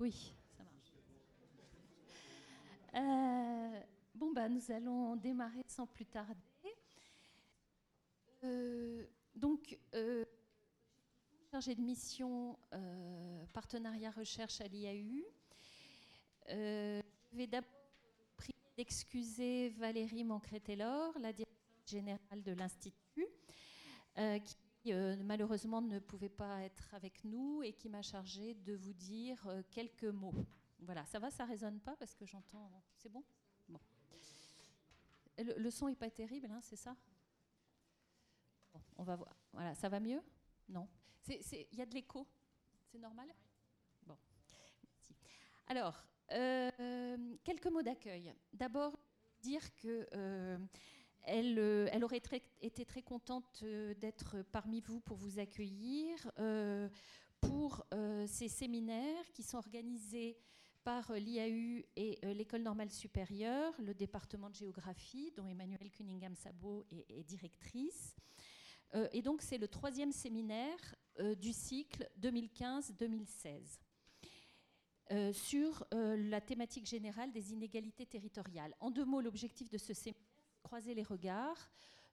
Oui, ça marche. Euh, bon, bah, nous allons démarrer sans plus tarder. Euh, donc, euh, chargé de mission partenariat recherche à l'IAU. je vais d'abord prier d'excuser Valérie Mancret-Taylor, la directrice générale de l'Institut, qui euh, malheureusement ne pouvait pas être avec nous et qui m'a chargé de vous dire euh, quelques mots. Voilà, ça va, ça résonne pas parce que j'entends. C'est bon? Bon. Le, son est pas terrible, hein, c'est ça? On va voir. Voilà, ça va mieux? Non. Il y a de l'écho? C'est normal? Bon. Alors, euh, quelques mots d'accueil. D'abord, dire que euh, elle, aurait été très contente euh, d'être parmi vous pour vous accueillir euh, pour ces séminaires qui sont organisés par l'IAU et l'École normale supérieure, le département de géographie, dont Emmanuelle Cunningham-Sabot est, directrice. et donc, c'est le troisième séminaire du cycle 2015-2016. sur la thématique générale des inégalités territoriales. En deux mots, l'objectif de ce séminaire croiser les regards,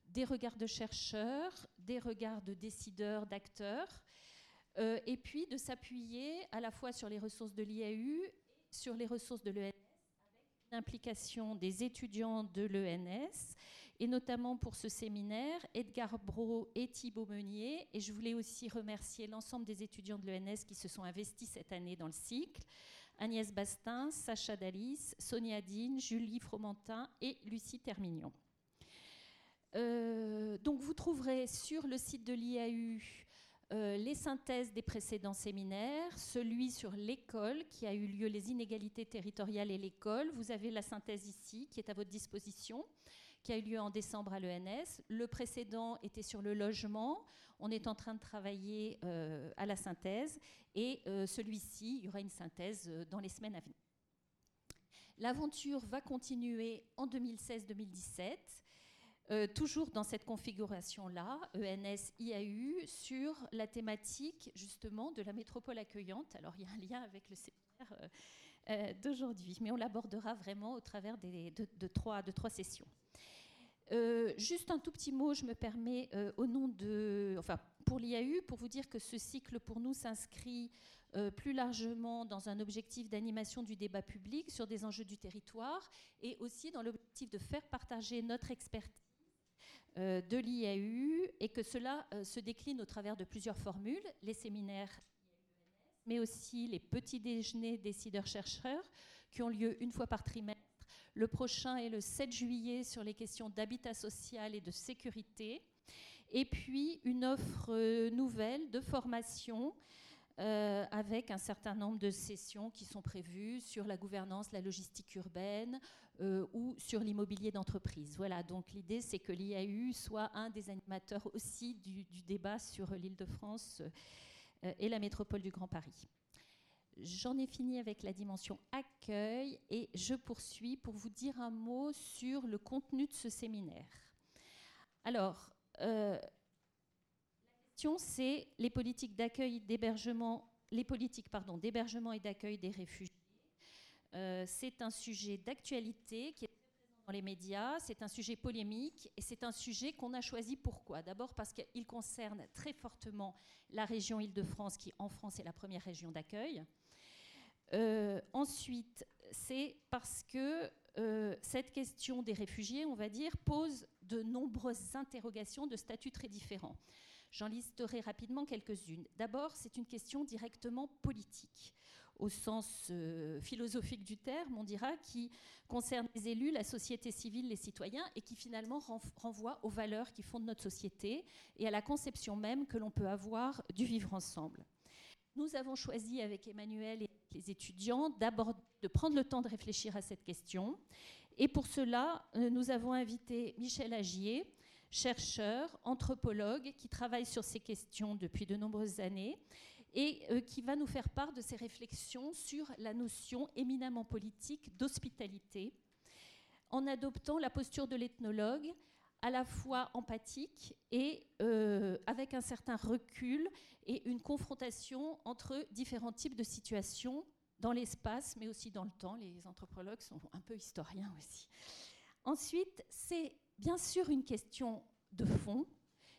des regards de chercheurs, des regards de décideurs, d'acteurs, euh, et puis de s'appuyer à la fois sur les ressources de l'IAU sur les ressources de l'ENS, avec une implication des étudiants de l'ENS, et notamment pour ce séminaire, Edgar Bro et Thibaut Meunier, et je voulais aussi remercier l'ensemble des étudiants de l'ENS qui se sont investis cette année dans le cycle, Agnès Bastin, Sacha Dalis, Sonia Dean, Julie Fromentin et Lucie Termignon. Euh, donc vous trouverez sur le site de l'IAU euh, les synthèses des précédents séminaires, celui sur l'école qui a eu lieu, les inégalités territoriales et l'école. Vous avez la synthèse ici qui est à votre disposition qui a eu lieu en décembre à l'ENS. Le précédent était sur le logement. On est en train de travailler euh, à la synthèse. Et euh, celui-ci, il y aura une synthèse euh, dans les semaines à venir. L'aventure va continuer en 2016-2017. toujours dans cette configuration-là, ENS IAU, sur la thématique justement de la métropole accueillante. Alors il y a un lien avec le séminaire d'aujourd'hui, mais on l'abordera vraiment au travers de, trois, de trois sessions. Euh, juste un tout petit mot, je me permets, euh, au nom de, enfin, pour l'IAU, pour vous dire que ce cycle pour nous s'inscrit euh, plus largement dans un objectif d'animation du débat public sur des enjeux du territoire et aussi dans l'objectif de faire partager notre expertise de l'IAU et que cela se décline au travers de plusieurs formules, les séminaires mais aussi les petits déjeuners décideurs-chercheurs qui ont lieu une fois par trimestre le prochain est le 7 juillet sur les questions d'habitat social et de sécurité. Et puis une offre euh, nouvelle de formation euh, avec un certain nombre de sessions qui sont prévues sur la gouvernance, la logistique urbaine euh, ou sur l'immobilier d'entreprise. Voilà, donc l'idée c'est que l'IAU soit un des animateurs aussi du, du débat sur l'île de France et la métropole du Grand Paris. J'en ai fini avec la dimension accueil et je poursuis pour vous dire un mot sur le contenu de ce séminaire. Alors, euh, la question c'est les politiques d'accueil, d'hébergement, les politiques pardon d'hébergement et d'accueil des réfugiés. Euh, c'est un sujet d'actualité qui est dans les médias, c'est un sujet polémique et c'est un sujet qu'on a choisi pourquoi? D'abord parce qu'il concerne très fortement la région Île-de-France qui en France est la première région d'accueil. Euh, ensuite, c'est parce que euh, cette question des réfugiés, on va dire, pose de nombreuses interrogations de statuts très différents. J'en listerai rapidement quelques-unes. D'abord, c'est une question directement politique, au sens euh, philosophique du terme, on dira, qui concerne les élus, la société civile, les citoyens, et qui finalement renvoie aux valeurs qui fondent notre société et à la conception même que l'on peut avoir du vivre ensemble. Nous avons choisi avec Emmanuel et les étudiants de prendre le temps de réfléchir à cette question. Et pour cela, euh, nous avons invité Michel Agier, chercheur, anthropologue, qui travaille sur ces questions depuis de nombreuses années et euh, qui va nous faire part de ses réflexions sur la notion éminemment politique d'hospitalité en adoptant la posture de l'ethnologue à la fois empathique et euh, avec un certain recul et une confrontation entre différents types de situations dans l'espace, mais aussi dans le temps. Les anthropologues sont un peu historiens aussi. Ensuite, c'est bien sûr une question de fond,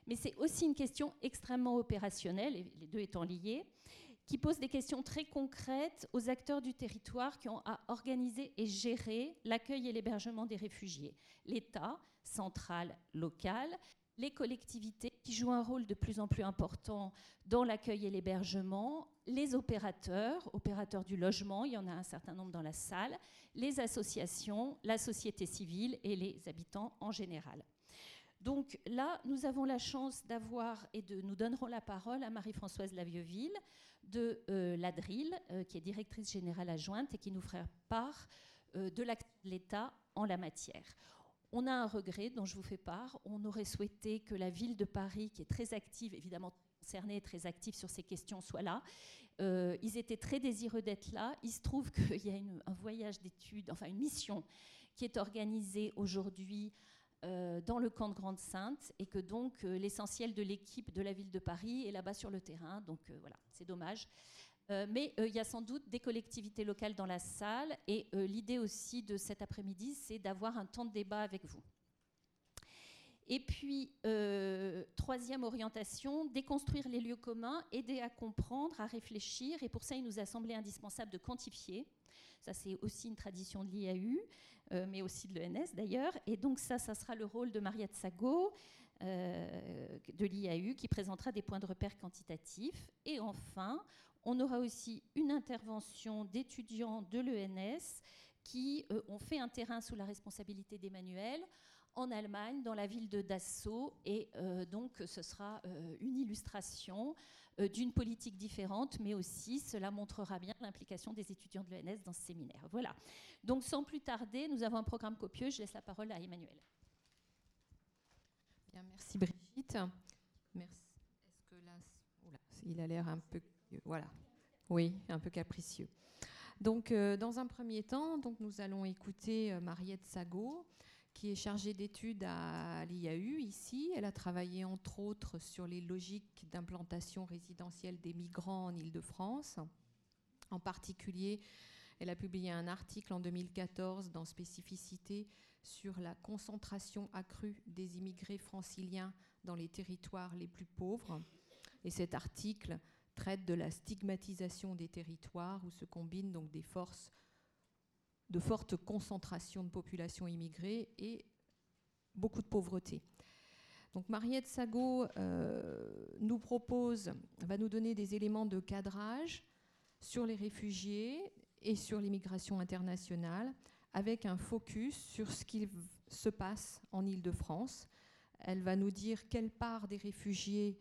mais c'est aussi une question extrêmement opérationnelle, les deux étant liés, qui pose des questions très concrètes aux acteurs du territoire qui ont à organiser et gérer l'accueil et l'hébergement des réfugiés. L'État, central, local, les collectivités qui jouent un rôle de plus en plus important dans l'accueil et l'hébergement, les opérateurs, opérateurs du logement, il y en a un certain nombre dans la salle, les associations, la société civile et les habitants en général. Donc là, nous avons la chance d'avoir, et de, nous donnerons la parole à Marie-Françoise Lavieuville de euh, l'ADRIL, euh, qui est directrice générale adjointe et qui nous fera part euh, de l'État en la matière. On a un regret dont je vous fais part. On aurait souhaité que la ville de Paris, qui est très active, évidemment concernée, très active sur ces questions, soit là. Euh, ils étaient très désireux d'être là. Il se trouve qu'il y a un voyage d'études, enfin une mission qui est organisée aujourd'hui euh, dans le camp de Grande-Sainte et que donc euh, l'essentiel de l'équipe de la ville de Paris est là-bas sur le terrain. Donc voilà, c'est dommage. Euh, mais euh, il y a sans doute des collectivités locales dans la salle. Et euh, l'idée aussi de cet après-midi, c'est d'avoir un temps de débat avec vous. Et puis, troisième orientation, déconstruire les lieux communs, aider à comprendre, à réfléchir. Et pour ça, il nous a semblé indispensable de quantifier. Ça, c'est aussi une tradition de l'IAU, mais aussi de l'ENS d'ailleurs. Et donc ça, ça sera le rôle de Mariette Sago, de l'IAU, qui présentera des points de repère quantitatifs. Et enfin, on aura aussi une intervention d'étudiants de l'ENS qui euh, ont fait un terrain sous la responsabilité d'Emmanuel en Allemagne, dans la ville de Dachau. Et euh, donc, ce sera euh, une illustration d'une politique différente, mais aussi cela montrera bien l'implication des étudiants de l'ENS dans ce séminaire. Voilà. Donc, sans plus tarder, nous avons un programme copieux. Je laisse la parole à Emmanuel. Bien, merci Brigitte. Merci. Est-ce que là, il a l'air un peu voilà. Oui, un peu capricieux. Donc, euh, dans un premier temps, donc, nous allons écouter euh, Mariette Sago, qui est chargée d'études à l'IAU ici. Elle a travaillé entre autres sur les logiques d'implantation résidentielle des migrants en Ile-de-France. En particulier, elle a publié un article en 2014 dans Spécificité sur la concentration accrue des immigrés franciliens dans les territoires les plus pauvres. Et cet article traite de la stigmatisation des territoires où se combinent donc des forces de forte concentration de population immigrée et beaucoup de pauvreté. Donc Mariette Sago euh, nous propose, va nous donner des éléments de cadrage sur les réfugiés et sur l'immigration internationale, avec un focus sur ce qui se passe en Île-de-France. Elle va nous dire quelle part des réfugiés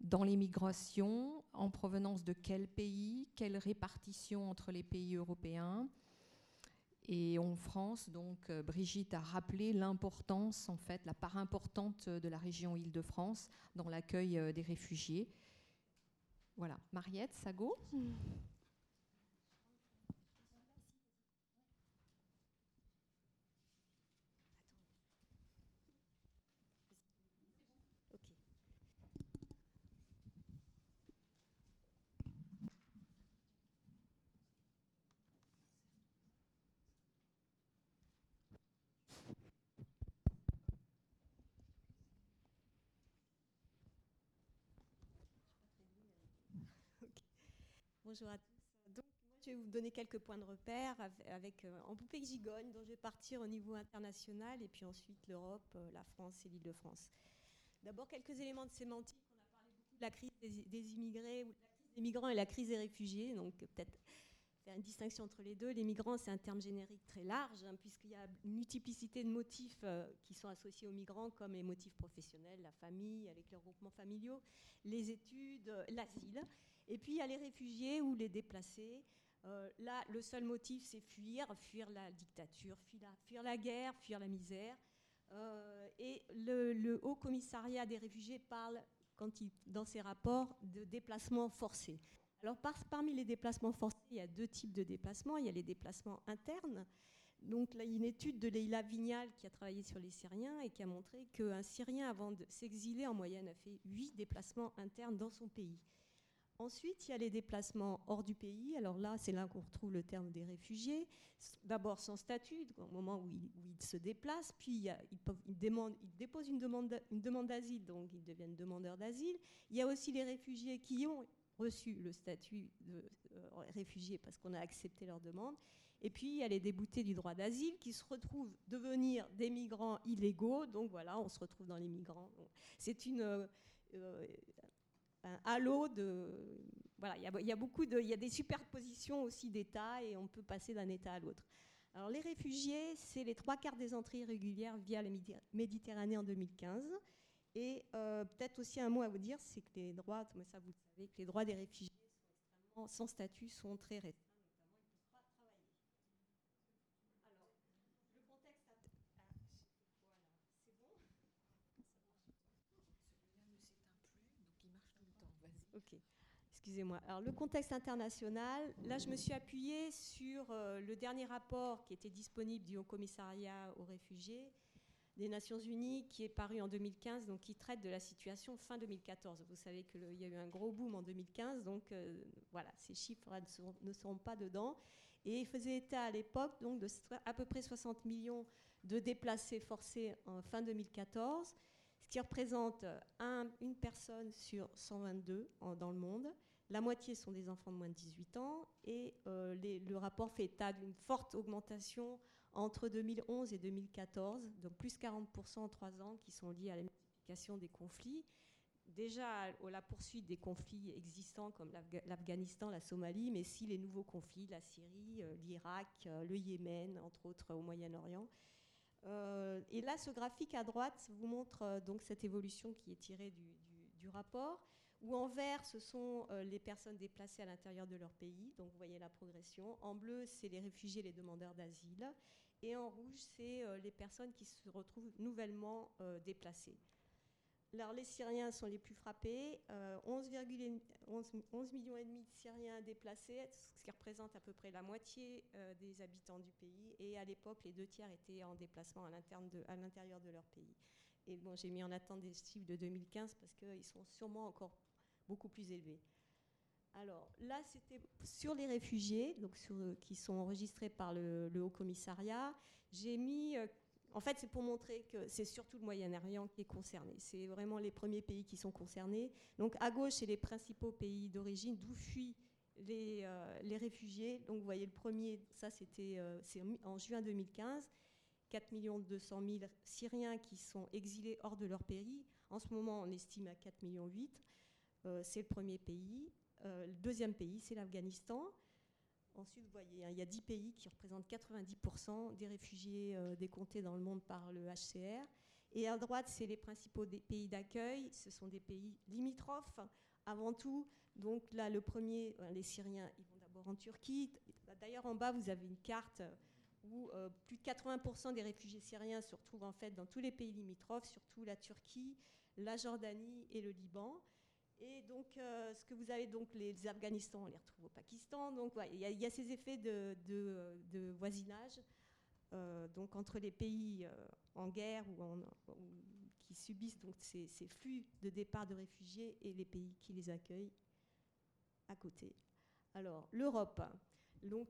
dans l'immigration, en provenance de quel pays, quelle répartition entre les pays européens. Et en France, donc, euh, Brigitte a rappelé l'importance, en fait, la part importante de la région Île-de-France dans l'accueil euh, des réfugiés. Voilà. Mariette, Sago? Bonjour à tous. Donc, je vais vous donner quelques points de repère avec, euh, en poupée gigogne, dont je vais partir au niveau international, et puis ensuite l'Europe, euh, la France et l'Île-de-France. D'abord, quelques éléments de sémantique. On a parlé beaucoup de la crise des, immigrés, ou la crise des migrants et la crise des réfugiés. Donc, peut-être faire une distinction entre les deux. Les migrants, c'est un terme générique très large, hein, puisqu'il y a une multiplicité de motifs euh, qui sont associés aux migrants, comme les motifs professionnels, la famille, avec les regroupements familiaux, les études, l'asile. Et puis il y a les réfugiés ou les déplacés. Euh, là, le seul motif, c'est fuir, fuir la dictature, fuir la, guerre, fuir la misère. Euh, et le, Haut Commissariat des réfugiés parle, dans ses rapports, de déplacements forcés. Alors, parmi les déplacements forcés, il y a deux types de déplacements. Il y a les déplacements internes. Donc, là, il y a une étude de Leila Vignal qui a travaillé sur les Syriens et qui a montré qu'un Syrien, avant de s'exiler, en moyenne, a fait huit déplacements internes dans son pays. Ensuite, il y a les déplacements hors du pays. Alors là, c'est là qu'on retrouve le terme des réfugiés. D'abord sans statut, au moment où ils, se déplacent, puis ils, déposent une demande, d'asile, donc ils deviennent demandeurs d'asile. Il y a aussi les réfugiés qui ont reçu le statut de euh, réfugiés parce qu'on a accepté leur demande. Et puis, il y a les déboutés du droit d'asile qui se retrouvent devenir des migrants illégaux. Donc voilà, on se retrouve dans les migrants. C'est une... Euh, euh, un halo de. Voilà, il y, a, beaucoup de. Il y a des superpositions aussi d'États et on peut passer d'un État à l'autre. Alors, les réfugiés, c'est les trois quarts des entrées irrégulières via la Méditerranée en 2015. Et euh, peut-être aussi un mot à vous dire, c'est que les droits, ça vous savez, que les droits des réfugiés sans statut sont très récents. Excusez-moi. Alors, le contexte international, là, je me suis appuyée sur euh, le dernier rapport qui était disponible du Haut Commissariat aux réfugiés des Nations Unies, qui est paru en 2015, donc qui traite de la situation fin 2014. Vous savez qu'il y a eu un gros boom en 2015, donc euh, voilà, ces chiffres ne seront, ne pas dedans. Et il faisait état à l'époque donc de à peu près 60 millions de déplacés forcés en fin 2014, ce qui représente un, une personne sur 122 dans le monde. La moitié sont des enfants de moins de 18 ans et euh, le rapport fait état d'une forte augmentation entre 2011 et 2014, donc plus 40% en trois ans, qui sont liés à la multiplication des conflits. Déjà à la poursuite des conflits existants comme l'Afghanistan, la Somalie, mais aussi les nouveaux conflits, la Syrie, euh, l'Irak, euh, le Yémen, entre autres au Moyen-Orient. et là, ce graphique à droite vous montre donc cette évolution qui est tirée du rapport où en vert, ce sont euh, les personnes déplacées à l'intérieur de leur pays, donc vous voyez la progression. En bleu, c'est les réfugiés, les demandeurs d'asile. Et en rouge, c'est euh, les personnes qui se retrouvent nouvellement euh, déplacées. Alors, les Syriens sont les plus frappés. 11, 11, millions et demi de Syriens déplacés, ce qui représente à peu près la moitié des habitants du pays. Et à l'époque, les deux tiers étaient en déplacement à l'intérieur de, de leur pays. Et bon, j'ai mis en attente des chiffres de 2015 parce qu'ils sont sûrement encore beaucoup plus élevé. Alors là, c'était sur les réfugiés, donc euh, qui sont enregistrés par le, Haut Commissariat. J'ai mis, euh, en fait, c'est pour montrer que c'est surtout le Moyen-Orient qui est concerné. C'est vraiment les premiers pays qui sont concernés. Donc à gauche, c'est les principaux pays d'origine d'où fuient les, euh, réfugiés. Donc vous voyez le premier, ça c'était en juin 2015. 4 200 000 Syriens qui sont exilés hors de leur pays. En ce moment, on estime à 4 millions 8. Euh, c'est le premier pays. Euh, le deuxième pays, c'est l'Afghanistan. Ensuite, vous voyez, hein, il y a 10 pays qui représentent 90% des réfugiés euh, décomptés dans le monde par le HCR. Et à droite, c'est les principaux pays d'accueil. Ce sont des pays limitrophes avant tout. Donc là, le premier, les Syriens, ils vont d'abord en Turquie. D'ailleurs, en bas, vous avez une carte où plus de 80% des réfugiés syriens se retrouvent en fait dans tous les pays limitrophes, surtout la Turquie, la Jordanie et le Liban. Et donc, euh, ce que vous avez, donc les Afghanistan, on les retrouve au Pakistan. Donc, il y, a ces effets de, voisinage euh, donc entre les pays euh, en guerre ou, qui subissent donc ces, flux de départ de réfugiés et les pays qui les accueillent à côté. Alors, l'Europe. Donc,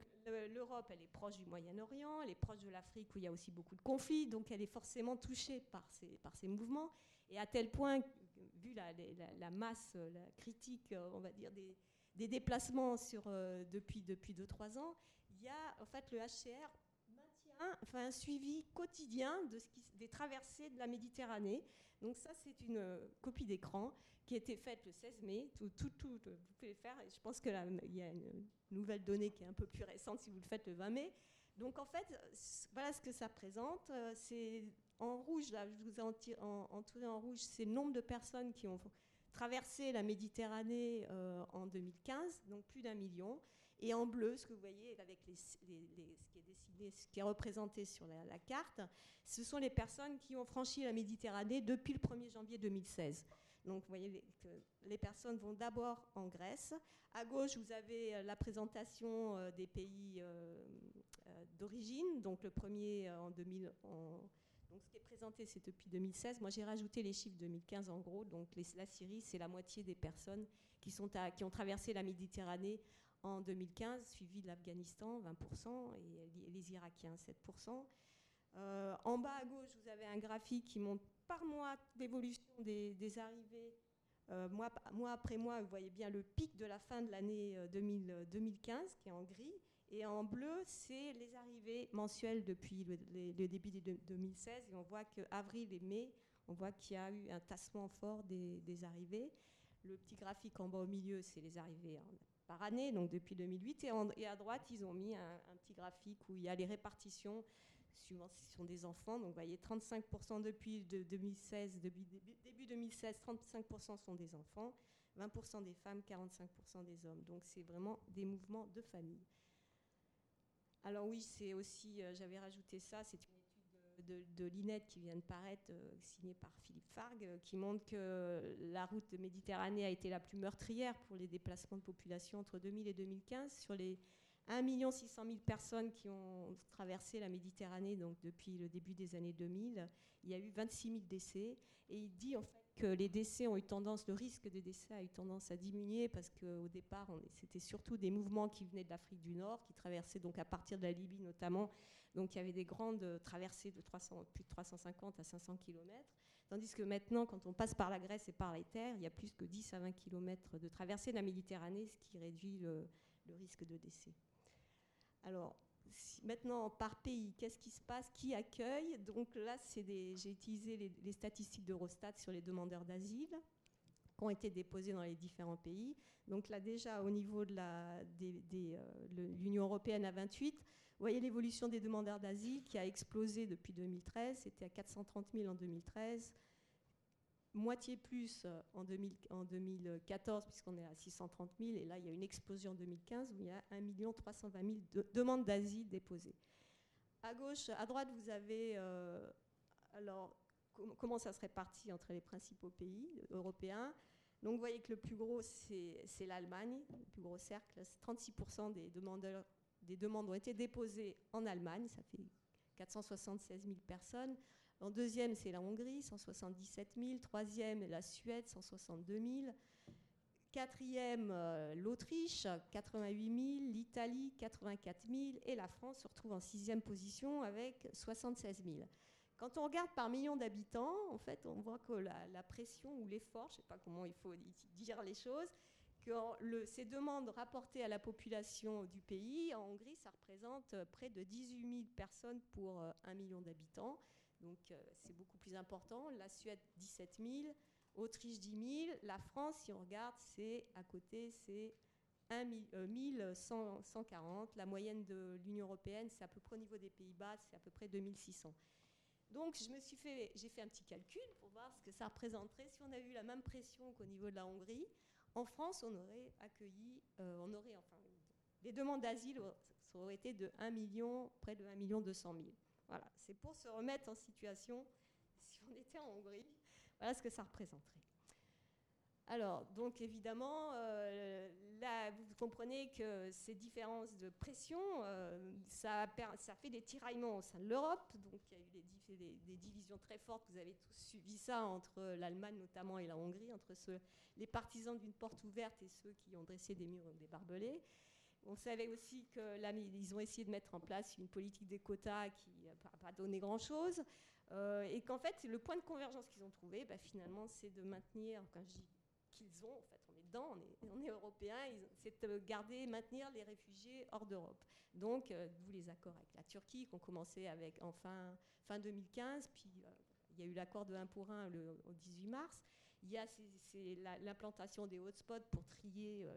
l'Europe, elle est proche du Moyen-Orient, elle est proche de l'Afrique où il y a aussi beaucoup de conflits, donc elle est forcément touchée par ces mouvements. Et à tel point la, masse, la critique, euh, on va dire, des, déplacements euh, depuis 2-3 ans, il y a en fait le HCR maintient enfin, un suivi quotidien des traversées de la Méditerranée. Donc ça, c'est une euh, copie d'écran qui a été faite le 16 mai. Tout, tout, tout, vous pouvez faire. Je pense qu'il y a une nouvelle donnée qui est un peu plus récente si vous le faites le 20 mai. Donc en fait, voilà ce que ça présente. En rouge, là, je vous ai entouré en rouge, c'est le nombre de personnes qui ont traversé la Méditerranée euh, en 2015, donc plus d'un million. Et en bleu, ce que vous voyez avec ce qui est dessiné, représenté sur la, carte, ce sont les personnes qui ont franchi la Méditerranée depuis le 1er janvier 2016. Donc vous voyez que les personnes vont d'abord en Grèce. À gauche, vous avez euh, la présentation euh, des pays d'origine. Donc le premier en, 2000, en Donc ce qui est présenté, c'est depuis 2016. Moi, j'ai rajouté les chiffres 2015 en gros. Donc la Syrie, c'est la moitié des personnes qui, ont traversé la Méditerranée en 2015, suivi de l'Afghanistan, 20%, et les Irakiens, 7%. Euh, en bas à gauche, vous avez un graphique qui montre par mois l'évolution des, arrivées. Euh, mois, après mois, vous voyez bien le pic de la fin de l'année 2015, euh, qui est en gris. Et en bleu, c'est les arrivées mensuelles depuis le, début de 2016. Et on voit qu'avril et mai, on voit qu'il y a eu un tassement fort des, arrivées. Le petit graphique en bas au milieu, c'est les arrivées par année, donc depuis 2008. Et, à droite, ils ont mis un, petit graphique où il y a les répartitions suivant si ce sont des enfants. Donc vous voyez, 35% depuis 2016, début 2016, 35% sont des enfants, 20% des femmes, 45% des hommes. Donc c'est vraiment des mouvements de famille. Alors oui, c'est aussi, euh, j'avais rajouté ça, c'est une étude de, l'INET qui vient de paraître, euh, signée par Philippe Fargue, euh, qui montre que la route de Méditerranée a été la plus meurtrière pour les déplacements de population entre 2000 et 2015. Sur les 1 600 000 personnes qui ont traversé la Méditerranée donc depuis le début des années 2000. Il y a eu 26 000 décès. Et il dit en fait que les décès ont eu tendance, le risque des décès a eu tendance à diminuer parce qu'au départ, c'était surtout des mouvements qui venaient de l'Afrique du Nord, qui traversaient donc à partir de la Libye notamment. Donc il y avait des grandes traversées de 300, plus de 350 à 500 km. Tandis que maintenant, quand on passe par la Grèce et par les terres, il y a plus que 10 à 20 km de traversée de la Méditerranée, ce qui réduit le risque de décès. Alors, maintenant, par pays, qu'est-ce qui se passe? Qui accueille? Donc là, j'ai utilisé les, statistiques d'Eurostat sur les demandeurs d'asile qui ont été déposés dans les différents pays. Donc là, déjà, au niveau de euh, l'Union européenne à 28, vous voyez l'évolution des demandeurs d'asile qui a explosé depuis 2013. C'était à 430 000 en 2013, moitié plus euh, en, 2014, puisqu'on est à 630 000, et là, il y a une explosion en 2015 où il y a 1 320 000 demandes d'asile déposées. À gauche, à droite, vous avez euh, alors comment ça se répartit entre les principaux pays européens? Donc vous voyez que le plus gros, c'est l'Allemagne, le plus gros cercle. 36% des, des demandes ont été déposées en Allemagne, ça fait 476 000 personnes. En deuxième, c'est la Hongrie, 177 000. Troisième, la Suède, 162 000. Quatrième, euh, l'Autriche, 88 000. L'Italie, 84 000. Et la France se retrouve en sixième position avec 76 000. Quand on regarde par million d'habitants, en fait, on voit que la, pression ou l'effort, je ne sais pas comment il faut dire les choses, que ces demandes rapportées à la population du pays, en Hongrie, ça représente près de 18 000 personnes pour euh, un million d'habitants. Donc euh, c'est beaucoup plus important. La Suède, 17 000. Autriche, 10 000. La France, si on regarde, c'est à côté, c'est 1 1140. La moyenne de l'Union européenne, c'est à peu près au niveau des Pays-Bas, c'est à peu près 2600. Donc je me suis fait, j'ai fait un petit calcul pour voir ce que ça représenterait si on avait eu la même pression qu'au niveau de la Hongrie. En France, on aurait accueilli, euh, on aurait enfin les demandes d'asile auraient été de 1 million, près de 1 million 200 000. Voilà, c'est pour se remettre en situation si on était en Hongrie. Voilà ce que ça représenterait. Alors, donc évidemment, euh, là, vous comprenez que ces différences de pression, euh, ça, fait des tiraillements au sein de l'Europe. Donc, il y a eu des, divisions très fortes. Vous avez tous suivi ça entre l'Allemagne notamment et la Hongrie, entre les partisans d'une porte ouverte et ceux qui ont dressé des murs des barbelés. On savait aussi qu'ils ont essayé de mettre en place une politique des quotas qui n'a pas donné grand-chose. Euh, et qu'en fait, le point de convergence qu'ils ont trouvé, bah, finalement, c'est de maintenir, quand je dis qu'ils ont, en fait, on est dedans, on est, européens, c'est de garder, maintenir les réfugiés hors d'Europe. Donc, euh, d'où les accords avec la Turquie, qui ont commencé avec, en fin, 2015, puis euh, il y a eu l'accord de 1 pour 1 le, au 18 mars. Il y a l'implantation des hotspots pour trier euh,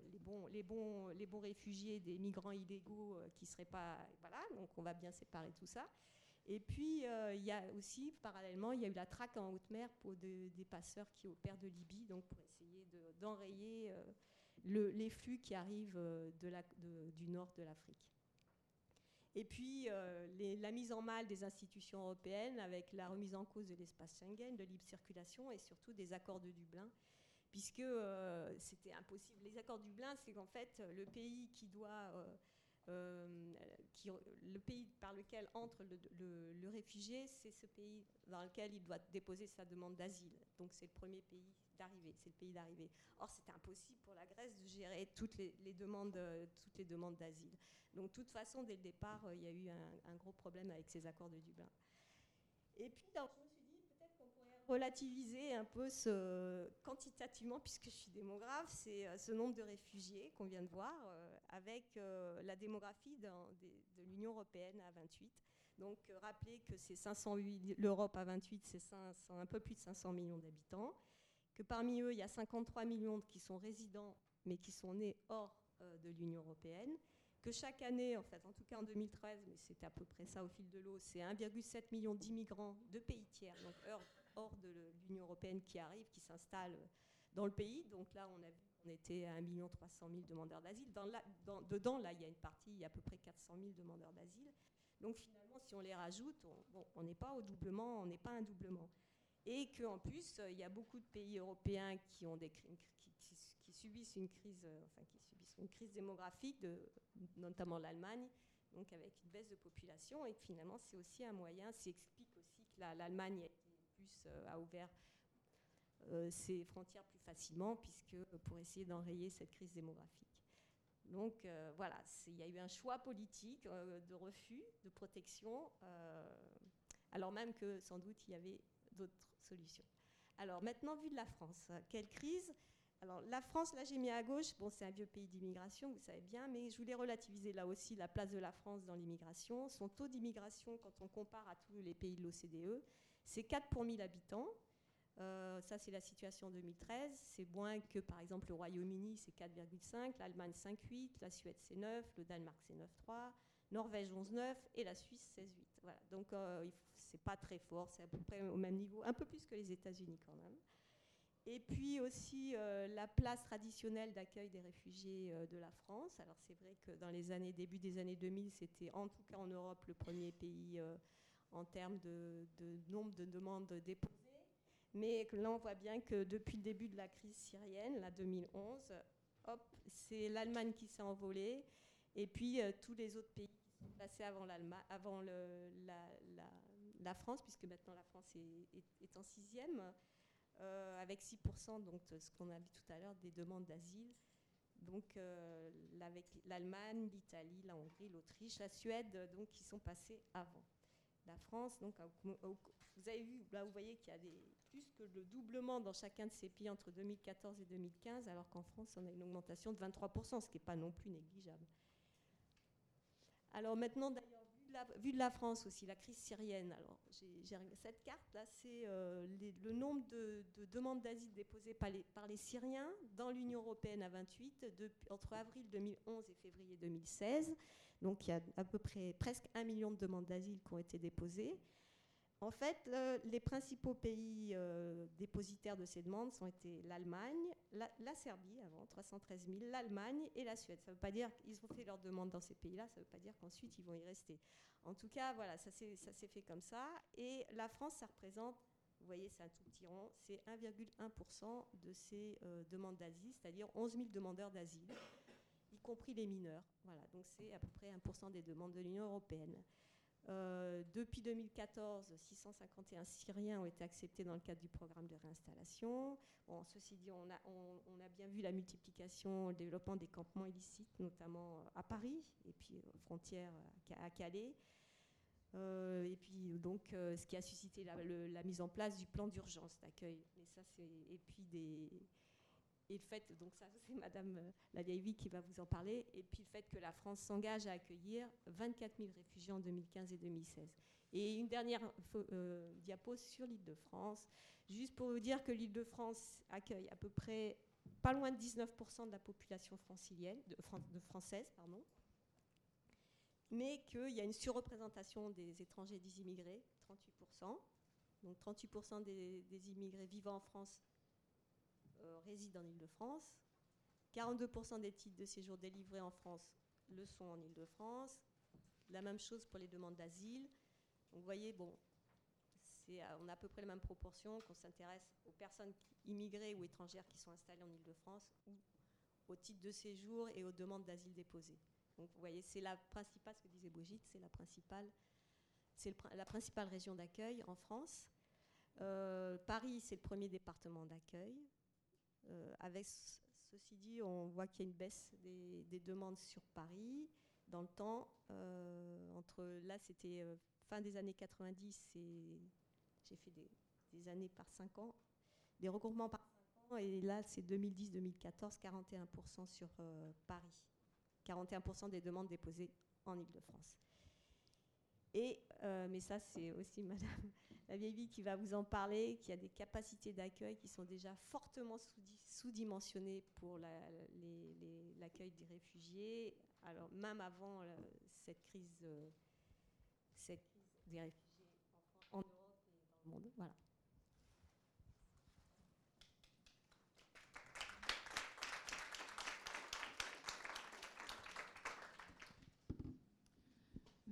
les bons, réfugiés des migrants illégaux euh, qui ne seraient pas... Voilà, donc on va bien séparer tout ça. Et puis, euh, il y a aussi, parallèlement, il y a eu la traque en haute mer pour des passeurs qui opèrent de Libye, donc pour essayer d'enrayer les flux qui arrivent du nord de l'Afrique. Et puis euh, la mise en mal des institutions européennes avec la remise en cause de l'espace Schengen, de libre circulation et surtout des accords de Dublin, puisque euh, c'était impossible. Les accords de Dublin, c'est qu'en fait le pays euh, qui, le pays par lequel entre le, réfugié, c'est ce pays dans lequel il doit déposer sa demande d'asile. Donc c'est le premier pays d'arrivée, c'est le pays d'arrivée. Or, c'était impossible pour la Grèce de gérer toutes les, demandes, toutes les demandes d'asile. Donc, de toute façon, dès le départ, il y a eu un, gros problème avec ces accords de Dublin. Et puis, je me suis dit, peut-être qu'on pourrait relativiser un peu ce, quantitativement, puisque je suis démographe, c'est ce nombre de réfugiés qu'on vient de voir avec la démographie de, de l'Union européenne à 28. Donc, rappelez que c'est 508, l'Europe à 28, c'est un peu plus de 500 millions d'habitants que parmi eux, il y a 53 millions qui sont résidents, mais qui sont nés hors euh, de l'Union européenne, que chaque année, en fait, en tout cas en 2013, mais c'était à peu près ça au fil de l'eau, c'est 1,7 million d'immigrants de pays tiers, donc hors, de l'Union européenne, qui arrivent, qui s'installent dans le pays. Donc là, on a vu qu'on était à 1 300 000 demandeurs d'asile. Dans dedans, là, il y a une partie, il y a à peu près 400 000 demandeurs d'asile. Donc finalement, si on les rajoute, on n'est pas au doublement, on n'est pas un doublement et qu'en plus, euh, il y a beaucoup de pays européens qui, subissent une crise, euh, enfin, qui subissent une crise démographique, notamment l'Allemagne, donc avec une baisse de population, et finalement, c'est aussi un moyen, ça explique aussi que l'Allemagne euh, a ouvert ses frontières plus facilement, puisque pour essayer d'enrayer cette crise démographique. Donc voilà, il y a eu un choix politique de refus, de protection, alors même que sans doute il y avait d'autres solutions. Alors maintenant, vu de la France, quelle crise? Alors la France, là j'ai mis à gauche, bon c'est un vieux pays d'immigration, vous savez bien, mais je voulais relativiser là aussi la place de la France dans l'immigration. Son taux d'immigration, quand on compare à tous les pays de l'OCDE, c'est 4 pour 1000 habitants. Euh, ça c'est la situation en 2013, c'est moins que par exemple le Royaume-Uni, c'est 4,5, l'Allemagne 5,8, la Suède c'est 9, le Danemark c'est 9,3, Norvège 11,9 et la Suisse 16,8. Voilà. Donc euh, c'est pas très fort, c'est à peu près au même niveau, un peu plus que les États-Unis quand même. Et puis aussi euh, la place traditionnelle d'accueil des réfugiés euh, de la France. Alors c'est vrai que dans les années début des années 2000, c'était en tout cas en Europe le premier pays en termes de, nombre de demandes déposées. Mais là, on voit bien que depuis le début de la crise syrienne, la 2011, hop, c'est l'Allemagne qui s'est envolée, et puis tous les autres pays passé avant, avant le, la, France, puisque maintenant la France est, en sixième, euh, avec 6%, donc ce qu'on a vu tout à l'heure, des demandes d'asile. Donc euh, avec l'Allemagne, l'Italie, la Hongrie, l'Autriche, la Suède, donc qui sont passés avant. La France, donc vous avez vu, là vous voyez qu'il y a plus que le doublement dans chacun de ces pays entre 2014 et 2015, alors qu'en France on a une augmentation de 23%, ce qui n'est pas non plus négligeable. Alors maintenant, d'ailleurs, vu, de la France aussi, la crise syrienne, alors j'ai cette carte là, c'est euh, le nombre de, demandes d'asile déposées par les, par les, Syriens dans l'Union européenne à 28 entre avril 2011 et février 2016. Donc il y a à peu près presque un million de demandes d'asile qui ont été déposées. En fait, les principaux pays euh, dépositaires de ces demandes ont été l'Allemagne, la, Serbie avant, 313 000, l'Allemagne et la Suède. Ça ne veut pas dire qu'ils ont fait leurs demandes dans ces pays-là, ça ne veut pas dire qu'ensuite ils vont y rester. En tout cas, voilà, ça s'est fait comme ça. Et la France, ça représente, vous voyez, c'est un tout petit rond, c'est 1,1% de ces euh, demandes d'asile, c'est-à-dire 11 000 demandeurs d'asile, y compris les mineurs. Voilà, donc c'est à peu près 1% des demandes de l'Union européenne. Euh, depuis 2014, 651 Syriens ont été acceptés dans le cadre du programme de réinstallation. Bon, ceci dit, on a, bien vu la multiplication, le développement des campements illicites, notamment à Paris et puis aux frontières à Calais. Euh, et puis donc, euh, ce qui a suscité la, mise en place du plan d'urgence d'accueil. Et puis des et le fait, donc ça c'est Madame euh, la vieille qui va vous en parler, et puis le fait que la France s'engage à accueillir 24 000 réfugiés en 2015 et 2016. Et une dernière euh, diapo sur l'île de France, juste pour vous dire que l'île de France accueille à peu près pas loin de 19% de la population francilienne, de, française, pardon, mais qu'il y a une surreprésentation des étrangers des immigrés, 38%. Donc 38% des, immigrés vivant en France résident en Ile-de-France. 42% des titres de séjour délivrés en France le sont en Ile-de-France. La même chose pour les demandes d'asile. vous voyez, bon, on a à peu près la même proportion qu'on s'intéresse aux personnes immigrées ou étrangères qui sont installées en Ile-de-France ou au titre de séjour et aux demandes d'asile déposées. Vous voyez, c'est la principale, ce que disait Brigitte, c'est la principale, c'est la principale région d'accueil en France. Euh, Paris, c'est le premier département d'accueil. Euh, avec ceci dit, on voit qu'il y a une baisse des, demandes sur Paris dans le temps. Euh, entre là, c'était fin des années 90, j'ai fait des, des, années par 5 ans, des regroupements par 5 ans, et là, c'est 2010-2014, 41% sur Paris. 41% des demandes déposées en Ile-de-France. Et, euh, mais ça, c'est aussi Madame la vieille vie qui va vous en parler, qui a des capacités d'accueil qui sont déjà fortement sous-dimensionnées pour l'accueil des réfugiés, alors même avant euh, cette, crise, euh, des réfugiés en Europe et dans le monde. Voilà.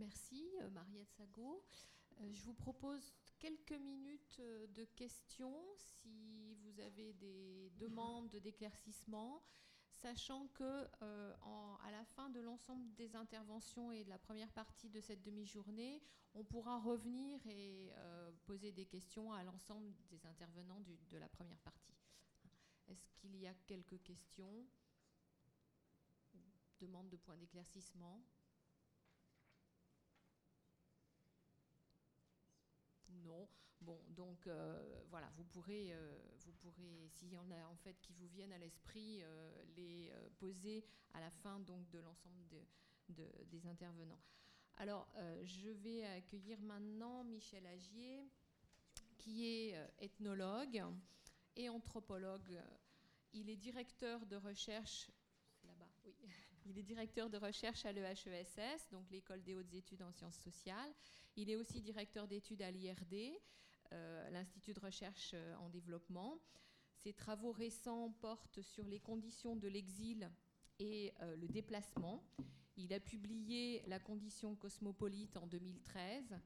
Merci, euh, Mariette Sago. Euh, je vous propose quelques minutes euh, de questions si vous avez des demandes d'éclaircissement, sachant que à la fin de l'ensemble des interventions et de la première partie de cette demi-journée, on pourra revenir et poser des questions à l'ensemble des intervenants de la première partie. Est-ce qu'il y a quelques questions Demande de points d'éclaircissement? Bon, donc euh, voilà, vous pourrez, euh, vous pourrez, s'il y en a en fait qui vous viennent à l'esprit, euh, les poser à la fin donc de l'ensemble des intervenants. Alors, je vais accueillir maintenant Michel Agier, qui est ethnologue et anthropologue. Il est directeur de recherche là-bas. Il est directeur de recherche à l'EHESS, donc l'école des hautes études en sciences sociales. Il est aussi directeur d'études à l'IRD, euh, l'Institut de recherche euh, en développement. Ses travaux récents portent sur les conditions de l'exil et euh, le déplacement. Il a publié La condition cosmopolite en 2013.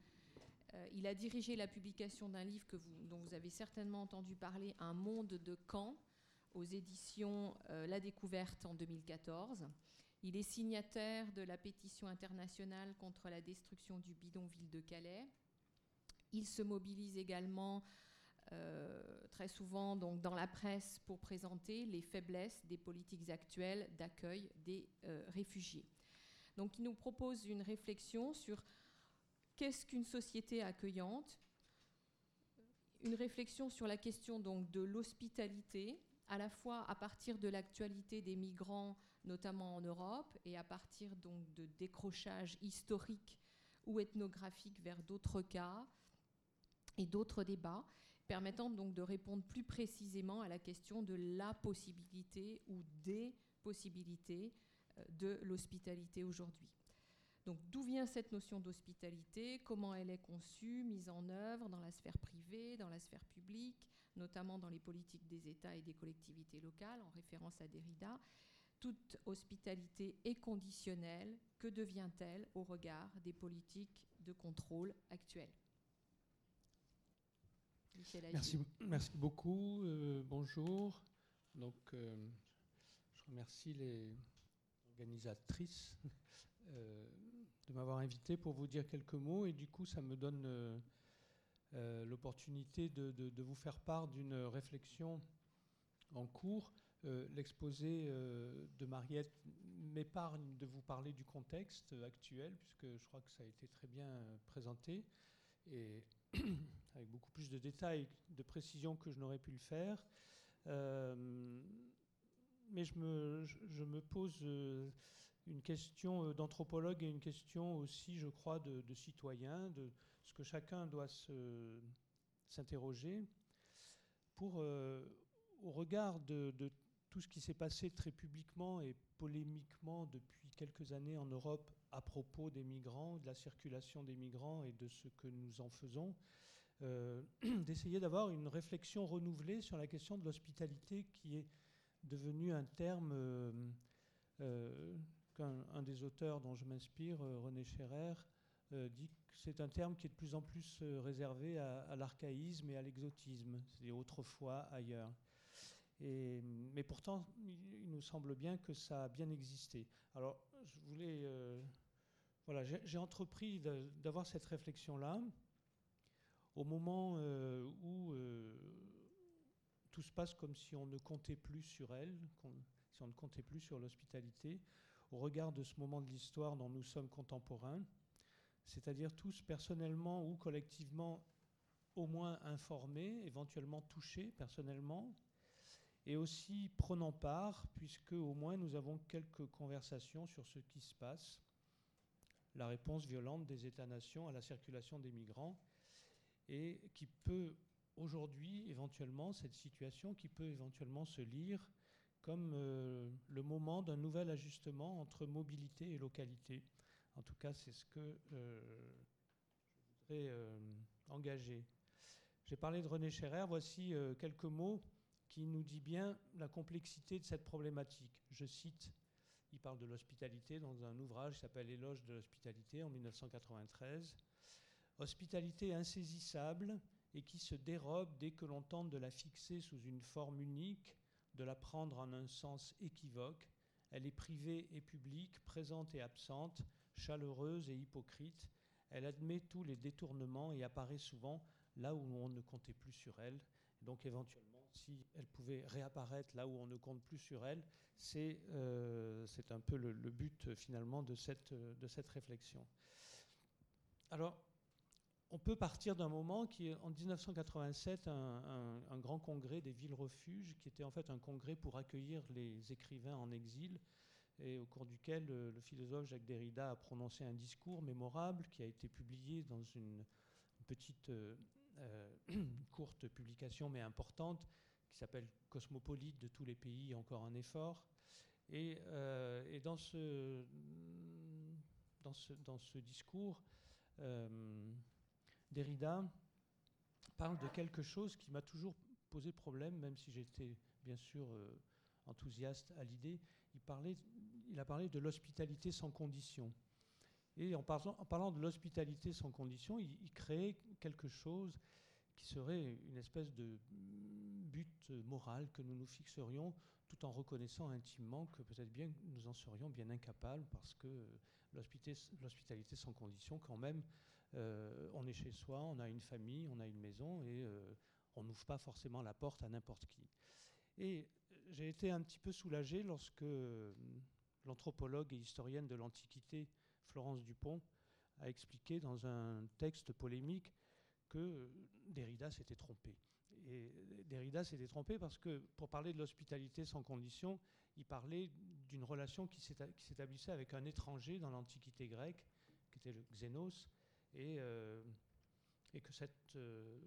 il a dirigé la publication d'un livre dont vous avez certainement entendu parler, Un monde de camp, aux éditions La Découverte en 2014. Il est signataire de la pétition internationale contre la destruction du bidonville de Calais. Il se mobilise également euh, très souvent donc, dans la presse pour présenter les faiblesses des politiques actuelles d'accueil des euh, réfugiés. Donc il nous propose une réflexion sur qu'est-ce qu'une société accueillante, une réflexion sur la question donc, de l'hospitalité, à la fois à partir de l'actualité des migrants notamment en Europe, et à partir donc de décrochages historiques ou ethnographiques vers d'autres cas et d'autres débats, permettant donc de répondre plus précisément à la question de la possibilité ou des possibilités euh, de l'hospitalité aujourd'hui. Donc d'où vient cette notion d'hospitalité? Comment elle est conçue, mise en œuvre dans la sphère privée, dans la sphère publique, notamment dans les politiques des États et des collectivités locales, en référence à Derrida? Toute hospitalité est conditionnelle. Que devient-elle au regard des politiques de contrôle actuelles? Merci, beaucoup. Euh, bonjour. Donc, euh, je remercie les organisatrices euh, de m'avoir invité pour vous dire quelques mots. Et du coup, ça me donne l'opportunité de, vous faire part d'une réflexion en cours euh, l'exposé euh, de Mariette m'épargne de vous parler du contexte actuel, puisque je crois que ça a été très bien présenté, et avec beaucoup plus de détails, de précision que je n'aurais pu le faire. Euh, mais je me, pose une question d'anthropologue et une question aussi, je crois, de, de citoyen, de ce que chacun doit s'interroger pour, au regard de, de tout ce qui s'est passé très publiquement et polémiquement depuis quelques années en Europe à propos des migrants, de la circulation des migrants et de ce que nous en faisons, euh, d'essayer d'avoir une réflexion renouvelée sur la question de l'hospitalité qui est devenu un terme euh, euh, qu'un des auteurs dont je m'inspire, René Scherer, dit que c'est un terme qui est de plus en plus réservé à, l'archaïsme et à l'exotisme, c'est autrefois ailleurs mais pourtant, il nous semble bien que ça a bien existé. Alors, je voulais. Euh, voilà, j'ai entrepris d'avoir cette réflexion-là au moment euh, où euh, tout se passe comme si on ne comptait plus sur elle, si on ne comptait plus sur l'hospitalité, au regard de ce moment de l'histoire dont nous sommes contemporains, c'est-à-dire tous personnellement ou collectivement au moins informés, éventuellement touchés personnellement, et aussi prenant part, puisque au moins nous avons quelques conversations sur ce qui se passe, la réponse violente des États-nations à la circulation des migrants, et qui peut aujourd'hui, éventuellement, cette situation qui peut éventuellement se lire comme euh, le moment d'un nouvel ajustement entre mobilité et localité. En tout cas, c'est ce que euh, je voudrais euh, engager. J'ai parlé de René Scherrer, voici quelques mots qui nous dit bien la complexité de cette problématique. Je cite, il parle de l'hospitalité dans un ouvrage qui s'appelle Éloge de l'hospitalité en 1993. Hospitalité insaisissable et qui se dérobe dès que l'on tente de la fixer sous une forme unique, de la prendre en un sens équivoque. Elle est privée et publique, présente et absente, chaleureuse et hypocrite. Elle admet tous les détournements et apparaît souvent là où on ne comptait plus sur elle. Donc éventuellement, si elle pouvait réapparaître là où on ne compte plus sur elle, c'est euh, un peu le, but finalement de cette, de cette réflexion. Alors, on peut partir d'un moment qui est en 1987 un, un, grand congrès des villes refuges, qui était en fait un congrès pour accueillir les écrivains en exil, et au cours duquel le, philosophe Jacques Derrida a prononcé un discours mémorable qui a été publié dans une, petite euh, euh, courte publication mais importante qui s'appelle Cosmopolite de tous les pays, encore un effort. Et, euh, dans, ce, discours, euh, Derrida parle de quelque chose qui m'a toujours posé problème, même si j'étais bien sûr enthousiaste à l'idée. Il, il a parlé de l'hospitalité sans condition. Et en parlant, de l'hospitalité sans condition, il, créait quelque chose qui serait une espèce de but moral que nous nous fixerions tout en reconnaissant intimement que peut-être bien nous en serions bien incapables parce que l'hospitalité sans condition, quand même, euh, on est chez soi, on a une famille, on a une maison et euh, on n'ouvre pas forcément la porte à n'importe qui. Et j'ai été un petit peu soulagé lorsque euh, l'anthropologue et historienne de l'Antiquité, Florence Dupont, a expliqué dans un texte polémique que Derrida s'était trompé. Et Derrida s'était trompé parce que pour parler de l'hospitalité sans condition, il parlait d'une relation qui s'établissait avec un étranger dans l'Antiquité grecque, qui était le Xénos, et, euh, et que cette, euh,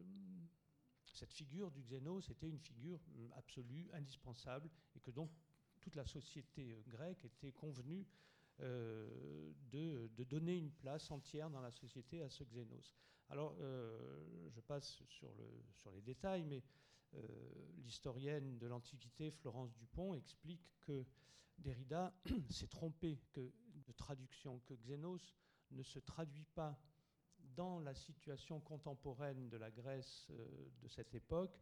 figure du Xénos était une figure absolue, indispensable, et que donc toute la société grecque était convenue euh, de, donner une place entière dans la société à ce Xénos. Alors, euh, je passe sur, les détails, mais euh, l'historienne de l'Antiquité, Florence Dupont, explique que Derrida s'est trompé que, de traduction, que Xénos ne se traduit pas dans la situation contemporaine de la Grèce de cette époque.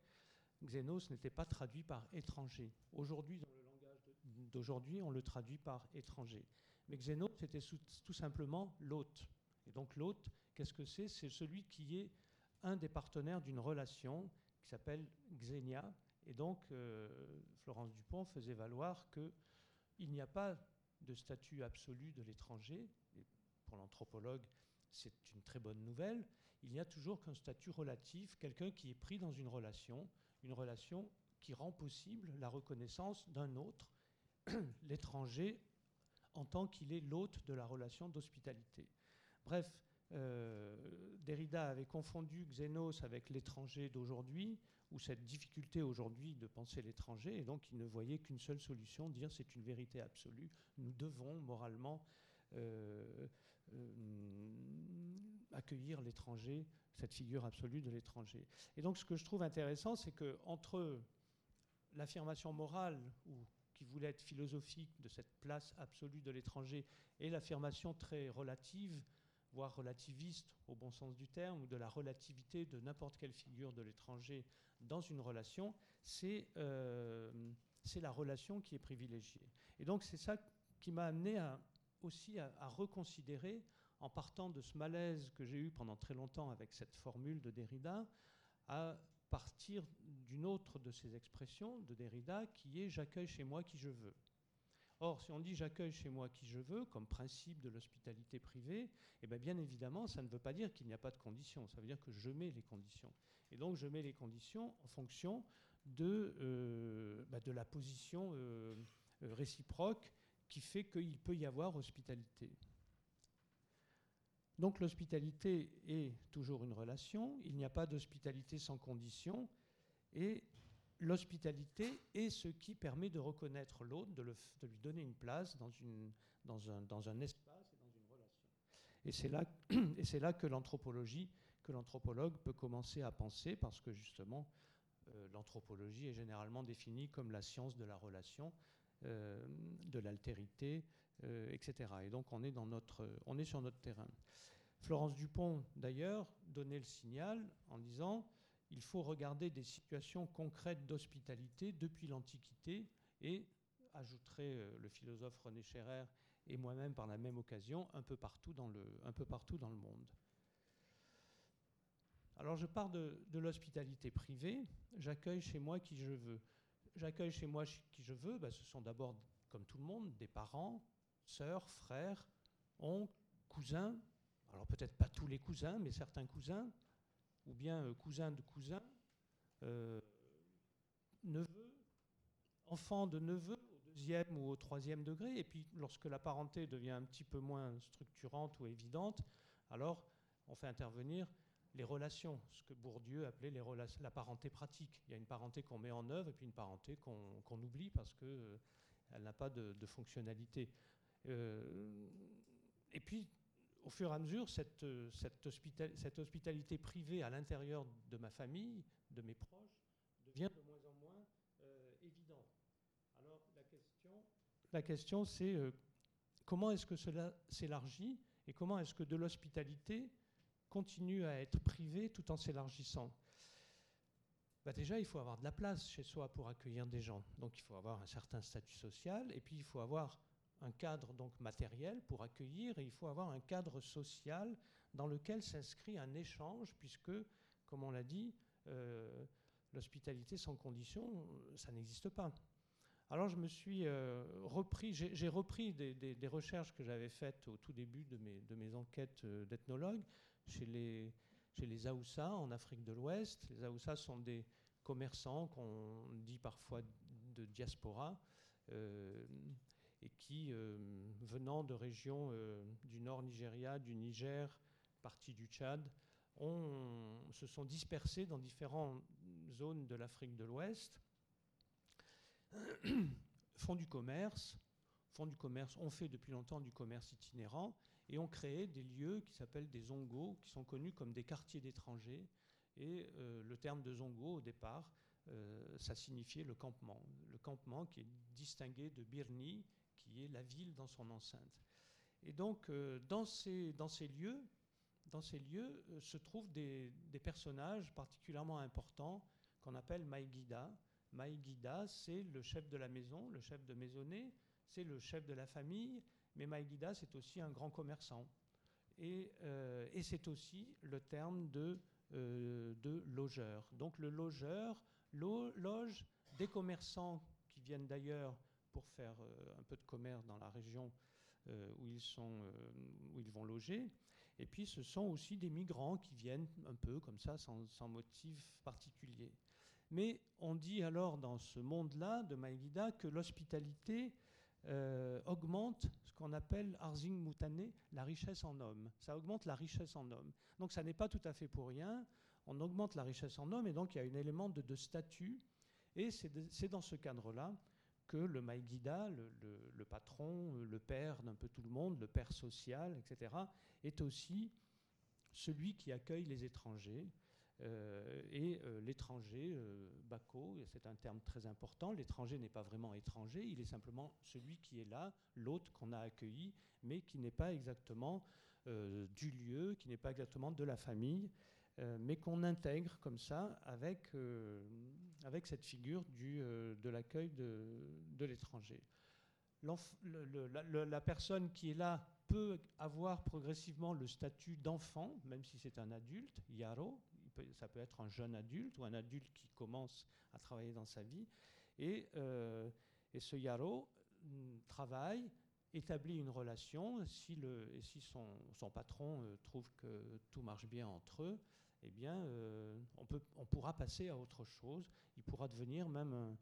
Xénos n'était pas traduit par étranger. Aujourd'hui, dans le langage d'aujourd'hui, on le traduit par étranger. Mais c'était tout simplement l'hôte. Et donc l'hôte, qu'est-ce que c'est? C'est celui qui est un des partenaires d'une relation qui s'appelle Xénia. Et donc euh, Florence Dupont faisait valoir qu'il n'y a pas de statut absolu de l'étranger. Pour l'anthropologue, c'est une très bonne nouvelle. Il n'y a toujours qu'un statut relatif, quelqu'un qui est pris dans une relation, une relation qui rend possible la reconnaissance d'un autre, l'étranger en tant qu'il est l'hôte de la relation d'hospitalité. Bref, euh, Derrida avait confondu Xénos avec l'étranger d'aujourd'hui, ou cette difficulté aujourd'hui de penser l'étranger, et donc il ne voyait qu'une seule solution, dire c'est une vérité absolue, nous devons moralement euh, euh, accueillir l'étranger, cette figure absolue de l'étranger. Et donc ce que je trouve intéressant, c'est que entre l'affirmation morale, ou qui voulait être philosophique de cette place absolue de l'étranger et l'affirmation très relative, voire relativiste au bon sens du terme, ou de la relativité de n'importe quelle figure de l'étranger dans une relation, c'est euh, la relation qui est privilégiée. Et donc c'est ça qui m'a amené aussi à, à, reconsidérer, en partant de ce malaise que j'ai eu pendant très longtemps avec cette formule de Derrida, à partir d'une autre de ces expressions de Derrida qui est j'accueille chez moi qui je veux. Or, si on dit j'accueille chez moi qui je veux, comme principe de l'hospitalité privée, eh bien, bien évidemment, ça ne veut pas dire qu'il n'y a pas de conditions, ça veut dire que je mets les conditions. Et donc, je mets les conditions en fonction de, euh, bah, la position euh, euh, réciproque qui fait qu'il peut y avoir hospitalité. Donc l'hospitalité est toujours une relation, il n'y a pas d'hospitalité sans condition, et l'hospitalité est ce qui permet de reconnaître l'autre, de, lui donner une place dans, un, espace et dans une relation. Et c'est là, que l'anthropologie, que l'anthropologue peut commencer à penser, parce que justement, euh, l'anthropologie est généralement définie comme la science de la relation, de l'altérité, euh, etc. Et donc on est, dans notre, on est sur notre terrain. Florence Dupont, d'ailleurs, donnait le signal en disant il faut regarder des situations concrètes d'hospitalité depuis l'Antiquité et, ajouterait euh, le philosophe René Scherrer et moi-même par la même occasion, un peu partout dans le, un peu partout dans le monde. Alors je pars de l'hospitalité privée, j'accueille chez moi qui je veux. J'accueille chez moi qui je veux, ben, ce sont d'abord, comme tout le monde, des parents, sœurs, frères, oncles, cousins, alors peut-être pas tous les cousins, mais certains cousins, ou bien euh, cousins de cousins, euh, neveux, enfants de neveux au deuxième ou au troisième degré, et puis lorsque la parenté devient un petit peu moins structurante ou évidente, alors on fait intervenir les relations, ce que Bourdieu appelait la parenté pratique. Il y a une parenté qu'on met en œuvre et puis une parenté qu'on oublie parce qu'elle euh, n'a pas de, fonctionnalité. Euh, et puis, au fur et à mesure, cette hospitalité privée à l'intérieur de ma famille, de mes proches, devient de moins en moins euh, évidente. Alors la question, la question c'est euh, comment est-ce que cela s'élargit et comment est-ce que de l'hospitalité continue à être privée tout en s'élargissant bah déjà, il faut avoir de la place chez soi pour accueillir des gens. Donc il faut avoir un certain statut social et puis il faut avoir un cadre donc matériel pour accueillir et il faut avoir un cadre social dans lequel s'inscrit un échange puisque, comme on l'a dit, euh, l'hospitalité sans condition, ça n'existe pas. Alors je me suis euh, repris, j'ai repris des, recherches que j'avais faites au tout début de mes, de mes enquêtes euh, d'ethnologue chez les, Aoussa en Afrique de l'Ouest. Les Aoussa sont des commerçants qu'on dit parfois de diaspora. Euh, et qui, euh, venant de régions euh, du nord Nigeria, du Niger, partie du Tchad, se sont dispersés dans différentes zones de l'Afrique de l'Ouest, font du commerce, font du commerce, ont fait depuis longtemps du commerce itinérant et ont créé des lieux qui s'appellent des zongos, qui sont connus comme des quartiers d'étrangers. Et euh, le terme de zongo, au départ, euh, ça signifiait le campement. Le campement qui est distingué de birni, qui est la ville dans son enceinte. Et donc, euh, dans, ces, lieux, dans ces lieux se trouvent des, des, personnages particulièrement importants qu'on appelle Maïguida. Maïguida, c'est le chef de la maison, le chef de maisonnée, c'est le chef de la famille, mais Maïguida, c'est aussi un grand commerçant. Et, euh, c'est aussi le terme de, euh, de logeur. Donc le logeur lo, loge des commerçants qui viennent d'ailleurs pour faire euh, un peu de commerce dans la région où, ils vont loger. Et puis ce sont aussi des migrants qui viennent un peu comme ça, sans, sans motif particulier. Mais on dit alors dans ce monde-là de Maïgida que l'hospitalité euh, augmente ce qu'on appelle Arzing Moutané, la richesse en homme. Ça augmente la richesse en homme. Donc ça n'est pas tout à fait pour rien. On augmente la richesse en homme et donc il y a un élément de, de statut. Et c'est dans ce cadre-là que le Maïguida, le, le, le, patron, le père d'un peu tout le monde, le père social, etc., est aussi celui qui accueille les étrangers. Euh, et euh, l'étranger, euh, Bako, c'est un terme très important, l'étranger n'est pas vraiment étranger, il est simplement celui qui est là, l'autre qu'on a accueilli, mais qui n'est pas exactement euh, du lieu, qui n'est pas exactement de la famille. Mais qu'on intègre comme ça avec, avec cette figure du, de l'accueil de, de l'étranger. la, personne qui est là peut avoir progressivement le statut d'enfant, même si c'est un adulte, yaro, ça peut être un jeune adulte ou un adulte qui commence à travailler dans sa vie. Et, euh, ce yaro mm, travaille, établit une relation, si le, et si son, son patron euh, trouve que tout marche bien entre eux, eh bien, euh, on, peut, on pourra passer à autre chose. Il pourra devenir même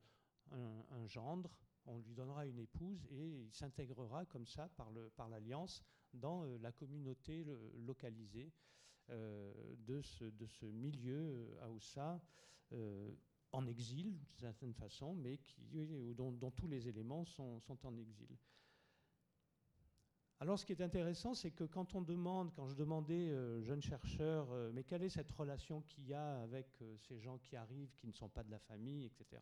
un, un gendre on lui donnera une épouse et il s'intégrera comme ça par, le, par l'alliance dans la communauté localisée de, ce, de ce milieu Haoussa euh, en exil, d'une certaine façon, mais qui, dont, dont, tous les éléments sont, en exil. Alors ce qui est intéressant, c'est que quand on demande, quand je demandais aux jeunes chercheurs, mais quelle est cette relation qu'il y a avec ces gens qui arrivent, qui ne sont pas de la famille, etc.,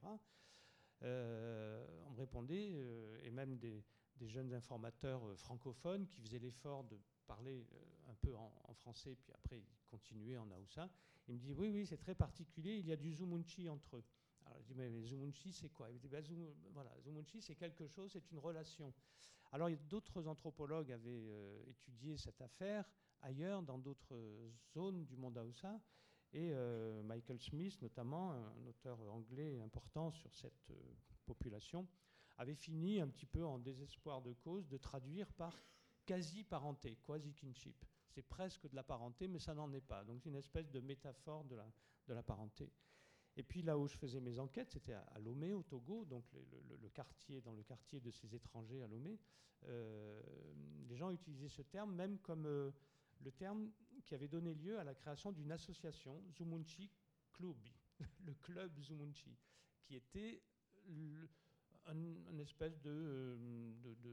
euh, on me répondait, euh, et même des, jeunes informateurs euh, francophones qui faisaient l'effort de parler un peu en, français, puis après ils continuaient en Aoussa. Il me dit Oui, oui, c'est très particulier, il y a du Zumunchi entre eux. Alors je dis Mais, Zumunchi, c'est quoi? Il me dit bah, Voilà, Zumunchi, c'est quelque chose, c'est une relation. Alors d'autres anthropologues avaient étudié cette affaire ailleurs, dans d'autres zones du monde Aoussa, et euh, Michael Smith, notamment, un auteur anglais important sur cette euh, population, avait fini un petit peu en désespoir de cause de traduire par quasi-parenté, quasi-kinship. C'est presque de la parenté, mais ça n'en est pas. Donc c'est une espèce de métaphore de la, parenté. Et puis là où je faisais mes enquêtes, c'était à, Lomé, au Togo, donc le, quartier, dans le quartier de ces étrangers à Lomé. Euh, les gens utilisaient ce terme même comme le terme qui avait donné lieu à la création d'une association, Zumunchi Club, le club Zumunchi, qui était une espèce de,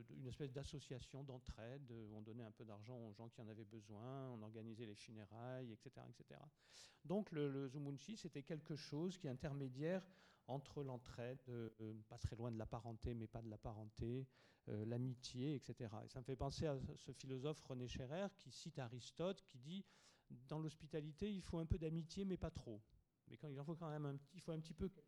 une espèce d'association d'entraide où on donnait un peu d'argent aux gens qui en avaient besoin, on organisait les funérailles, etc. etc. Donc le, le Zumunchi, c'était quelque chose qui est intermédiaire entre l'entraide, euh, pas très loin de la parenté, mais pas de la parenté, euh, l'amitié, etc. Et ça me fait penser à ce philosophe René Scherer qui cite Aristote, qui dit dans l'hospitalité, il faut un peu d'amitié, mais pas trop. Mais quand il en faut quand même un il faut un petit peu chose.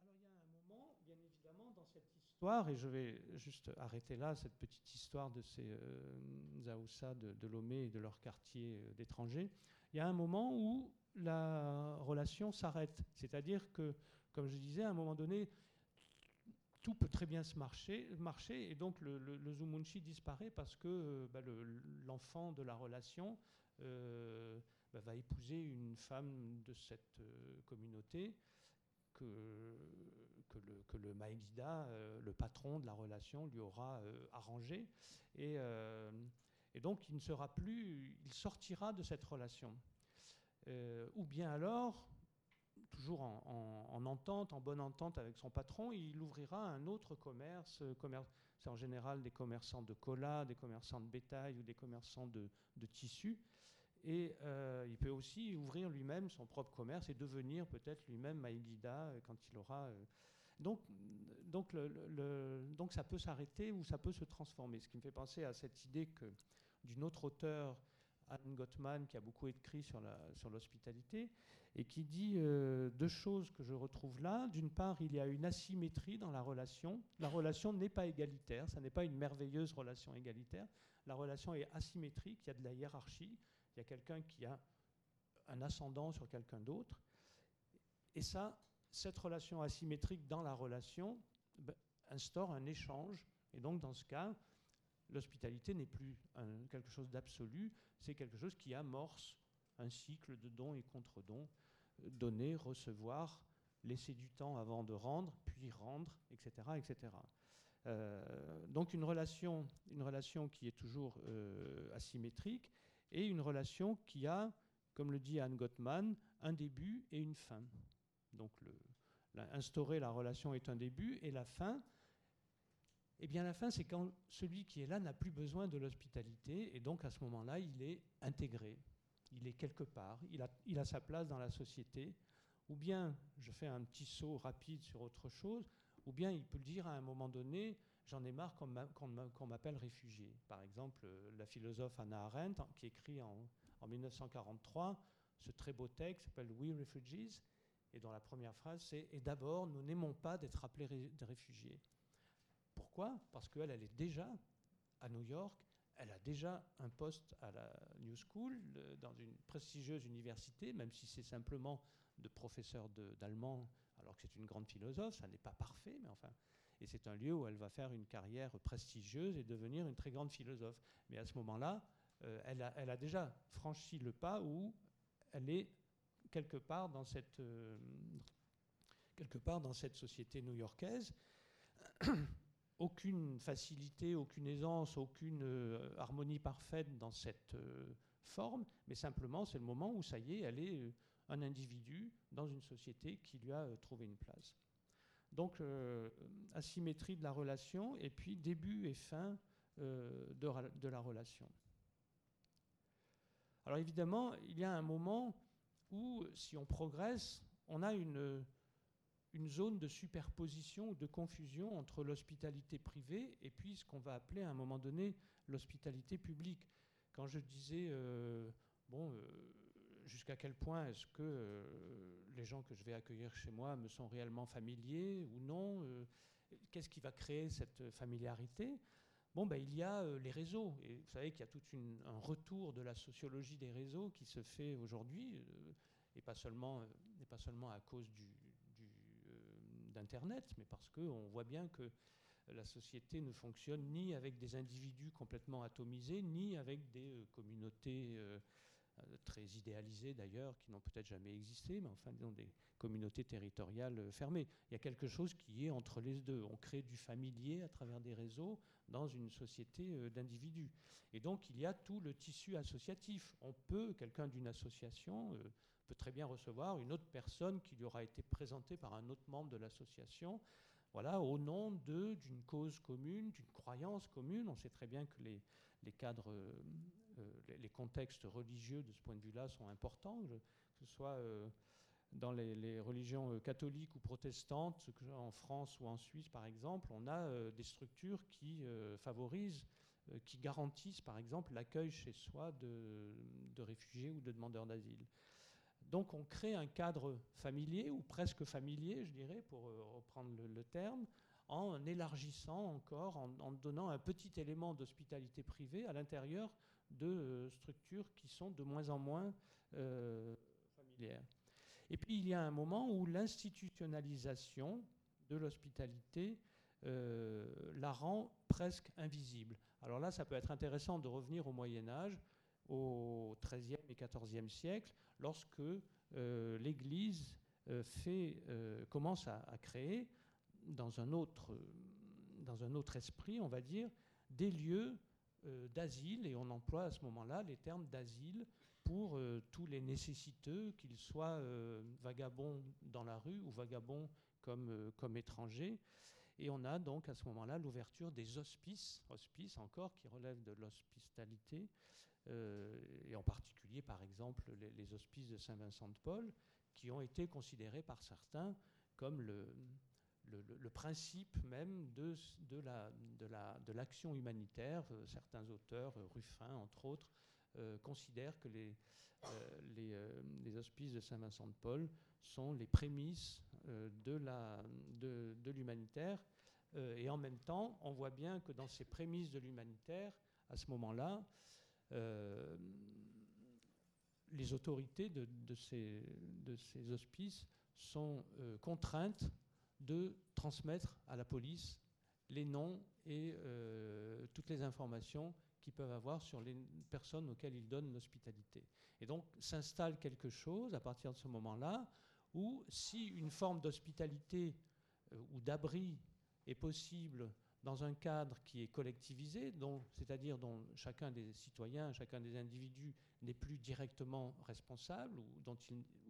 Alors il y a un moment, bien évidemment, dans cette et je vais juste arrêter là cette petite histoire de ces euh, Zaoussa de, Lomé et de leur quartier euh, d'étrangers. Il y a un moment où la relation s'arrête. C'est-à-dire que, comme je disais, à un moment donné, tout peut très bien se marcher, et donc le, le, Zumunchi disparaît parce que euh, bah, l'enfant de la relation euh, bah, va épouser une femme de cette communauté que, que, le, que le Maïgida, le patron de la relation, lui aura arrangé. Et, et, donc il ne sera plus, il sortira de cette relation. Euh, ou bien alors, toujours en, entente, en bonne entente avec son patron, il ouvrira un autre commerce. Euh, c'est en général des commerçants de cola, des commerçants de bétail ou des commerçants de, tissus. Et euh, il peut aussi ouvrir lui-même son propre commerce et devenir peut-être lui-même Maïgida quand il aura. Donc, donc, donc ça peut s'arrêter ou ça peut se transformer. Ce qui me fait penser à cette idée que d'une autre auteure Anne Gottman, qui a beaucoup écrit sur l'hospitalité, et qui dit euh, deux choses que je retrouve là. D'une part, il y a une asymétrie dans la relation. La relation n'est pas égalitaire, ça n'est pas une merveilleuse relation égalitaire. La relation est asymétrique, il y a de la hiérarchie, il y a quelqu'un qui a un ascendant sur quelqu'un d'autre. Et ça, cette relation asymétrique dans la relation ben, instaure un échange. Et donc, dans ce cas, l'hospitalité n'est plus quelque chose d'absolu, c'est quelque chose qui amorce un cycle de dons et contre-dons, donner, recevoir, laisser du temps avant de rendre, puis rendre, etc. etc. Euh, donc une relation, une relation qui est toujours euh, asymétrique et une relation qui a, comme le dit Anne Gottman, un début et une fin. Donc instaurer la relation est un début et la fin, eh bien, la fin, c'est quand celui qui est là n'a plus besoin de l'hospitalité, et donc à ce moment-là, il est intégré, il est quelque part, il a, sa place dans la société, ou bien, je fais un petit saut rapide sur autre chose, ou bien il peut le dire à un moment donné, j'en ai marre qu'on m'appelle réfugié. Par exemple, la philosophe Anna Arendt, qui écrit en, en 1943 ce très beau texte s'appelle We Refugees, et dont la première phrase c'est Et d'abord, nous n'aimons pas d'être appelés réfugiés. Pourquoi? Parce qu'elle, elle est déjà à New York, elle a déjà un poste à la New School, dans une prestigieuse université, même si c'est simplement de professeur d'allemand, alors que c'est une grande philosophe, ça n'est pas parfait, mais enfin, et c'est un lieu où elle va faire une carrière prestigieuse et devenir une très grande philosophe. Mais à ce moment-là, euh, elle, a, déjà franchi le pas où elle est quelque part dans cette, euh, quelque part dans cette société new-yorkaise. aucune facilité, aucune aisance, aucune euh, harmonie parfaite dans cette forme, mais simplement c'est le moment où ça y est, elle est un individu dans une société qui lui a trouvé une place. Donc asymétrie de la relation et puis début et fin de, de la relation. Alors évidemment, il y a un moment où, si on progresse, on a une, zone de superposition ou de confusion entre l'hospitalité privée et puis ce qu'on va appeler à un moment donné l'hospitalité publique. Quand je disais, euh, bon, euh, jusqu'à quel point est-ce que euh, les gens que je vais accueillir chez moi me sont réellement familiers ou non Qu'est-ce qui va créer cette familiarité? Bon, ben, il y a euh, les réseaux. Et vous savez qu'il y a tout un retour de la sociologie des réseaux qui se fait aujourd'hui, euh, et, pas seulement, euh, et pas seulement à cause du, d'Internet, mais parce qu'on voit bien que la société ne fonctionne ni avec des individus complètement atomisés, ni avec des communautés très idéalisées d'ailleurs, qui n'ont peut-être jamais existé, mais enfin disons des communautés territoriales fermées. Il y a quelque chose qui est entre les deux. On crée du familier à travers des réseaux, dans une société euh, d'individus. Et donc il y a tout le tissu associatif. On peut, quelqu'un d'une association euh, peut très bien recevoir une autre personne qui lui aura été présentée par un autre membre de l'association, voilà, au nom d'une cause commune, d'une croyance commune. On sait très bien que les, les cadres, euh, les, contextes religieux de ce point de vue-là sont importants, que ce soit dans les, religions euh, catholiques ou protestantes, en France ou en Suisse par exemple, on a euh, des structures qui euh, favorisent, qui garantissent par exemple l'accueil chez soi de, réfugiés ou de demandeurs d'asile. Donc on crée un cadre familier ou presque familier, je dirais, pour reprendre le, terme, en élargissant encore, en, donnant un petit élément d'hospitalité privée à l'intérieur de structures qui sont de moins en moins familières. Et puis il y a un moment où l'institutionnalisation de l'hospitalité euh, la rend presque invisible. Alors là, ça peut être intéressant de revenir au Moyen Âge, au XIIIe et XIVe siècle, lorsque euh, l'Église euh, commence à, à, créer, dans un, autre, dans un autre esprit, on va dire, des lieux d'asile, et on emploie à ce moment-là les termes d'asile pour euh, tous les nécessiteux, qu'ils soient euh, vagabonds dans la rue ou vagabonds comme, euh, comme étrangers. Et on a donc à ce moment-là l'ouverture des hospices, hospices encore qui relèvent de l'hospitalité, et en particulier par exemple les, hospices de Saint-Vincent de Paul, qui ont été considérés par certains comme le, le, principe même de, de, la, de, la, de l'action humanitaire. certains auteurs, Ruffin entre autres, euh, considère que les, euh, euh, hospices de Saint-Vincent de Paul sont les prémices de, l'humanitaire. et en même temps, on voit bien que dans ces prémices de l'humanitaire, à ce moment-là, les autorités de, ces, hospices sont contraintes de transmettre à la police les noms et toutes les informations qu'ils peuvent avoir sur les personnes auxquelles ils donnent l'hospitalité. Et donc s'installe quelque chose à partir de ce moment-là où si une forme d'hospitalité euh, ou d'abri est possible dans un cadre qui est collectivisé, c'est-à-dire dont chacun des citoyens, chacun des individus n'est plus directement responsable ou dont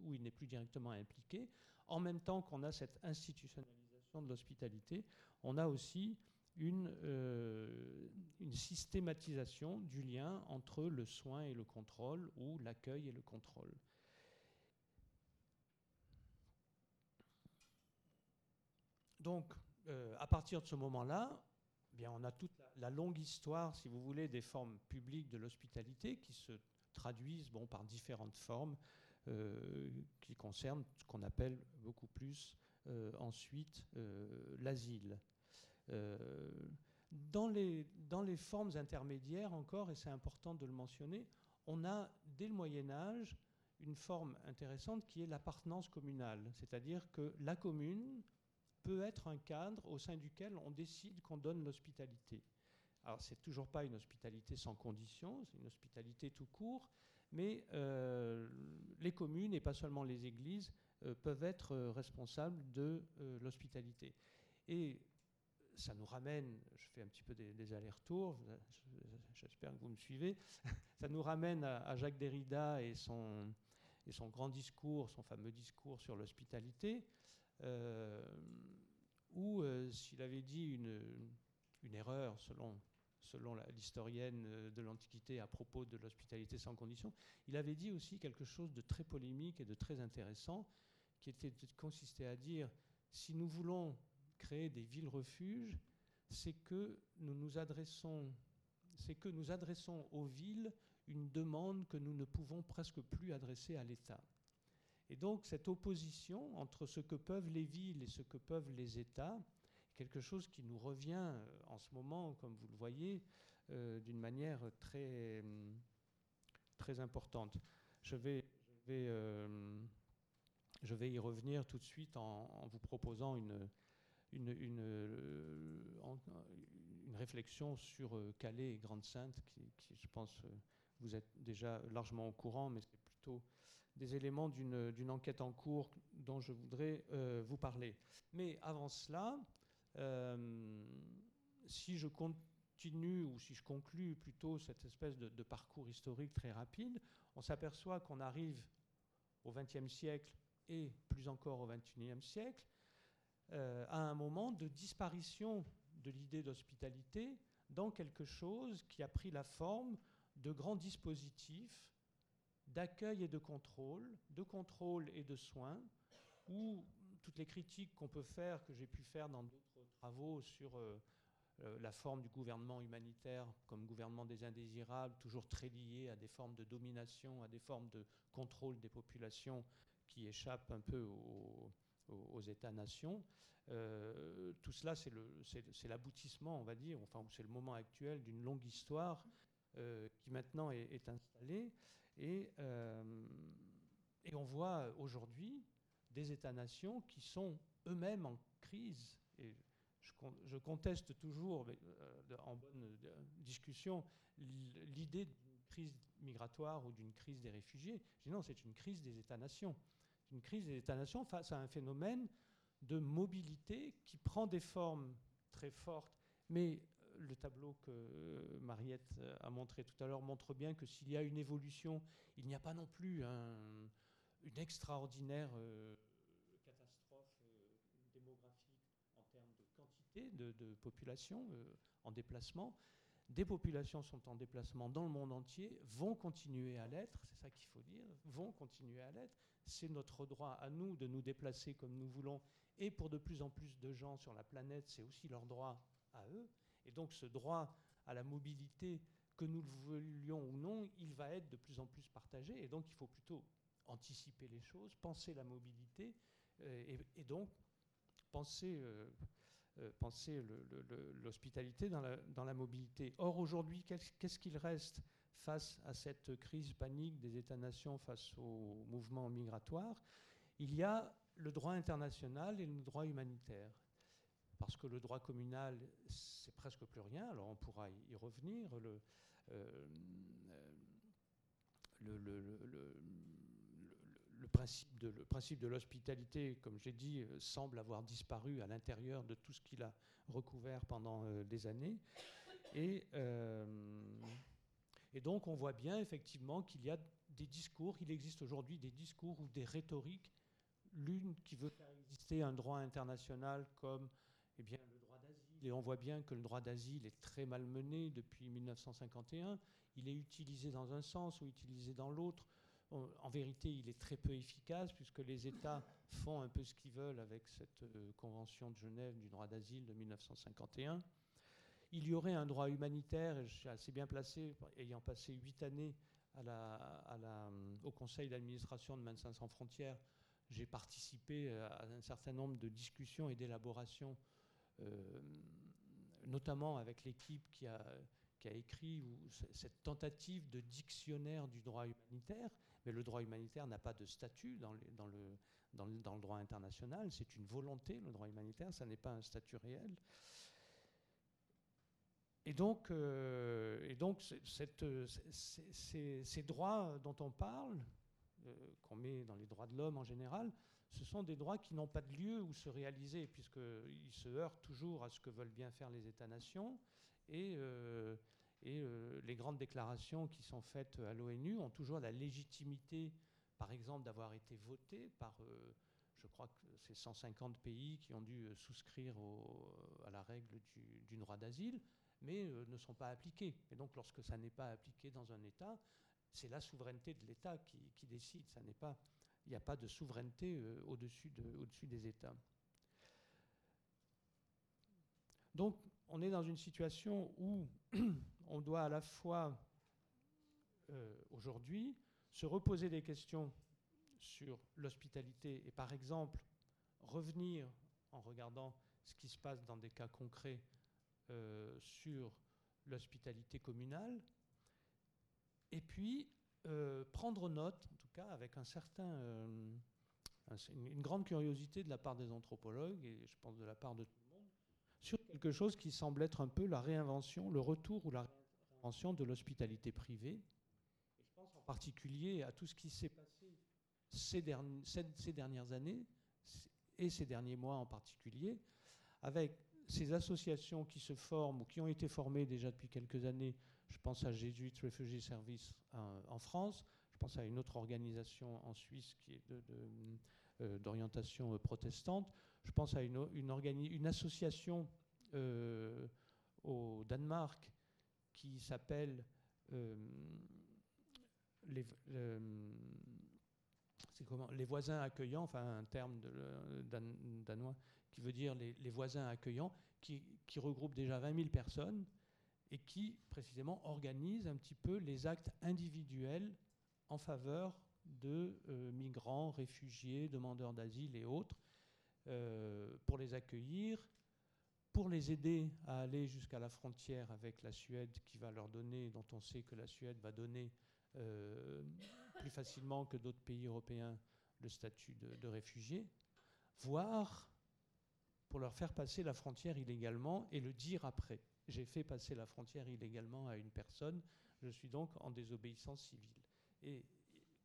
il n'est plus directement impliqué, en même temps qu'on a cette institutionnalisation de l'hospitalité, on a aussi une, euh, une, systématisation du lien entre le soin et le contrôle ou l'accueil et le contrôle. Donc, euh, à partir de ce moment-là, eh on a toute la, longue histoire, si vous voulez, des formes publiques de l'hospitalité qui se traduisent bon, par différentes formes. Qui concerne ce qu'on appelle beaucoup plus ensuite l'asile. Dans les, dans les, formes intermédiaires encore, et c'est important de le mentionner, on a dès le Moyen Âge une forme intéressante qui est l'appartenance communale, c'est-à-dire que la commune peut être un cadre au sein duquel on décide qu'on donne l'hospitalité. Alors c'est toujours pas une hospitalité sans condition, c'est une hospitalité tout court, mais euh, les communes et pas seulement les églises euh, peuvent être euh, responsables de l'hospitalité. Et ça nous ramène, je fais un petit peu des, allers-retours, j'espère que vous me suivez, ça nous ramène à, Jacques Derrida et son, grand discours, son fameux discours sur l'hospitalité, où s'il avait dit une, erreur selon, selon l'historienne de l'Antiquité à propos de l'hospitalité sans condition, il avait dit aussi quelque chose de très polémique et de très intéressant, qui était consistait à dire si nous voulons créer des villes-refuges, c'est que nous nous adressons, c'est que nous adressons aux villes une demande que nous ne pouvons presque plus adresser à l'État. Et donc cette opposition entre ce que peuvent les villes et ce que peuvent les États, quelque chose qui nous revient euh, en ce moment, comme vous le voyez, euh, d'une manière très, très importante. Je vais, je vais, euh, je vais y revenir tout de suite en vous proposant une, une, une, réflexion sur Calais et Grande-Sainte, qui, je pense, vous êtes déjà largement au courant, mais c'est plutôt des éléments d'une enquête en cours dont je voudrais vous parler. Mais avant cela, si je continue ou si je conclus plutôt cette espèce de, de parcours historique très rapide, on s'aperçoit qu'on arrive au XXe siècle et plus encore au XXIe siècle, euh, à un moment de disparition de l'idée d'hospitalité dans quelque chose qui a pris la forme de grands dispositifs d'accueil et de contrôle, de contrôle et de soins, où toutes les critiques qu'on peut faire, que j'ai pu faire dans d'autres travaux sur euh, euh, la forme du gouvernement humanitaire comme gouvernement des indésirables, toujours très lié à des formes de domination, à des formes de contrôle des populations qui échappent un peu au, aux, États-nations. Euh, tout cela, c'est l'aboutissement, on va dire, enfin, c'est le moment actuel d'une longue histoire qui maintenant est, installée. Et, et on voit aujourd'hui des États-nations qui sont eux-mêmes en crise. Je, conteste toujours, en bonne discussion, l'idée d'une crise migratoire ou d'une crise des réfugiés. Je dis non, c'est une crise des États-nations une crise des États-nations face à un phénomène de mobilité qui prend des formes très fortes. Mais euh, le tableau que euh, Mariette a montré tout à l'heure montre bien que s'il y a une évolution, il n'y a pas non plus une extraordinaire euh, catastrophe démographique en termes de de, population en déplacement. Des populations sont en déplacement dans le monde entier, vont continuer à l'être, c'est ça qu'il faut dire, vont continuer à l'être c'est notre droit à nous de nous déplacer comme nous voulons, et pour de plus en plus de gens sur la planète, c'est aussi leur droit à eux. Et donc ce droit à la mobilité, que nous le voulions ou non, il va être de plus en plus partagé, et donc il faut plutôt anticiper les choses, penser la mobilité, euh, et, donc penser... Euh, euh, penser l'hospitalité dans la, mobilité. Or, aujourd'hui, qu'est-ce qu'il reste face à cette crise panique des États-nations face au mouvement migratoire, il y a le droit international et le droit humanitaire. Parce que le droit communal, c'est presque plus rien, alors on pourra y revenir. Le, euh, le, principe de, le principe de l'hospitalité, comme j'ai dit, euh, semble avoir disparu à l'intérieur de tout ce qu'il a recouvert pendant euh, des années. Et et donc on voit bien effectivement qu'il y a des discours, il existe aujourd'hui des discours ou des rhétoriques, l'une qui veut faire exister un droit international comme eh bien, le droit d'asile, et on voit bien que le droit d'asile est très malmené depuis 1951, il est utilisé dans un sens ou utilisé dans l'autre. En vérité, il est très peu efficace puisque les États font un peu ce qu'ils veulent avec cette euh, Convention de Genève du droit d'asile de 1951 il y aurait un droit humanitaire, et je suis assez bien placé, ayant passé huit années au conseil d'administration de Médecins sans frontières, j'ai participé à un certain nombre de discussions et d'élaborations, notamment avec l'équipe qui a écrit cette tentative de dictionnaire du droit humanitaire, mais le droit humanitaire n'a pas de statut dans, le, droit international, c'est une volonté, le droit humanitaire, ça n'est pas un statut réel. Et donc, euh, ces, droits dont on parle, euh, qu'on met dans les droits de l'homme en général, ce sont des droits qui n'ont pas de lieu où se réaliser, puisqu'ils se heurtent toujours à ce que veulent bien faire les États-nations. Et, euh, et euh, les grandes déclarations qui sont faites à l'ONU ont toujours la légitimité, par exemple, d'avoir été votées par, euh, je crois que c'est 150 pays qui ont dû souscrire à la règle du, droit d'asile, mais ne sont pas appliquées. Et donc, lorsque ça n'est pas appliqué dans un État, c'est la souveraineté de l'État qui, décide. Il n'y a pas de souveraineté au-dessus de, au des États. Donc, on est dans une situation où on doit à la fois, euh, aujourd'hui, se reposer des questions sur l'hospitalité et par exemple revenir en regardant ce qui se passe dans des cas concrets euh, sur l'hospitalité communale, et puis euh, prendre note, en tout cas avec un certain, une grande curiosité de la part des anthropologues et je pense de la part de sur quelque chose qui semble être un peu la réinvention, le retour ou la de l'hospitalité privée. je pense en particulier à tout ce qui s'est passé ces, dernières années et ces derniers mois en particulier, avec ces associations qui se forment ou qui ont été formées déjà depuis quelques années. Je pense à Jésuit Refugee Service en France, je pense à une autre organisation en Suisse qui est euh, d'orientation euh, protestante. Je pense à une, association euh, au Danemark qui s'appelle euh, les, comment, les, voisins accueillants, enfin un terme de, danois qui veut dire les, voisins accueillants, qui, qui, regroupe déjà 20 000 personnes et qui précisément organise un petit peu les actes individuels en faveur de euh, migrants, réfugiés, demandeurs d'asile et autres, euh, pour les accueillir, pour les aider à aller jusqu'à la frontière avec la Suède, qui va leur donner, dont on sait que la Suède va donner euh, plus facilement que d'autres pays européens le statut de, de réfugiés, voire pour leur faire passer la frontière illégalement et le dire après. J'ai fait passer la frontière illégalement à une personne, je suis donc en désobéissance civile. Et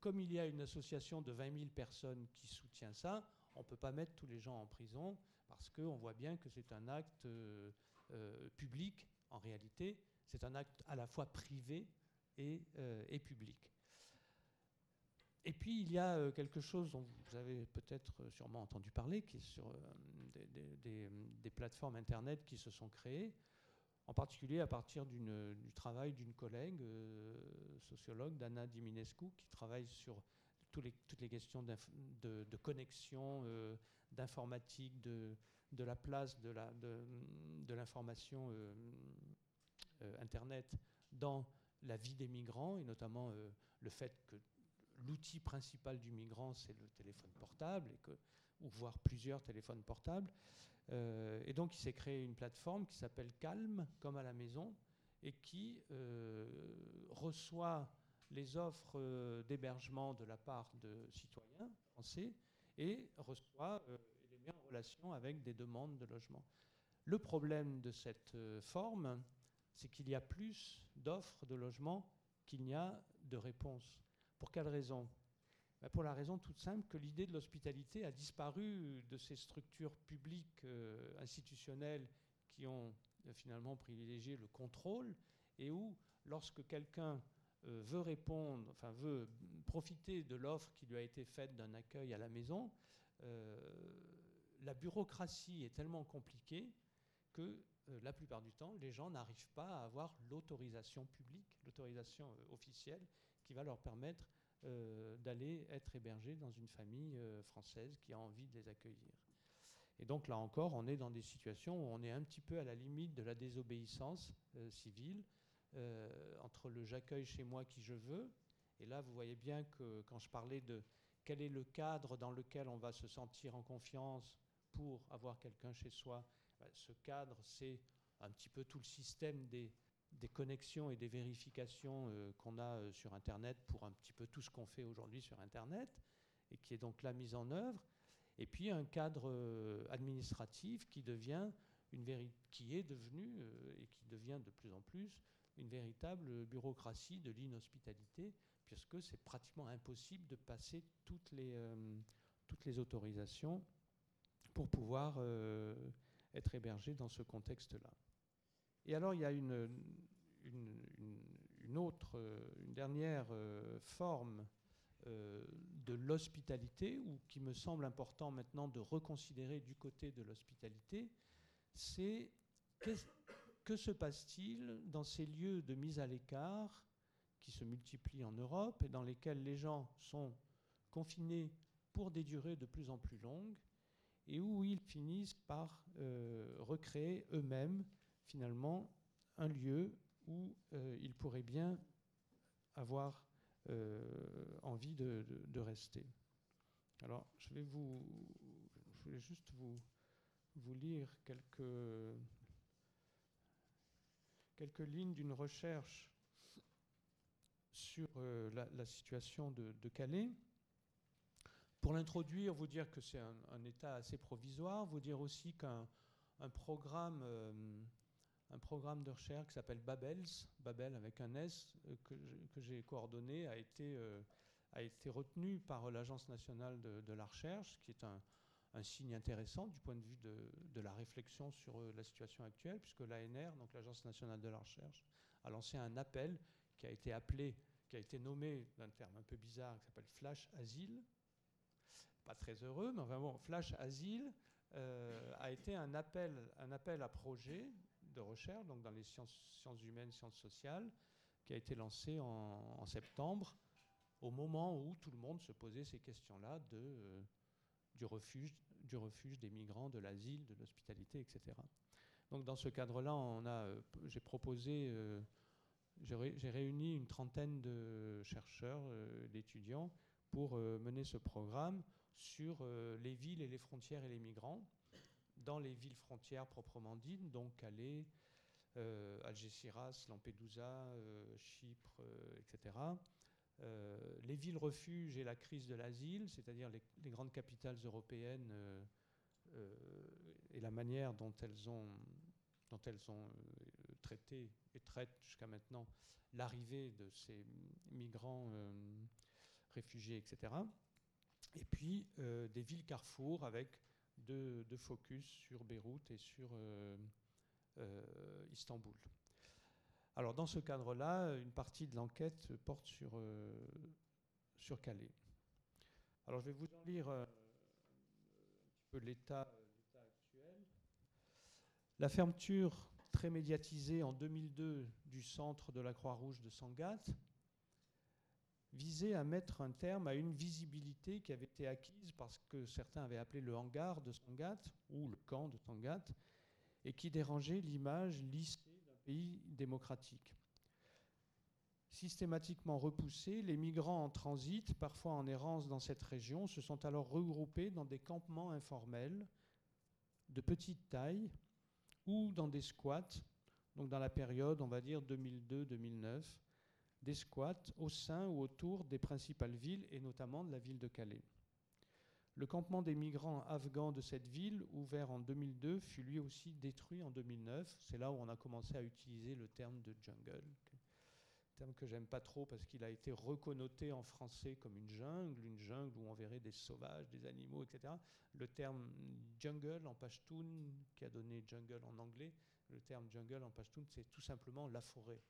comme il y a une association de 20 000 personnes qui soutient ça, on ne peut pas mettre tous les gens en prison parce qu'on voit bien que c'est un acte euh, euh, public en réalité. C'est un acte à la fois privé et, euh, public. Et puis il y a quelque chose dont vous avez peut-être sûrement entendu parler, qui est sur des, plateformes Internet qui se sont créées, en particulier à partir du travail d'une collègue sociologue, Dana Diminescu, qui travaille sur toutes les questions de, connexion, euh, d'informatique, de, la place de l'information euh, euh, Internet dans la vie des migrants, et notamment le fait que l'outil principal du migrant, c'est le téléphone portable, ou voire plusieurs téléphones portables. et donc, il s'est créé une plateforme qui s'appelle Calme, comme à la maison, et qui reçoit les offres euh, d'hébergement de la part de citoyens français et reçoit euh, les met en relation avec des demandes de logement. Le problème de cette euh, forme, c'est qu'il y a plus d'offres de logement qu'il n'y a de réponses. Pour quelle raison? Ben, Pour la raison toute simple que l'idée de l'hospitalité a disparu de ces structures publiques institutionnelles qui ont finalement privilégié le contrôle et où, lorsque quelqu'un veut répondre, enfin veut profiter de l'offre qui lui a été faite d'un accueil à la maison, euh, la bureaucratie est tellement compliquée que euh, la plupart du temps, les gens n'arrivent pas à avoir l'autorisation publique, l'autorisation officielle qui va leur permettre d'aller être hébergés dans une famille française qui a envie de les accueillir. Et donc là encore, on est dans des situations où on est un petit peu à la limite de la désobéissance civile, euh, entre le j'accueille chez moi qui je veux Et là, vous voyez bien que quand je parlais de quel est le cadre dans lequel on va se sentir en confiance pour avoir quelqu'un chez soi, bah, ce cadre, c'est un petit peu tout le système des, connexions et des vérifications euh, qu'on a euh, sur Internet pour un petit peu tout ce qu'on fait aujourd'hui sur Internet, et qui est donc la mise en œuvre. Et puis un cadre administratif qui devient une qui est devenu et qui devient de plus en plus une véritable bureaucratie de l'inhospitalité, puisque c'est pratiquement impossible de passer toutes les, toutes les autorisations pour pouvoir être hébergé dans ce contexte-là. Et alors, il y a une, une, autre, une dernière euh, forme euh, de l'hospitalité, ou qui me semble important maintenant de reconsidérer du côté de l'hospitalité, c'est que se passe-t-il dans ces lieux de mise à l'écart qui se multiplient en Europe et dans lesquels les gens sont confinés pour des durées de plus en plus longues et où ils finissent par euh, recréer eux-mêmes finalement un lieu où euh, il pourrait bien avoir euh, envie de, rester. Alors, je vais vous, je voulais juste vous lire quelques, quelques lignes d'une recherche sur euh, la, situation de, Calais. Pour l'introduire, vous dire que c'est un, état assez provisoire, vous dire aussi qu'un programme un programme de recherche qui s'appelle Babels, Babel avec un S, euh, que, j'ai coordonné, a été, euh, a été retenu par l'Agence nationale de, la recherche, qui est un, signe intéressant du point de vue de, la réflexion sur euh, la situation actuelle, puisque l'ANR, donc l'Agence nationale de la recherche, a lancé un appel qui a été appelé, qui a été nommé d'un terme un peu bizarre, qui s'appelle Flash Asile. Pas très heureux, mais enfin bon, Flash Asile a été un appel, un appel à projet de recherche, donc dans les sciences, sciences humaines, sciences sociales, qui a été lancé en, septembre, au moment où tout le monde se posait ces questions-là de, euh, du, refuge, du refuge des migrants, de l'asile, de l'hospitalité, etc. Donc dans ce cadre-là, euh, j'ai proposé, euh, j'ai réuni une trentaine de chercheurs, d'étudiants, pour mener ce programme sur les villes et les frontières et les migrants dans les villes frontières proprement dites, donc Calais, euh, Algeciras, Lampedusa, euh, Chypre, euh, les villes refuges et la crise de l'asile, c'est-à-dire les, grandes capitales européennes et la manière dont elles ont, traité et traitent jusqu'à maintenant l'arrivée de ces migrants réfugiés, etc. Et puis des villes carrefour avec de, focus sur Beyrouth et sur euh, euh, Istanbul. Alors dans ce cadre-là, une partie de l'enquête porte sur, euh, sur Calais. Alors je vais vous en lire un petit peu l'état actuel. La fermeture très médiatisée en 2002 du centre de la Croix-Rouge de Sangatte visait à mettre un terme à une visibilité qui avait été acquise parce que certains avaient appelé le hangar de Sangatte ou le camp de Sangatte et qui dérangeait l'image lissée d'un pays démocratique. Systématiquement repoussés, les migrants en transit, parfois en errance dans cette région, se sont alors regroupés dans des campements informels de petite taille ou dans des squats, donc dans la période, on va dire 2002-2009 des squats au sein ou autour des principales villes et notamment de la ville de Calais. Le campement des migrants afghans de cette ville, ouvert en 2002, fut lui aussi détruit en 2009. C'est là où on a commencé à utiliser le terme de jungle, terme que j'aime pas trop parce qu'il a été reconnoté en français comme une jungle, une jungle où on verrait des sauvages, des animaux, etc. Le terme jungle en pashtun, qui a donné jungle en anglais, le terme jungle en pashtun, c'est tout simplement la forêt,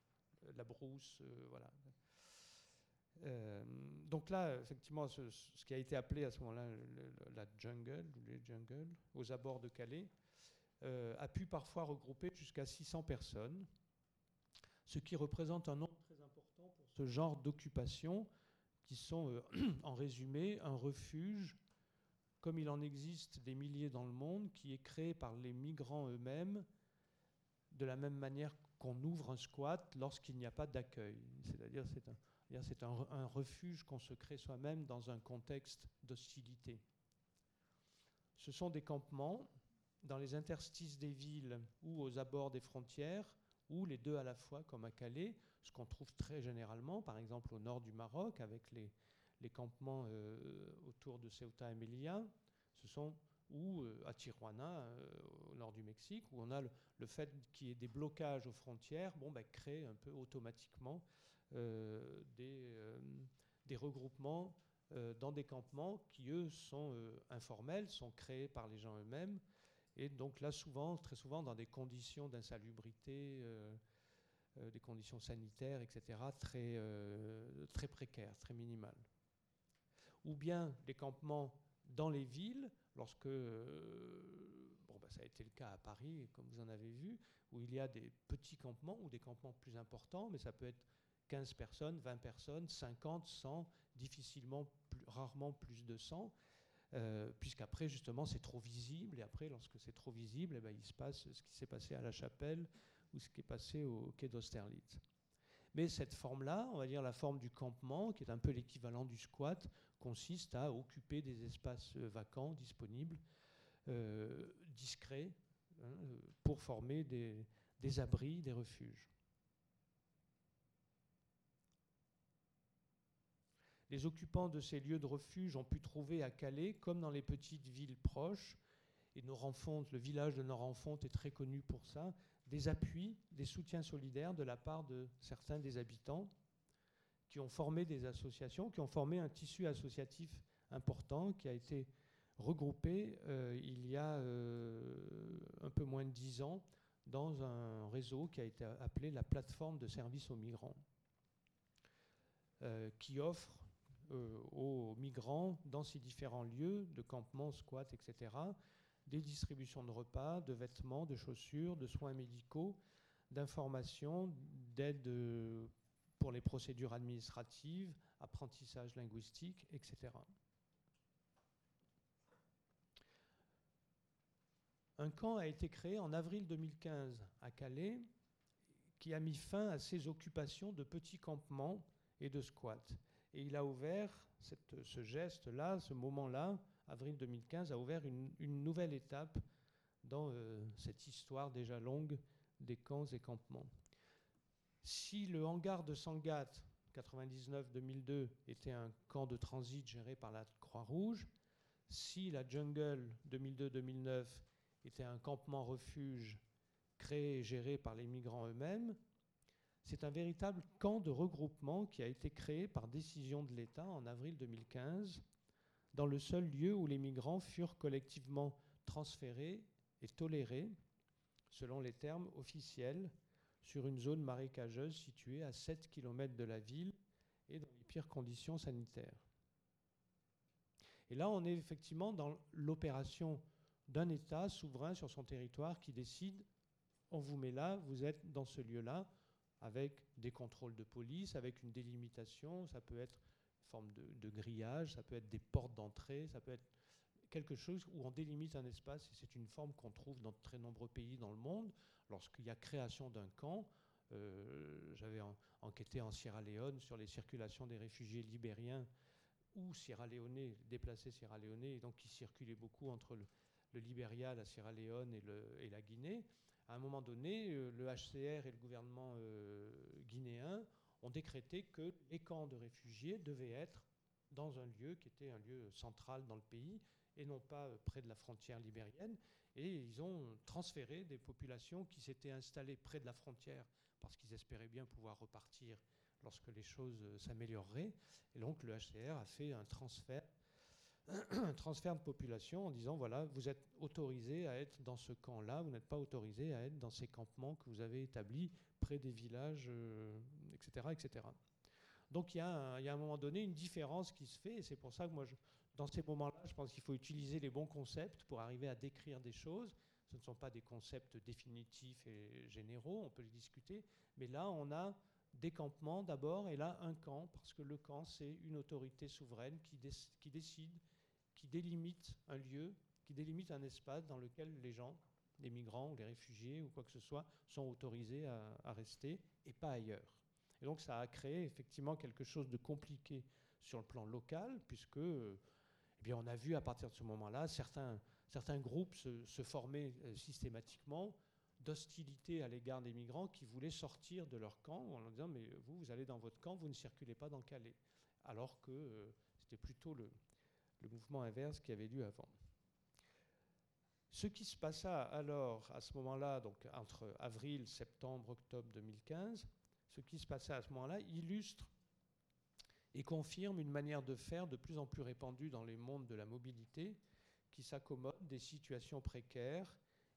la brousse, euh, voilà. Euh, donc là, effectivement, ce, qui a été appelé à ce moment-là la jungle, les jungles, aux abords de Calais, euh, a pu parfois regrouper jusqu'à 600 personnes, ce qui représente un nombre très important pour ce genre d'occupation, qui sont en résumé un refuge, comme il en existe des milliers dans le monde, qui est créé par les migrants eux-mêmes, de la même manière qu'on ouvre un squat lorsqu'il n'y a pas d'accueil. C'est-à-dire c'est un, c'est un, refuge qu'on se crée soi-même dans un contexte d'hostilité. Ce sont des campements dans les interstices des villes ou aux abords des frontières, ou les deux à la fois, comme à Calais, ce qu'on trouve très généralement, par exemple au nord du Maroc, avec les, campements euh, autour de Ceuta et Melilla, ou euh, à Tijuana, euh, au nord du Mexique, où on a le, fait qu'il y ait des blocages aux frontières, bon, ben, un peu automatiquement des, euh, des, regroupements euh, dans des campements qui, eux, sont informels, sont créés par les gens eux-mêmes, et donc là, souvent, très souvent, dans des conditions d'insalubrité, des conditions sanitaires, etc., très, très précaires, très minimales ou bien des campements dans les villes, lorsque, euh, bon, bah, ça a été le cas à Paris, comme vous en avez vu, où il y a des petits campements ou des campements plus importants, mais ça peut être 15 personnes, 20 personnes, 50, 100, difficilement, rarement plus de 100, euh, puisqu'après, justement, c'est trop visible, et après, lorsque c'est trop visible, eh ben, il se passe ce qui s'est passé à la chapelle ou ce qui est passé au quai d'Austerlitz. Mais cette forme-là, on va dire la forme du campement, qui est un peu l'équivalent du squat, consiste à occuper des espaces euh, vacants, disponibles, euh, discrets, hein, pour former des abris, des refuges. Les occupants de ces lieux de refuge ont pu trouver à Calais, comme dans les petites villes proches, et le village de Noranfonte est très connu pour ça, des appuis, des soutiens solidaires de la part de certains des habitants qui ont formé des associations, qui ont formé un tissu associatif important qui a été regroupé euh, il y a euh, un peu moins de dix ans dans un réseau qui a été appelé la plateforme de services aux migrants, euh, qui offre euh, aux migrants dans ces différents lieux de campement, squat, etc., des distributions de repas, de vêtements, de chaussures, de soins médicaux, d'informations, d'aide euh, pour les procédures administratives, apprentissage linguistique, etc. Un camp a été créé en avril 2015 à Calais qui a mis fin à ces occupations de petits campements et de squats. Et il a ouvert ce geste-là, ce moment-là, avril 2015, a ouvert une, une nouvelle étape dans euh, cette histoire déjà longue des camps et campements. Si le hangar de Sangat 99-2002 était un camp de transit géré par la Croix-Rouge, si la Jungle 2002-2009 était un campement refuge créé et géré par les migrants eux-mêmes, c'est un véritable camp de regroupement qui a été créé par décision de l'État en avril 2015 dans le seul lieu où les migrants furent collectivement transférés et tolérés, selon les termes officiels, sur une zone marécageuse située à 7 km de la ville et dans les pires conditions sanitaires. Et là, on est effectivement dans l'opération d'un État souverain sur son territoire qui décide, on vous met là, vous êtes dans ce lieu-là, avec des contrôles de police, avec une délimitation, ça peut être forme de, grillage, ça peut être des portes d'entrée, ça peut être quelque chose où on délimite un espace, et c'est une forme qu'on trouve dans de très nombreux pays dans le monde. Lorsqu'il y a création d'un camp, euh, j'avais en, enquêté en Sierra Leone sur les circulations des réfugiés libériens ou Sierra Leone, déplacés Sierra Leone, et donc qui circulaient beaucoup entre le, le Libéria, la Sierra Leone et, le, et, la Guinée. À un moment donné, euh, le HCR et le gouvernement euh, guinéen ont décrété que les camps de réfugiés devaient être dans un lieu qui était un lieu central dans le pays et non pas euh, près de la frontière libérienne. Et ils ont transféré des populations qui s'étaient installées près de la frontière parce qu'ils espéraient bien pouvoir repartir lorsque les choses s'amélioreraient. Et donc le HCR a fait un transfert, transfert de population en disant voilà, vous êtes autorisé à être dans ce camp-là, vous n'êtes pas autorisé à être dans ces campements que vous avez établis près des villages, euh, etc., etc. Donc il y, a, y, a un moment donné une différence qui se fait, et c'est pour ça que moi, je, dans ces moments-là, je pense qu'il faut utiliser les bons concepts pour arriver à décrire des choses. Ce ne sont pas des concepts définitifs et généraux, on peut les discuter, mais là, on a des campements d'abord, et là, un camp, parce que le camp, c'est une autorité souveraine qui décide, qui délimite un lieu, qui délimite un espace dans lequel les gens les migrants ou les réfugiés ou quoi que ce soit sont autorisés à, rester et pas ailleurs. Et donc ça a créé effectivement quelque chose de compliqué sur le plan local, puisque eh bien, on a vu à partir de ce moment-là certains, groupes se, se former euh, systématiquement d'hostilité à l'égard des migrants qui voulaient sortir de leur camp en leur disant mais vous, vous allez dans votre camp, vous ne circulez pas dans Calais. Alors que euh, c'était plutôt le, le mouvement inverse qui avait lieu avant. Ce qui se passa alors, à ce moment-là, donc entre avril, septembre, octobre 2015, ce qui se passait à ce moment-là illustre et confirme une manière de faire de plus en plus répandue dans les mondes de la mobilité qui s'accommode des situations précaires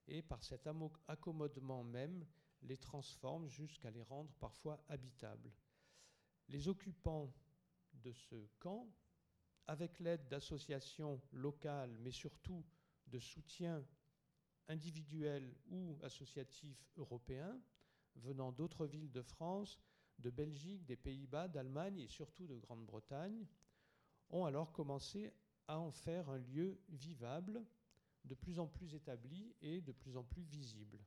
et par cet accommodement même les transforme jusqu'à les rendre parfois habitables. Les occupants de ce camp, avec l'aide d'associations locales, mais surtout de soutien individuel ou associatif européen, venant d'autres villes de France, de Belgique, des Pays-Bas, d'Allemagne et surtout de Grande-Bretagne, ont alors commencé à en faire un lieu vivable, de plus en plus établi et de plus en plus visible,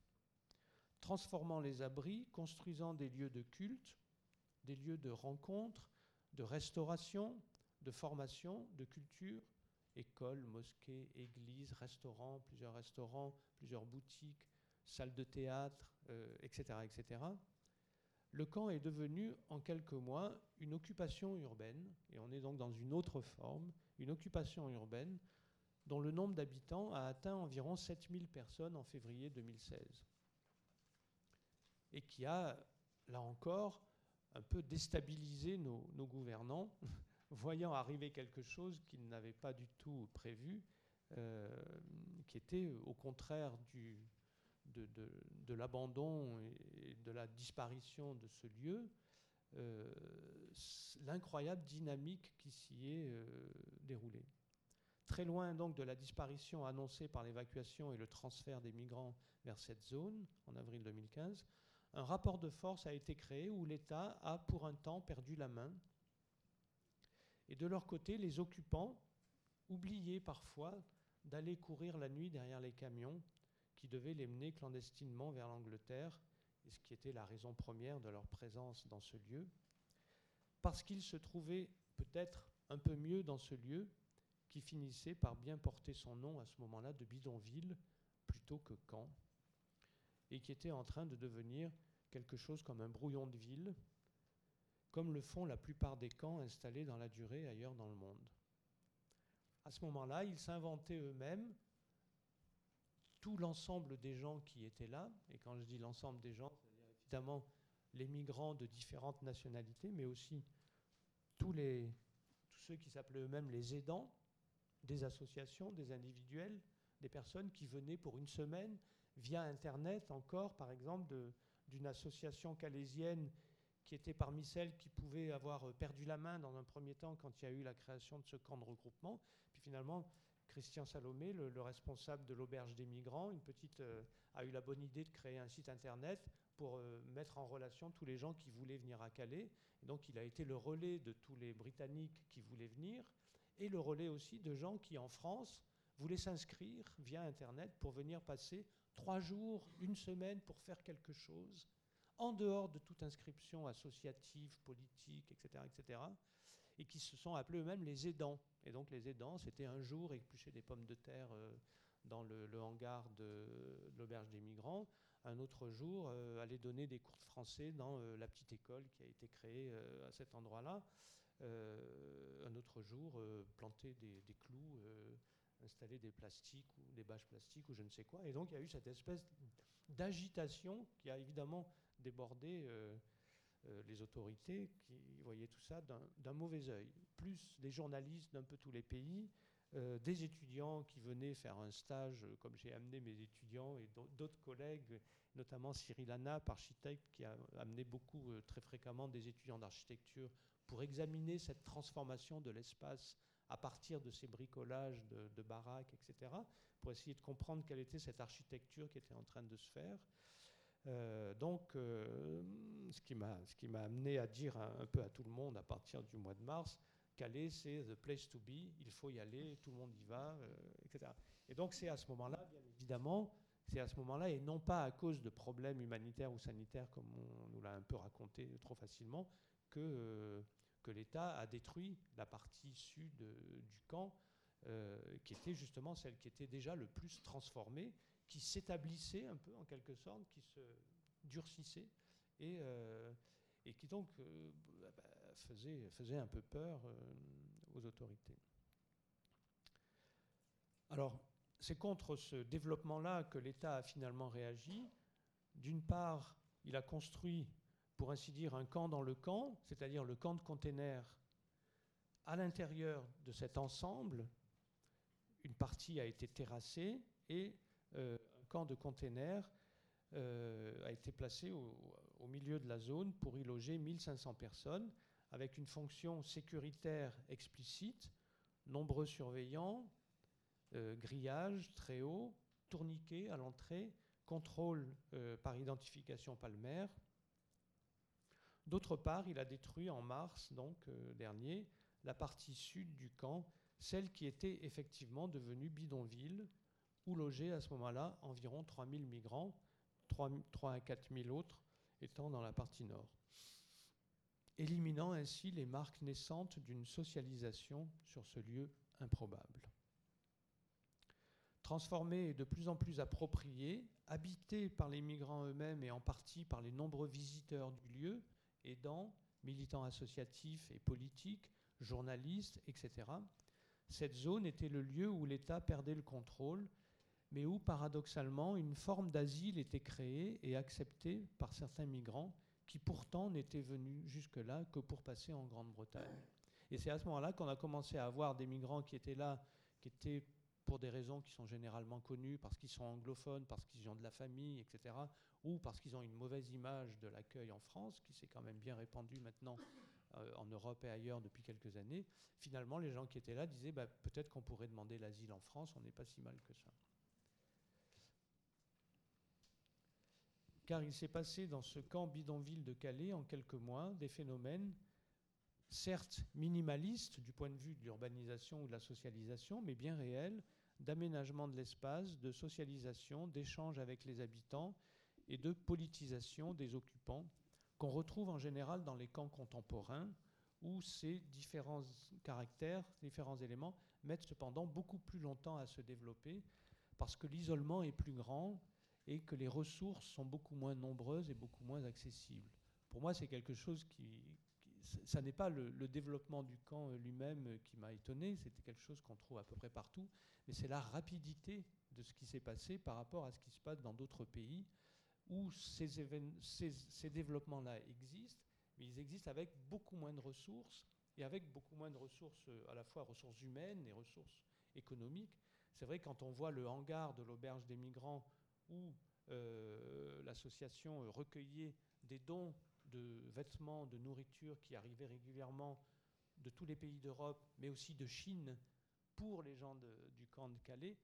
transformant les abris, construisant des lieux de culte, des lieux de rencontre, de restauration, de formation, de culture, écoles, mosquées, églises, restaurants, plusieurs restaurants, plusieurs boutiques, salles de théâtre, etc., euh, etc. Le camp est devenu en quelques mois une occupation urbaine, et on est donc dans une autre forme, une occupation urbaine dont le nombre d'habitants a atteint environ 7000 personnes en février 2016, et qui a, là encore, un peu déstabilisé nos, nos gouvernants voyant arriver quelque chose qu'ils n'avaient pas du tout prévu, euh, qui était au contraire du, de, l'abandon et de la disparition de ce lieu, euh, l'incroyable dynamique qui s'y est euh, déroulée. Très loin donc de la disparition annoncée par l'évacuation et le transfert des migrants vers cette zone en avril 2015, un rapport de force a été créé où l'État a pour un temps perdu la main et de leur côté, les occupants oubliaient parfois d'aller courir la nuit derrière les camions qui devaient les mener clandestinement vers l'Angleterre, et ce qui était la raison première de leur présence dans ce lieu, parce qu'ils se trouvaient peut-être un peu mieux dans ce lieu qui finissait par bien porter son nom à ce moment-là de bidonville plutôt que camp, et qui était en train de devenir quelque chose comme un brouillon de ville comme le font la plupart des camps installés dans la durée ailleurs dans le monde. À ce moment-là, ils s'inventaient eux-mêmes tout l'ensemble des gens qui étaient là, et quand je dis l'ensemble des gens, c'est-à-dire évidemment les migrants de différentes nationalités, mais aussi tous, tous ceux qui s'appelaient eux-mêmes les aidants, des associations, des individuels, des personnes qui venaient pour une semaine via Internet encore, par exemple, d'une association calaisienne qui était parmi celles qui pouvaient avoir euh, perdu la main dans un premier temps quand il y a eu la création de ce camp de regroupement. Puis finalement, Christian Salomé, le, responsable de l'auberge des migrants, euh, a eu la bonne idée de créer un site internet pour euh, mettre en relation tous les gens qui voulaient venir à Calais. Donc il a été le relais de tous les Britanniques qui voulaient venir et le relais aussi de gens qui en France voulaient s'inscrire via internet pour venir passer trois jours, une semaine pour faire quelque chose en dehors de toute inscription associative, politique, etc., etc., et qui se sont appelés eux-mêmes les aidants. Et donc les aidants, c'était un jour éplucher des pommes de terre euh, dans le, hangar de, l'auberge des migrants, un autre jour euh, aller donner des cours de français dans euh, la petite école qui a été créée à cet endroit-là, un autre jour planter des, des clous installer des plastiques ou des bâches plastiques ou je ne sais quoi. Et donc il y a eu cette espèce d'agitation qui a évidemment débordé euh, euh, les autorités qui voyaient tout ça d'un mauvais œil. Plus des journalistes d'un peu tous les pays, euh, des étudiants qui venaient faire un stage, comme j'ai amené mes étudiants et d'autres collègues, notamment Cyril Anap, architecte, qui a amené beaucoup, très fréquemment, des étudiants d'architecture pour examiner cette transformation de l'espace à partir de ces bricolages de, baraques, etc., pour essayer de comprendre quelle était cette architecture qui était en train de se faire. Euh, donc, euh, ce qui m'a amené à dire un, peu à tout le monde à partir du mois de mars, Calais, c'est the place to be, il faut y aller, tout le monde y va, euh, etc. Et donc, c'est à ce moment-là, bien évidemment, c'est à ce moment-là, et non pas à cause de problèmes humanitaires ou sanitaires, comme on nous l'a un peu raconté trop facilement, que, l'État a détruit la partie sud du camp, qui était justement celle qui était déjà le plus transformée, qui s'établissait un peu en quelque sorte, qui se durcissait, et, euh, qui donc bah, faisait, faisait un peu peur aux autorités. Alors, c'est contre ce développement-là que l'État a finalement réagi. D'une part, il a construit, pour ainsi dire, un camp dans le camp, c'est-à-dire le camp de containers. À l'intérieur de cet ensemble, une partie a été terrassée et euh, un camp de containers euh, a été placé au, milieu de la zone pour y loger 1500 personnes, avec une fonction sécuritaire explicite, nombreux surveillants, euh, grillage très haut, tourniquet à l'entrée, contrôle euh, par identification palmaire. D'autre part, il a détruit en mars donc, euh, dernier la partie sud du camp, celle qui était effectivement devenue bidonville, où logeaient à ce moment-là environ 3000 migrants, 3, 3 à 4000 autres étant dans la partie nord, éliminant ainsi les marques naissantes d'une socialisation sur ce lieu improbable transformé et de plus en plus approprié, habité par les migrants eux-mêmes et en partie par les nombreux visiteurs du lieu, aidants, militants associatifs et politiques, journalistes, etc. Cette zone était le lieu où l'État perdait le contrôle, mais où paradoxalement une forme d'asile était créée et acceptée par certains migrants qui pourtant n'étaient venus jusque-là que pour passer en Grande-Bretagne. Et c'est à ce moment-là qu'on a commencé à avoir des migrants qui étaient là, qui étaient pour des raisons qui sont généralement connues, parce qu'ils sont anglophones, parce qu'ils ont de la famille, etc., ou parce qu'ils ont une mauvaise image de l'accueil en France, qui s'est quand même bien répandu maintenant euh, en Europe et ailleurs depuis quelques années, finalement, les gens qui étaient là disaient bah, peut-être qu'on pourrait demander l'asile en France, on n'est pas si mal que ça. Car il s'est passé dans ce camp bidonville de Calais en quelques mois des phénomènes certes minimalistes du point de vue de l'urbanisation ou de la socialisation, mais bien réels, d'aménagement de l'espace, de socialisation, d'échange avec les habitants et de politisation des occupants qu'on retrouve en général dans les camps contemporains où ces différents caractères, différents éléments mettent cependant beaucoup plus longtemps à se développer parce que l'isolement est plus grand et que les ressources sont beaucoup moins nombreuses et beaucoup moins accessibles. Pour moi, c'est quelque chose qui, ça n'est pas le, développement du camp lui-même qui m'a étonné, c'était quelque chose qu'on trouve à peu près partout, mais c'est la rapidité de ce qui s'est passé par rapport à ce qui se passe dans d'autres pays où ces, ces développements-là existent, mais ils existent avec beaucoup moins de ressources et avec beaucoup moins de ressources, euh, à la fois ressources humaines et ressources économiques. C'est vrai quand on voit le hangar de l'auberge des migrants où euh, l'association recueillait des dons de vêtements, de nourriture qui arrivaient régulièrement de tous les pays d'Europe, mais aussi de Chine pour les gens du camp de Calais,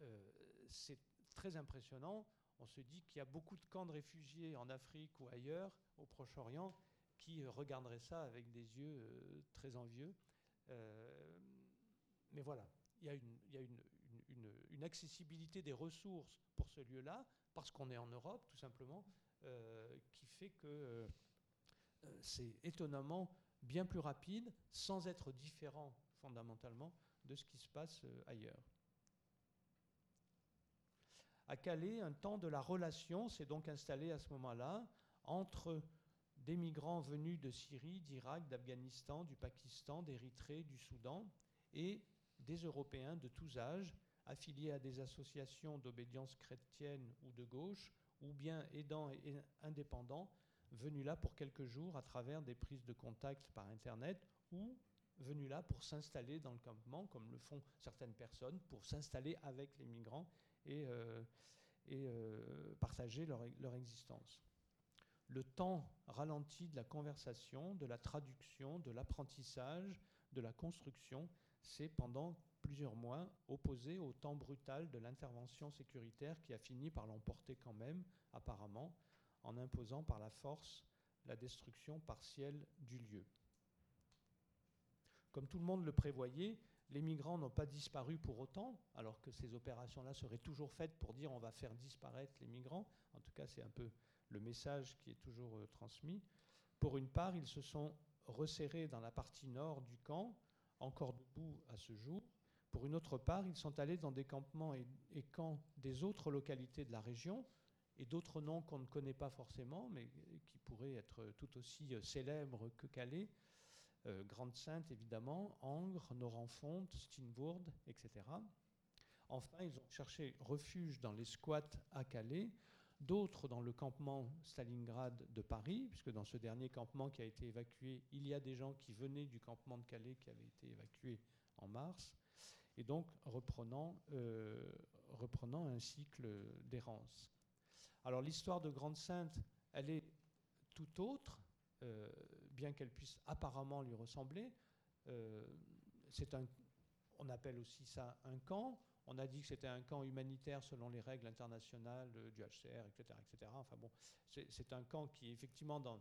euh, c'est très impressionnant. On se dit qu'il y a beaucoup de camps de réfugiés en Afrique ou ailleurs, au Proche-Orient, qui regarderaient ça avec des yeux euh, très envieux. Euh, mais voilà, il y a une, une, accessibilité des ressources pour ce lieu-là, parce qu'on est en Europe, tout simplement, euh, qui fait que euh, euh, c'est étonnamment bien plus rapide, sans être différent fondamentalement de ce qui se passe ailleurs. À Calais, un temps de la relation s'est donc installé à ce moment-là entre des migrants venus de Syrie, d'Irak, d'Afghanistan, du Pakistan, d'Érythrée, du Soudan, et des Européens de tous âges, affiliés à des associations d'obédience chrétienne ou de gauche, ou bien aidants et indépendants venus là pour quelques jours à travers des prises de contact par Internet ou venus là pour s'installer dans le campement, comme le font certaines personnes, pour s'installer avec les migrants et, euh, euh, partager leur, leur existence. Le temps ralenti de la conversation, de la traduction, de l'apprentissage, de la construction, c'est pendant plusieurs mois, opposé au temps brutal de l'intervention sécuritaire qui a fini par l'emporter quand même, apparemment, en imposant par la force la destruction partielle du lieu. Comme tout le monde le prévoyait, les migrants n'ont pas disparu pour autant, alors que ces opérations-là seraient toujours faites pour dire on va faire disparaître les migrants. En tout cas, c'est un peu le message qui est toujours euh, transmis. Pour une part, ils se sont resserrés dans la partie nord du camp, encore debout à ce jour. Pour une autre part, ils sont allés dans des campements et, camps des autres localités de la région, et d'autres noms qu'on ne connaît pas forcément, mais qui pourraient être tout aussi euh, célèbres que Calais, euh, Grande-Sainte évidemment, Angres, Noranfonte, Steenvoorde, etc. Enfin, ils ont cherché refuge dans les squats à Calais, d'autres dans le campement Stalingrad de Paris, puisque dans ce dernier campement qui a été évacué, il y a des gens qui venaient du campement de Calais qui avait été évacué en mars, et donc reprenant, euh, reprenant un cycle d'errance. Alors l'histoire de Grande-Sainte, elle est tout autre, euh, bien qu'elle puisse apparemment lui ressembler. Euh, un, on appelle aussi ça un camp. On a dit que c'était un camp humanitaire selon les règles internationales du HCR, etc. etc. Enfin bon, c'est un camp qui effectivement dans,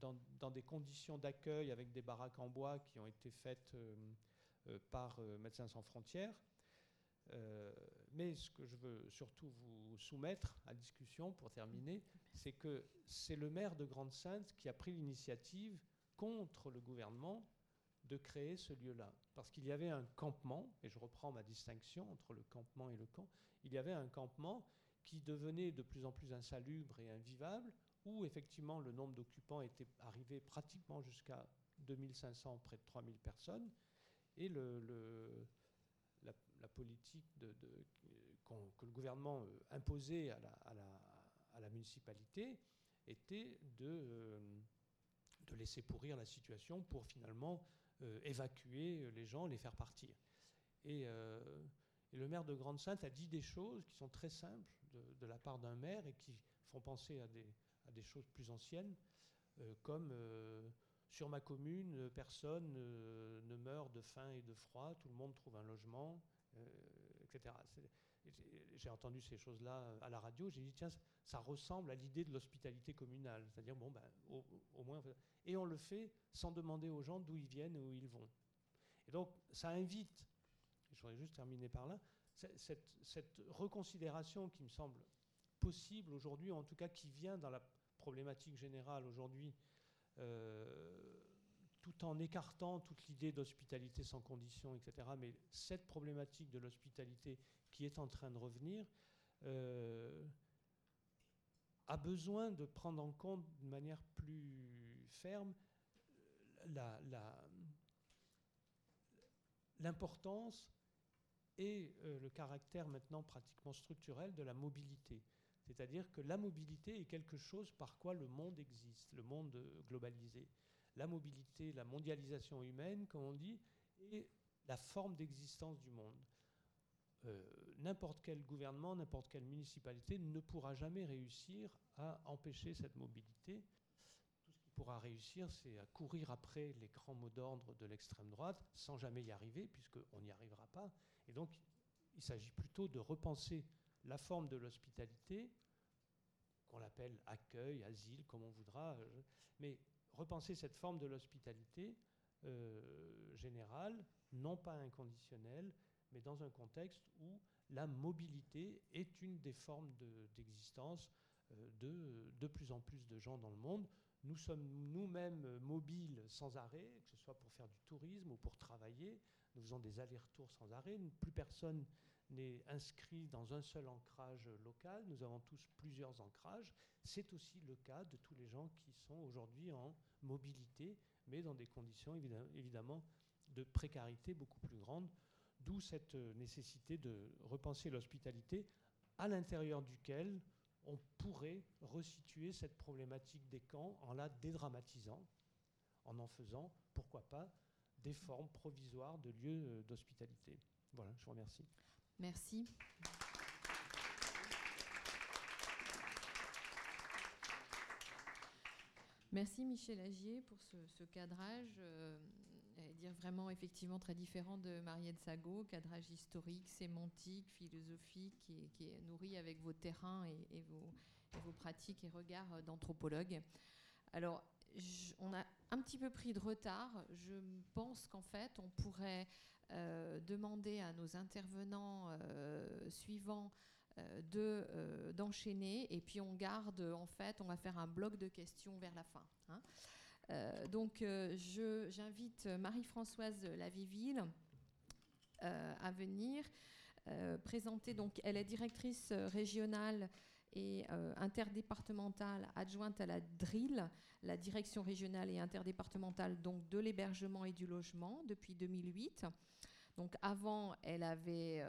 dans, dans, des conditions d'accueil avec des baraques en bois qui ont été faites par Médecins sans frontières. mais ce que je veux surtout vous soumettre à discussion pour terminer, c'est que c'est le maire de Grande-Sainte qui a pris l'initiative contre le gouvernement de créer ce lieu-là. Parce qu'il y avait un campement, et je reprends ma distinction entre le campement et le camp, il y avait un campement qui devenait de plus en plus insalubre et invivable, où effectivement le nombre d'occupants était arrivé pratiquement jusqu'à 2500, près de 3000 personnes, et la, politique que le gouvernement euh, imposait à la, municipalité était de, euh, de laisser pourrir la situation pour finalement euh, évacuer les gens, les faire partir. Et, le maire de Grande-Sainte a dit des choses qui sont très simples de, la part d'un maire et qui font penser à des, choses plus anciennes, comme sur ma commune, personne ne meurt de faim et de froid, tout le monde trouve un logement, etc. J'ai entendu ces choses-là à la radio, j'ai dit, tiens, ça ressemble à l'idée de l'hospitalité communale, c'est-à-dire, bon, ben, au, moins et on le fait sans demander aux gens d'où ils viennent et où ils vont. Et donc ça invite, je voudrais juste terminer par là, cette, cette, reconsidération qui me semble possible aujourd'hui, en tout cas qui vient dans la problématique générale aujourd'hui, euh, tout en écartant toute l'idée d'hospitalité sans condition, etc. Mais cette problématique de l'hospitalité qui est en train de revenir, euh, a besoin de prendre en compte de manière plus ferme l'importance et euh, le caractère maintenant pratiquement structurel de la mobilité. C'est-à-dire que la mobilité est quelque chose par quoi le monde existe, le monde globalisé. La mobilité, la mondialisation humaine, comme on dit, est la forme d'existence du monde. Euh, n'importe quel gouvernement, n'importe quelle municipalité ne pourra jamais réussir à empêcher cette mobilité. Tout ce qui pourra réussir, c'est à courir après les grands mots d'ordre de l'extrême droite sans jamais y arriver, puisqu'on n'y arrivera pas. Et donc, il s'agit plutôt de repenser la forme de l'hospitalité, qu'on l'appelle accueil, asile, comme on voudra, euh, mais repenser cette forme de l'hospitalité euh, générale, non pas inconditionnelle, mais dans un contexte où la mobilité est une des formes d'existence de, de, de, plus en plus de gens dans le monde. Nous sommes nous-mêmes mobiles sans arrêt, que ce soit pour faire du tourisme ou pour travailler. Nous faisons des allers-retours sans arrêt. Plus personne n'est inscrit dans un seul ancrage local. Nous avons tous plusieurs ancrages. C'est aussi le cas de tous les gens qui sont aujourd'hui en mobilité, mais dans des conditions évidemment de précarité beaucoup plus grandes D'où cette nécessité de repenser l'hospitalité à l'intérieur duquel on pourrait resituer cette problématique des camps en la dédramatisant, en en faisant, pourquoi pas, des formes provisoires de lieux euh, d'hospitalité. Voilà, je vous remercie. Merci. Merci Michel Agier pour ce, ce cadrage. Euh, dire vraiment effectivement très différent de Mariette Sago, cadrage historique, sémantique, philosophique, qui est, nourri avec vos terrains et, et, vos, et, vos, pratiques et regards d'anthropologue. Alors, on a un petit peu pris de retard. Je pense qu'en fait, on pourrait demander à nos intervenants suivants de d'enchaîner et puis on garde en fait on va faire un bloc de questions vers la fin hein. donc j'invite Marie-Françoise Laviville à venir euh, présenter. Donc, elle est directrice euh, régionale et euh, interdépartementale adjointe à la DRIL, la direction régionale et interdépartementale donc de l'hébergement et du logement depuis 2008. Donc avant, elle, avait,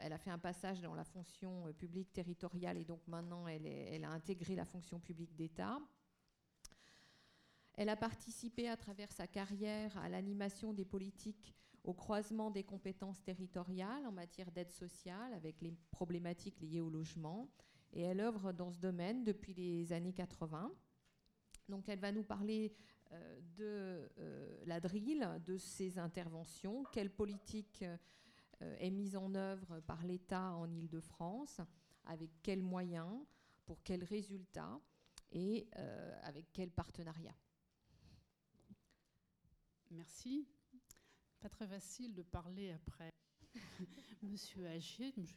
elle a fait un passage dans la fonction publique territoriale et donc maintenant elle a intégré la fonction publique d'État. Elle a participé à travers sa carrière à l'animation des politiques au croisement des compétences territoriales en matière d'aide sociale avec les problématiques liées au logement. Et elle œuvre dans ce domaine depuis les années 80. Donc elle va nous parler euh, de euh, la drill, de ses interventions, quelle politique euh, est mise en œuvre par l'État en Ile-de-France, avec quels moyens, pour quels résultats et avec quels partenariats. Merci pas très facile de parler après Monsieur Agier. Je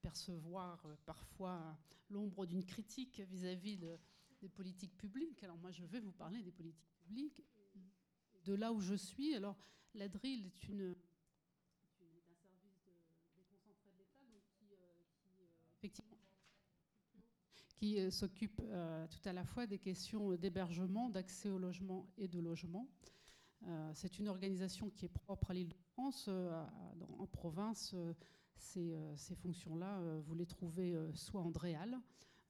percevoir euh, parfois l'ombre d'une critique vis-à-vis des politiques publiques. Alors moi, je vais vous parler des politiques publiques de là où je suis. Alors la drill est une qui, euh, euh, s'occupe tout à la fois des questions d'hébergement, d'accès au logement et de logement. C'est une organisation qui est propre à l'île de France. Euh, en province, euh, ces, fonctions-là, vous les trouvez soit en DREAL,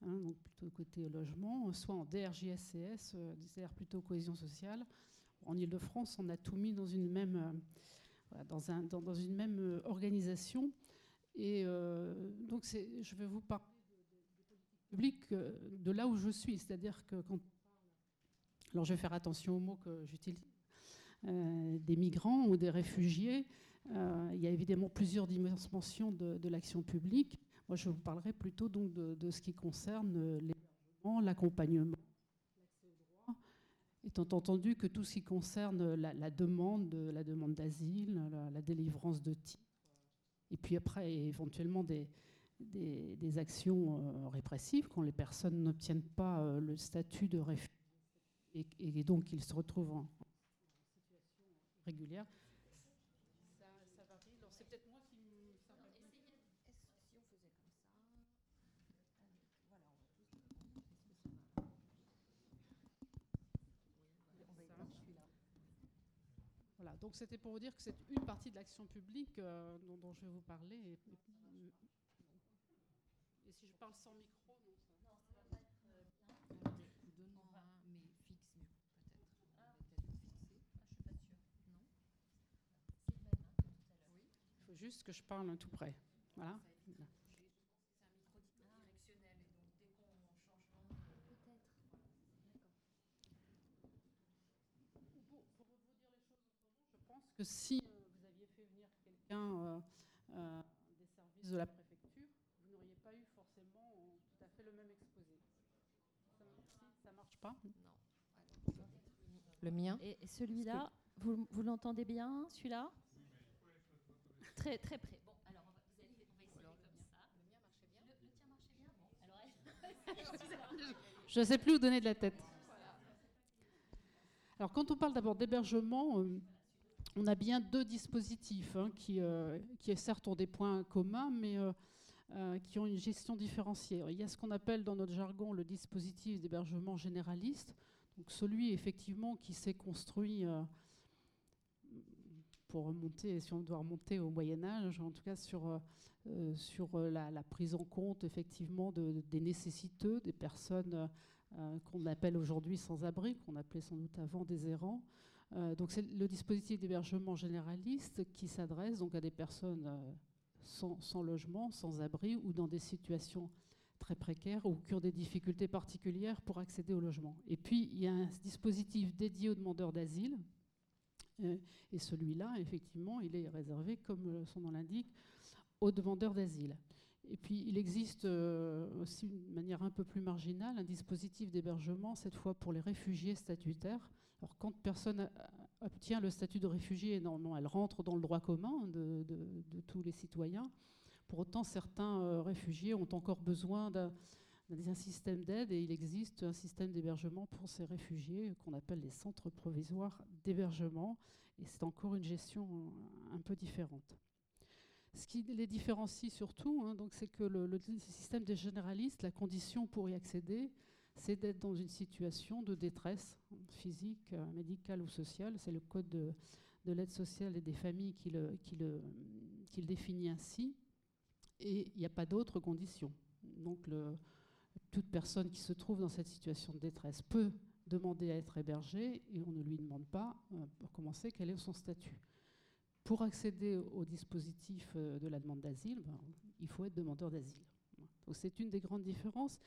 hein, donc plutôt côté logement, soit en DRJSCS, c'est-à-dire plutôt cohésion sociale. En Ile-de-France, on a tout mis dans une même, organisation. Et donc, je vais vous parler de, de là où je suis, c'est-à-dire que quand. Alors, je vais faire attention aux mots que j'utilise euh, des migrants ou des réfugiés. Euh, il y a évidemment plusieurs dimensions de, l'action publique. Moi, je vous parlerai plutôt donc de, ce qui concerne l'hébergement, l'accompagnement, étant entendu que tout ce qui concerne la, demande, la demande d'asile, la, délivrance de titres, et puis après éventuellement des, actions euh, répressives quand les personnes n'obtiennent pas le statut de réfugié et, donc ils se retrouvent en, régulière. Ça, ça varie. Alors c'est peut-être moi qui. Ça non, essayez, si on faisait comme ça. Voilà, on va tous. Oui, on va y celui-là. Voilà, donc c'était pour vous dire que c'est une partie de l'action publique euh, dont, dont, je vais vous parler. Et, et, et si je parle sans micro, non, ça. Non, ça va pas être bien. Donnons un, mais juste que je parle un tout près. Voilà. Je pense que si euh, vous aviez fait venir quelqu'un euh, euh, des services de la préfecture, vous n'auriez pas eu forcément tout à fait le même exposé. Ça, ne marche pas? Non. Le mien. Et celui-là, vous, vous l'entendez bien, celui-là? Très, très près. Bon, alors on va, vous allez, on va essayer alors, comme ça. Le mien marchait bien? Le, le tien marchait bien? Bon, alors je ne sais plus où donner de la tête. Alors quand on parle d'abord d'hébergement, euh, on a bien deux dispositifs hein, qui, euh, qui, certes ont des points communs, mais euh, euh, qui ont une gestion différenciée. il y a ce qu'on appelle dans notre jargon le dispositif d'hébergement généraliste, donc celui effectivement qui s'est construit pour remonter, si on doit remonter au Moyen Âge, en tout cas sur, sur la, prise en compte effectivement de, des nécessiteux, des personnes qu'on appelle aujourd'hui sans-abri, qu'on appelait sans doute avant des errants. Donc c'est le dispositif d'hébergement généraliste qui s'adresse donc à des personnes sans, sans, logement, sans abri ou dans des situations très précaires ou qui ont des difficultés particulières pour accéder au logement. Et puis il y a un dispositif dédié aux demandeurs d'asile euh, et celui-là, effectivement, il est réservé, comme son nom l'indique, aux demandeurs d'asile. Et puis, il existe euh, aussi, d'une manière un peu plus marginale, un dispositif d'hébergement, cette fois pour les réfugiés statutaires. Quand personne obtient le statut de réfugié, normalement, elle rentre dans le droit commun de, tous les citoyens. Pour autant, certains euh, réfugiés ont encore besoin d'un système d'aide et il existe un système d'hébergement pour ces réfugiés qu'on appelle les centres provisoires d'hébergement. Et c'est encore une gestion un peu différente. Ce qui les différencie surtout, hein, c'est que le, système des généralistes, la condition pour y accéder, c'est d'être dans une situation de détresse physique, euh, médicale ou sociale. C'est le code de, l'aide sociale et des familles qui le, définit ainsi. Et il n'y a pas d'autres conditions. Donc toute personne qui se trouve dans cette situation de détresse peut demander à être hébergée et on ne lui demande pas, euh, pour commencer, quel est son statut. Pour accéder au dispositif euh, de la demande d'asile, ben, il faut être demandeur d'asile. c'est une des grandes différences.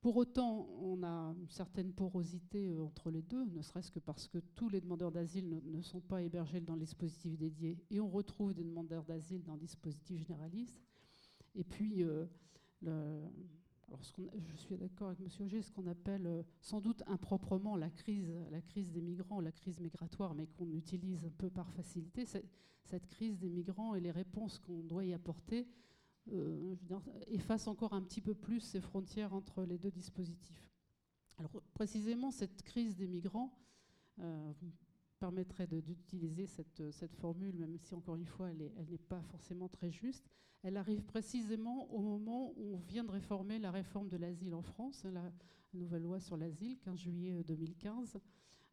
Pour autant, on a une certaine porosité euh, entre les deux, ne serait-ce que parce que tous les demandeurs d'asile ne, sont pas hébergés dans le dispositif dédié et on retrouve des demandeurs d'asile dans le dispositif généraliste. Et puis, euh, je suis d'accord avec M. Auger, ce qu'on appelle sans doute improprement la crise, la crise des migrants, la crise migratoire, mais qu'on utilise un peu par facilité, cette crise des migrants et les réponses qu'on doit y apporter euh, effacent encore un petit peu plus ces frontières entre les deux dispositifs. Alors précisément, cette crise des migrants euh, permettrait d'utiliser cette, formule, même si encore une fois, elle n'est pas forcément très juste. Elle arrive précisément au moment où on vient de réformer la réforme de l'asile en France, la nouvelle loi sur l'asile, 15 juillet 2015.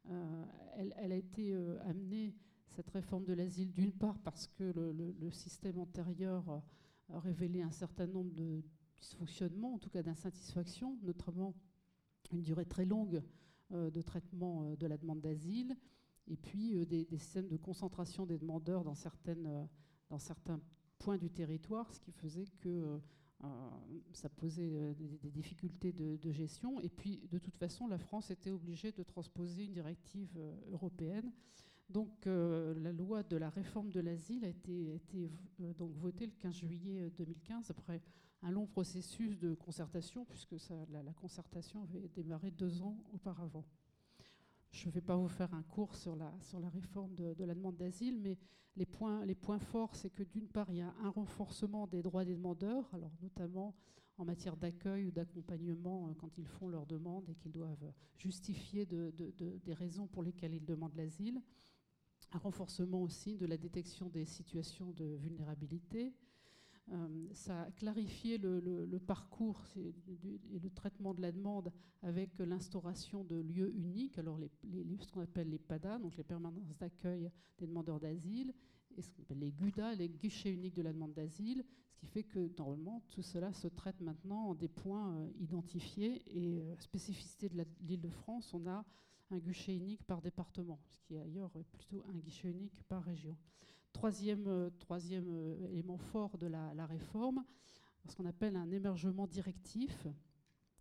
Euh, elle, elle, a été amenée cette réforme de l'asile, d'une part parce que le, système antérieur révélé un certain nombre de dysfonctionnements, en tout cas d'insatisfaction, notamment une durée très longue euh, de traitement euh, de la demande d'asile, et puis euh, des, systèmes de concentration des demandeurs dans, certains points du territoire, ce qui faisait que ça posait des, difficultés de, gestion. Et puis, de toute façon, la France était obligée de transposer une directive européenne donc euh, la loi de la réforme de l'asile a été, euh, donc votée le 15 juillet 2015 euh, après un long processus de concertation puisque la, concertation avait démarré deux ans auparavant. Je ne vais pas vous faire un cours sur la, sur la réforme de, la demande d'asile, mais les points, les points forts, c'est que d'une part, il y a un renforcement des droits des demandeurs, alors notamment en matière d'accueil ou d'accompagnement quand ils font leur demande et qu'ils doivent justifier des raisons pour lesquelles ils demandent l'asile un renforcement aussi de la détection des situations de vulnérabilité. Euh, ça a clarifié le, parcours et le traitement de la demande avec l'instauration de lieux uniques, alors les, ce qu'on appelle les PADA, donc les permanences d'accueil des demandeurs d'asile, et ce qu'on appelle les GUDA, les guichets uniques de la demande d'asile, ce qui fait que normalement tout cela se traite maintenant en des points euh, identifiés et euh, spécificité de l'île de France, on a un guichet unique par département, ce qui est ailleurs plutôt un guichet unique par région. Troisième, euh, euh, élément fort de la, réforme, ce qu'on appelle un émergement directif,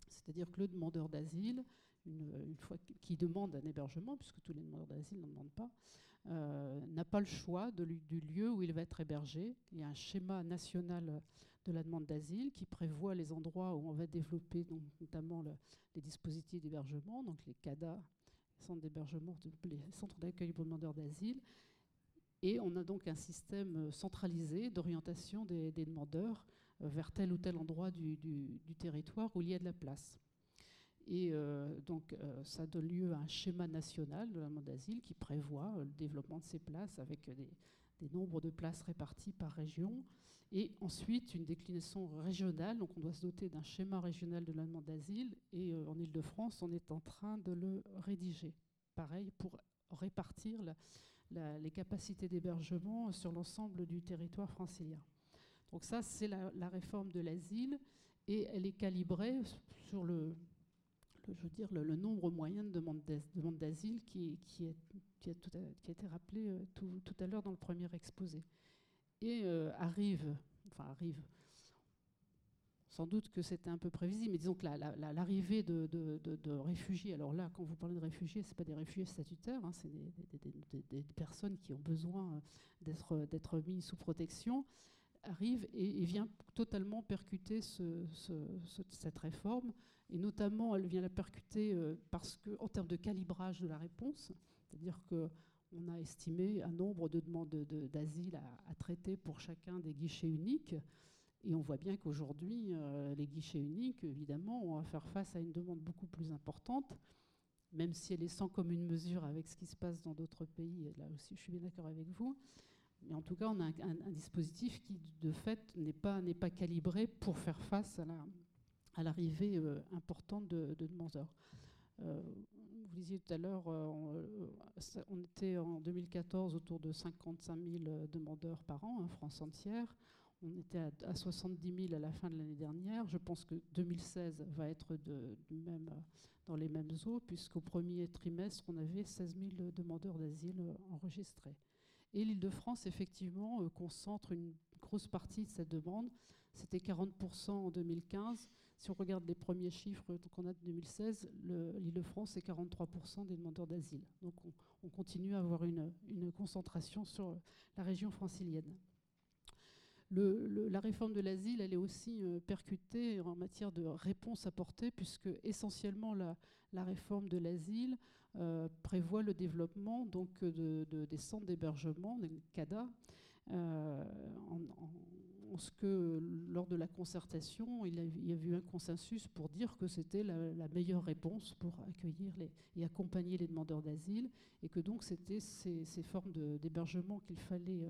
c'est-à-dire que le demandeur d'asile, une, fois qui demande un hébergement, puisque tous les demandeurs d'asile n'en demandent pas, euh, n'a pas le choix du lieu où il va être hébergé. Il y a un schéma national de la demande d'asile qui prévoit les endroits où on va développer donc, notamment les dispositifs d'hébergement, donc les CADA centres d'hébergement, les centres d'accueil pour demandeurs d'asile. Et on a donc un système euh, centralisé d'orientation des, demandeurs euh, vers tel ou tel endroit du, territoire où il y a de la place. Et euh, donc, ça donne lieu à un schéma national de la demande d'asile qui prévoit le développement de ces places avec des, des, nombres de places répartis par région. Et ensuite, une déclinaison régionale. Donc, on doit se doter d'un schéma régional de la demande d'asile. Et en Ile-de-France, on est en train de le rédiger pareil, pour répartir les capacités d'hébergement sur l'ensemble du territoire francilien. Donc ça, c'est la, réforme de l'asile et elle est calibrée sur le, je veux dire, le, nombre moyen de demandes d'asile qui, qui, qui, a été rappelé euh, tout, à l'heure dans le premier exposé. Et euh, arrive, enfin arrive, sans doute que c'était un peu prévisible, mais disons que l'arrivée de, réfugiés, alors là, quand vous parlez de réfugiés, ce pas des réfugiés statutaires, hein, c'est des, personnes qui ont besoin d'être mis sous protection. arrive et, vient totalement percuter cette réforme. Et notamment, elle vient la percuter parce que, en termes de calibrage de la réponse, c'est-à-dire qu'on a estimé un nombre de demandes d'asile à, traiter pour chacun des guichets uniques. Et on voit bien qu'aujourd'hui, euh, les guichets uniques, évidemment, on va faire face à une demande beaucoup plus importante, même si elle est sans commune mesure avec ce qui se passe dans d'autres pays. là aussi, je suis bien d'accord avec vous. Mais en tout cas, on a un, dispositif qui, de fait, n'est pas, calibré pour faire face à l'arrivée euh, importante de, demandeurs. Euh, vous disiez tout à l'heure, on, on, était en 2014 autour de 55 000 demandeurs par an, hein, France entière. On était à, 70 000 à la fin de l'année dernière. Je pense que 2016 va être de, même, dans les mêmes eaux, puisqu'au premier trimestre, on avait 16 000 demandeurs d'asile enregistrés. Et l'Île-de-France, effectivement, euh, concentre une grosse partie de cette demande. C'était 40% en 2015. Si on regarde les premiers chiffres qu'on a de 2016, l'Île-de-France est 43% des demandeurs d'asile. Donc on, continue à avoir une, concentration sur la région francilienne la réforme de l'asile, elle est aussi euh, percutée en matière de réponse apportée, puisque essentiellement la, réforme de l'asile euh, prévoit le développement donc, de, des centres d'hébergement, des CADA, euh, en, lors de la concertation, il, y a eu un consensus pour dire que c'était la, meilleure réponse pour accueillir et accompagner les demandeurs d'asile, et que donc c'était ces, formes d'hébergement qu'il fallait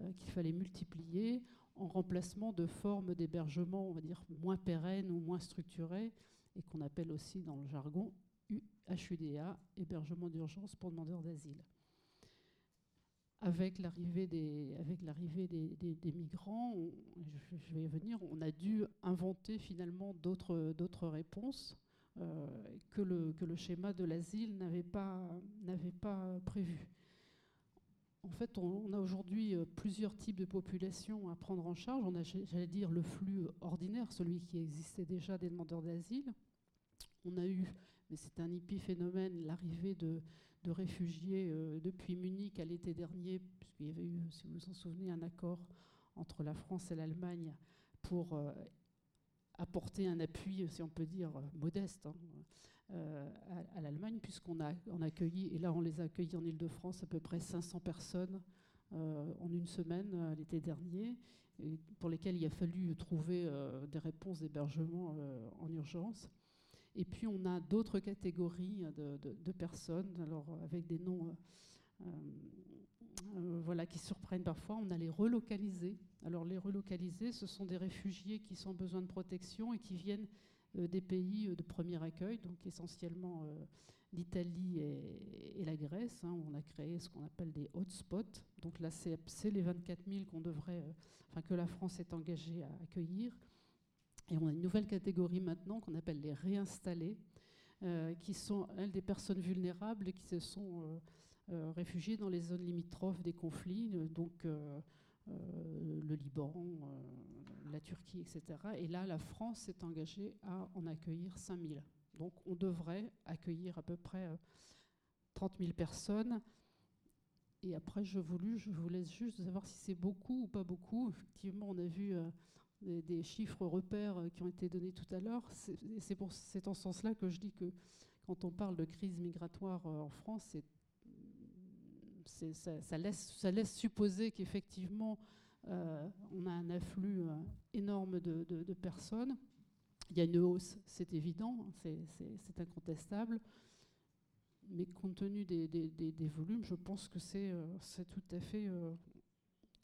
euh, qu'il fallait multiplier en remplacement de formes d'hébergement, on dire, moins pérennes ou moins structurées, et qu'on appelle aussi dans le jargon HUDA, hébergement d'urgence pour demandeurs d'asile. Avec l'arrivée des, avec l'arrivée des, migrants, je, vais y venir, on a dû inventer finalement d'autres, d'autres réponses euh, que, le, que le schéma de l'asile n'avait pas, n'avait pas prévues. En fait, on, a aujourd'hui euh, plusieurs types de populations à prendre en charge. On a, j'allais dire, le flux ordinaire, celui qui existait déjà des demandeurs d'asile. On a eu, mais c'est un épiphénomène, l'arrivée de, réfugiés euh, depuis Munich à l'été dernier, puisqu'il y avait eu, si vous vous en souvenez, un accord entre la France et l'Allemagne pour euh, apporter un appui, si on peut dire, modeste hein, euh, à, l'Allemagne, puisqu'on a, accueilli, et là on les a accueillis en Ile-de-France, à peu près 500 personnes en une semaine l'été dernier, pour lesquelles il a fallu trouver des réponses d'hébergement en urgence. Et puis on a d'autres catégories de, personnes, alors avec des noms voilà, qui surprennent parfois. On a les relocalisés. Alors les relocalisés, ce sont des réfugiés qui sont besoin de protection et qui viennent euh, des pays euh, de premier accueil, donc essentiellement euh, l'Italie et, la Grèce. Hein, où on a créé ce qu'on appelle des hotspots. Donc là, c'est les 24 000 qu'on devrait, que la France est engagée à accueillir. Et on a une nouvelle catégorie maintenant qu'on appelle les réinstallés, qui sont elles des personnes vulnérables et qui se sont réfugiées dans les zones limitrophes des conflits, donc le Liban, la Turquie, etc. Et là, la France s'est engagée à en accueillir 5000. Donc on devrait accueillir à peu près 30 euh, 000 personnes. Et après, je, voulu, je vous laisse juste savoir si c'est beaucoup ou pas beaucoup. Effectivement, on a vu euh, des, chiffres repères euh, qui ont été donnés tout à l'heure. C'est en ce sens-là que je dis que quand on parle de crise migratoire en France, ça, laisse, supposer qu'effectivement euh, on a un afflux euh, énorme de, personnes. Il y a une hausse, c'est évident, c'est incontestable. Mais compte tenu des, volumes, je pense que c'est euh, tout à fait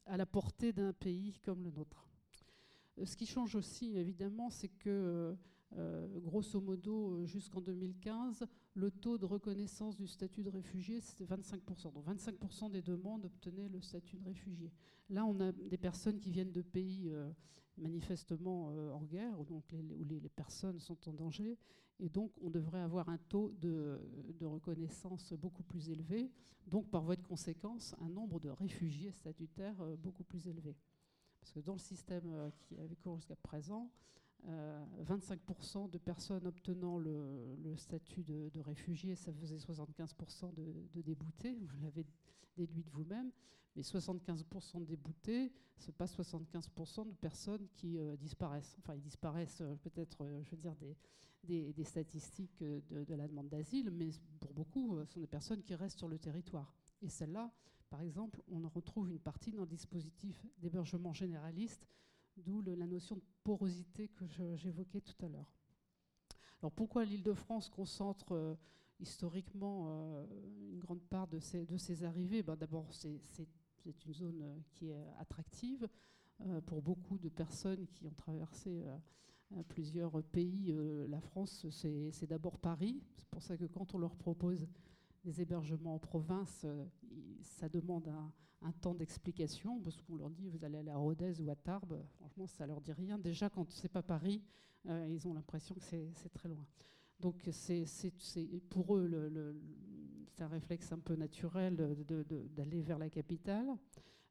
à la portée d'un pays comme le nôtre. Ce qui change aussi, évidemment, c'est que euh, grosso modo, euh, jusqu'en 2015, le taux de reconnaissance du statut de réfugié, c'était 25%. Donc 25% des demandes obtenaient le statut de réfugié. Là, on a des personnes qui viennent de pays euh, manifestement en guerre, donc où les, personnes sont en danger, et donc on devrait avoir un taux de, reconnaissance beaucoup plus élevé, donc par voie de conséquence, un nombre de réfugiés statutaires beaucoup plus élevé. Parce que dans le système qui avait cours jusqu'à présent, 25% de personnes obtenant le, statut de, réfugié, ça faisait 75% de, de déboutés, vous l'avez déduit de vous-même, mais 75% de déboutés, ce n'est pas 75% de personnes qui disparaissent. Enfin, ils disparaissent peut-être, je veux dire, des, des, statistiques de, la demande d'asile, mais pour beaucoup, ce sont des personnes qui restent sur le territoire. Et celles-là, par exemple, on retrouve une partie dans le dispositif d'hébergement généraliste, d'où la notion de porosité que j'évoquais tout à l'heure. Alors pourquoi l'île de France concentre euh, historiquement euh, une grande part de ces arrivées? Ben, D'abord, c'est une zone euh, qui est attractive pour beaucoup de personnes qui ont traversé plusieurs pays. La France, c'est d'abord Paris. C'est pour ça que quand on leur propose des hébergements en province, euh, ça demande un, temps d'explication, parce qu'on leur dit vous allez aller à Rodez ou à Tarbes. Franchement, ça leur dit rien. Déjà, quand c'est pas Paris, euh, ils ont l'impression que c'est très loin. Donc, c'est pour eux, c'est un réflexe un peu naturel d'aller vers la capitale.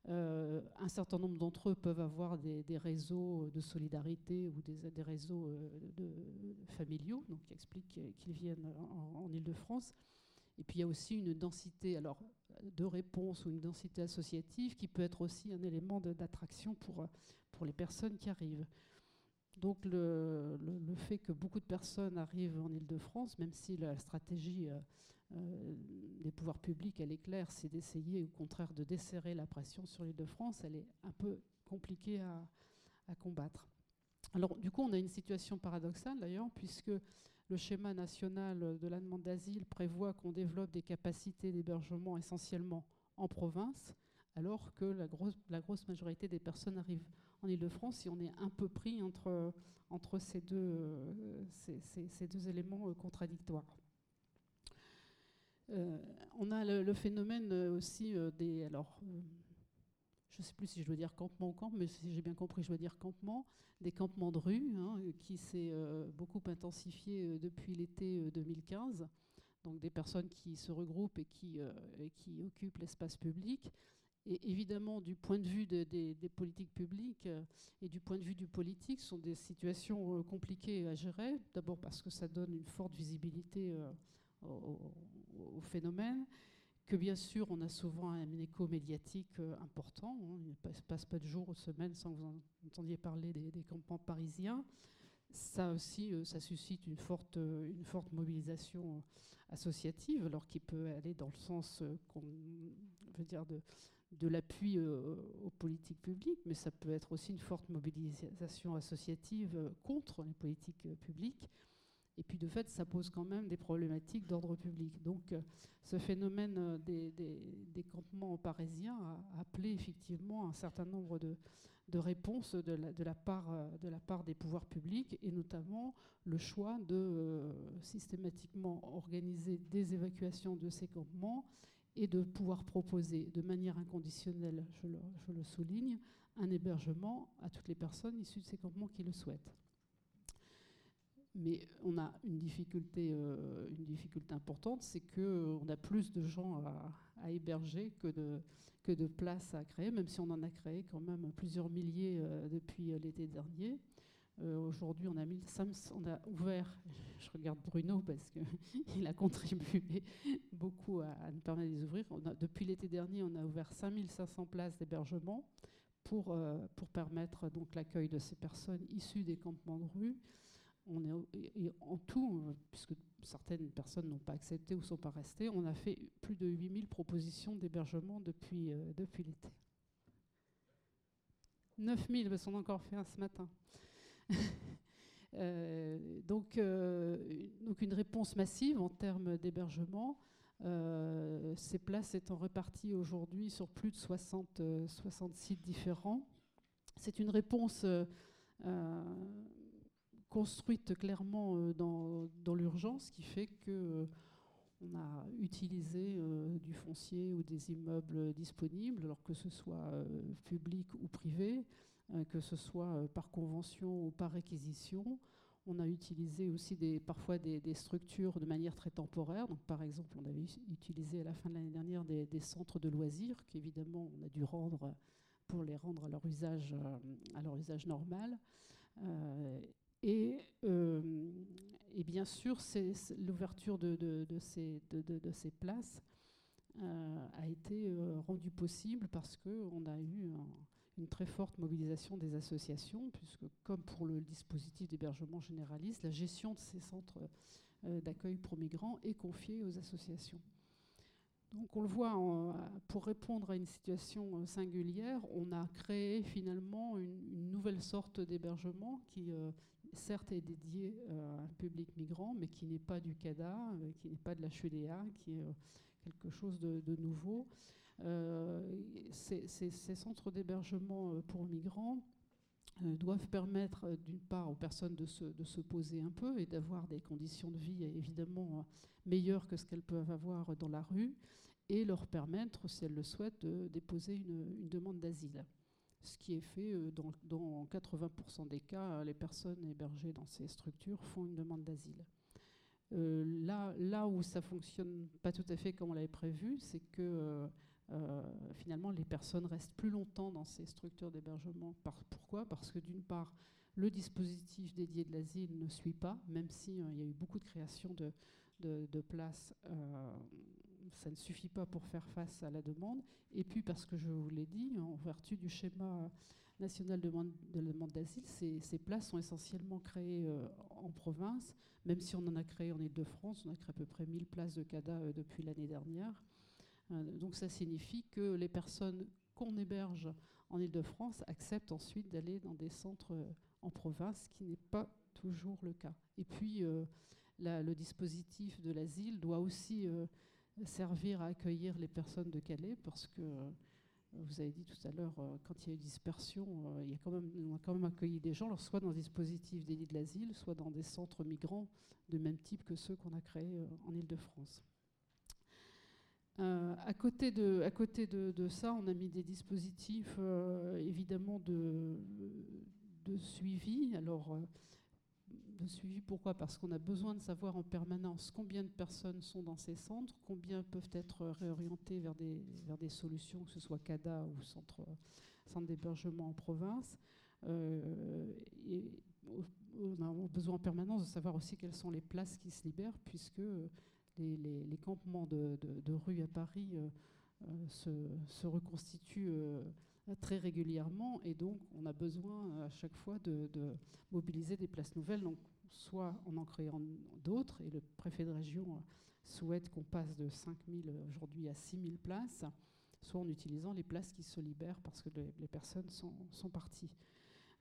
Euh, un certain nombre d'entre eux peuvent avoir des, réseaux de solidarité ou des, réseaux familiaux, donc qui expliquent qu'ils viennent en, Ile-de-France. Et puis il y a aussi une densité alors, de réponse ou une densité associative qui peut être aussi un élément d'attraction pour, pour les personnes qui arrivent. Donc le, le, fait que beaucoup de personnes arrivent en Ile-de-France, même si la stratégie euh, euh, des pouvoirs publics, elle est claire, c'est d'essayer au contraire de desserrer la pression sur l'île de France, elle est un peu compliquée à, combattre. Alors du coup, on a une situation paradoxale d'ailleurs, puisque le schéma national de la demande d'asile prévoit qu'on développe des capacités d'hébergement essentiellement en province, alors que la grosse, majorité des personnes arrivent en Ile-de-France et on est un peu pris entre, entre ces, deux, euh, ces deux éléments euh, contradictoires. Euh, on a le, phénomène euh, aussi des. Alors, je ne sais plus si je dois dire campement ou camp, mais si j'ai bien compris, je dois dire campement, des campements de rue, hein, qui s'est beaucoup intensifié depuis l'été 2015. Donc des personnes qui se regroupent et qui, qui occupent l'espace public. Et évidemment, du point de vue des politiques publiques et du point de vue du politique, ce sont des situations compliquées à gérer. D'abord parce que ça donne une forte visibilité au, phénomène, que bien sûr on a souvent un écho médiatique euh, important. Hein. il ne passe pas de jours ou de semaines sans que vous entendiez parler des, campements parisiens. Ça aussi, euh, ça suscite une forte, euh, une forte mobilisation associative, alors qui peut aller dans le sens dire de, de l'appui aux politiques publiques, mais ça peut être aussi une forte mobilisation associative contre les politiques publiques. Et puis de fait, ça pose quand même des problématiques d'ordre public. Donc euh, ce phénomène euh, des, campements parisiens a appelé effectivement un certain nombre de, réponses de la, part, euh, de la part des pouvoirs publics, et notamment le choix de systématiquement organiser des évacuations de ces campements et de pouvoir proposer de manière inconditionnelle, je le souligne, un hébergement à toutes les personnes issues de ces campements qui le souhaitent. Mais on a une difficulté, euh, importante, c'est qu'on euh, a plus de gens à, héberger que de, places à créer, même si on en a créé quand même plusieurs milliers euh, depuis l'été dernier. Aujourd'hui, on, a on a ouvert, je regarde Bruno parce qu'il a contribué beaucoup à, nous permettre de les ouvrir. depuis l'été dernier, on a ouvert 5500 places d'hébergement pour, pour permettre l'accueil de ces personnes issues des campements de rue en tout, euh, puisque certaines personnes n'ont pas accepté ou ne sont pas restées, on a fait plus de 8000 propositions d'hébergement depuis, euh, depuis l'été. 9000, parce qu'on encore fait un ce matin. Euh, donc, donc une réponse massive en termes d'hébergement. ces places étant réparties aujourd'hui sur plus de 60, 60 sites différents. C'est une réponse construite clairement euh, dans, dans l'urgence, qui fait que euh, on a utilisé euh, du foncier ou des immeubles disponibles, alors que ce soit public ou privé, que ce soit par convention ou par réquisition. On a utilisé aussi des, parfois des, structures de manière très temporaire. Donc, par exemple, on avait utilisé à la fin de l'année dernière des, centres de loisirs qu'évidemment on a dû rendre pour les rendre à leur usage, à leur usage normal. Et, et bien sûr, l'ouverture de, ces, places a été rendue possible parce qu'on a eu une très forte mobilisation des associations, puisque comme pour le dispositif d'hébergement généraliste, la gestion de ces centres euh, d'accueil pour migrants est confiée aux associations. Donc on le voit, pour répondre à une situation euh, singulière, on a créé finalement une, nouvelle sorte d'hébergement qui, euh, certes, est dédié à un public migrant, mais qui n'est pas du CADA, qui n'est pas de la HUDA, qui est quelque chose de, nouveau. Euh, ces, centres d'hébergement euh, pour migrants euh, doivent permettre d'une part aux personnes de se, poser un peu et d'avoir des conditions de vie évidemment meilleures que ce qu'elles peuvent avoir dans la rue et leur permettre, si elles le souhaitent, de déposer une, demande d'asile. Ce qui est fait dans, dans 80% des cas, les personnes hébergées dans ces structures font une demande d'asile. là, là où ça fonctionne pas tout à fait comme on l'avait prévu, c'est que euh, finalement, les personnes restent plus longtemps dans ces structures d'hébergement. pourquoi? Parce que d'une part, le dispositif dédié de l'asile ne suit pas, même s'il euh, y a eu beaucoup de création de, de, places, euh, ça ne suffit pas pour faire face à la demande. Et puis parce que je vous l'ai dit, en vertu du schéma national de, la demande d'asile, ces, ces, places sont essentiellement créées en province, même si on en a créé en Ile-de-France, on a créé à peu près 1000 places de CADA depuis l'année dernière. Euh, donc ça signifie que les personnes qu'on héberge en Ile-de-France acceptent ensuite d'aller dans des centres euh, en province, ce qui n'est pas toujours le cas. Et puis, euh, le dispositif de l'asile doit aussi servir à accueillir les personnes de Calais, parce que vous avez dit tout à l'heure, quand il y a eu dispersion, il y a quand même, on a quand même accueilli des gens, soit dans le dispositif dédié de l'asile, soit dans des centres migrants de même type que ceux qu'on a créés en Ile-de-France. Euh, à côté, de, à côté de, ça, on a mis des dispositifs euh, évidemment de, de, suivi. Alors, euh, de suivi, pourquoi? Parce qu'on a besoin de savoir en permanence combien de personnes sont dans ces centres, combien peuvent être réorientées vers des, vers des solutions, que ce soit CADA ou centre, centre d'hébergement en province. et on a besoin en permanence de savoir aussi quelles sont les places qui se libèrent, puisque les, campements de, rue à Paris euh, euh, se, reconstituent euh, très régulièrement et donc on a besoin à chaque fois de, mobiliser des places nouvelles, donc soit en en créant d'autres, et le préfet de région souhaite qu'on passe de 5000 aujourd'hui à 6000 places, soit en utilisant les places qui se libèrent parce que les, personnes sont, parties.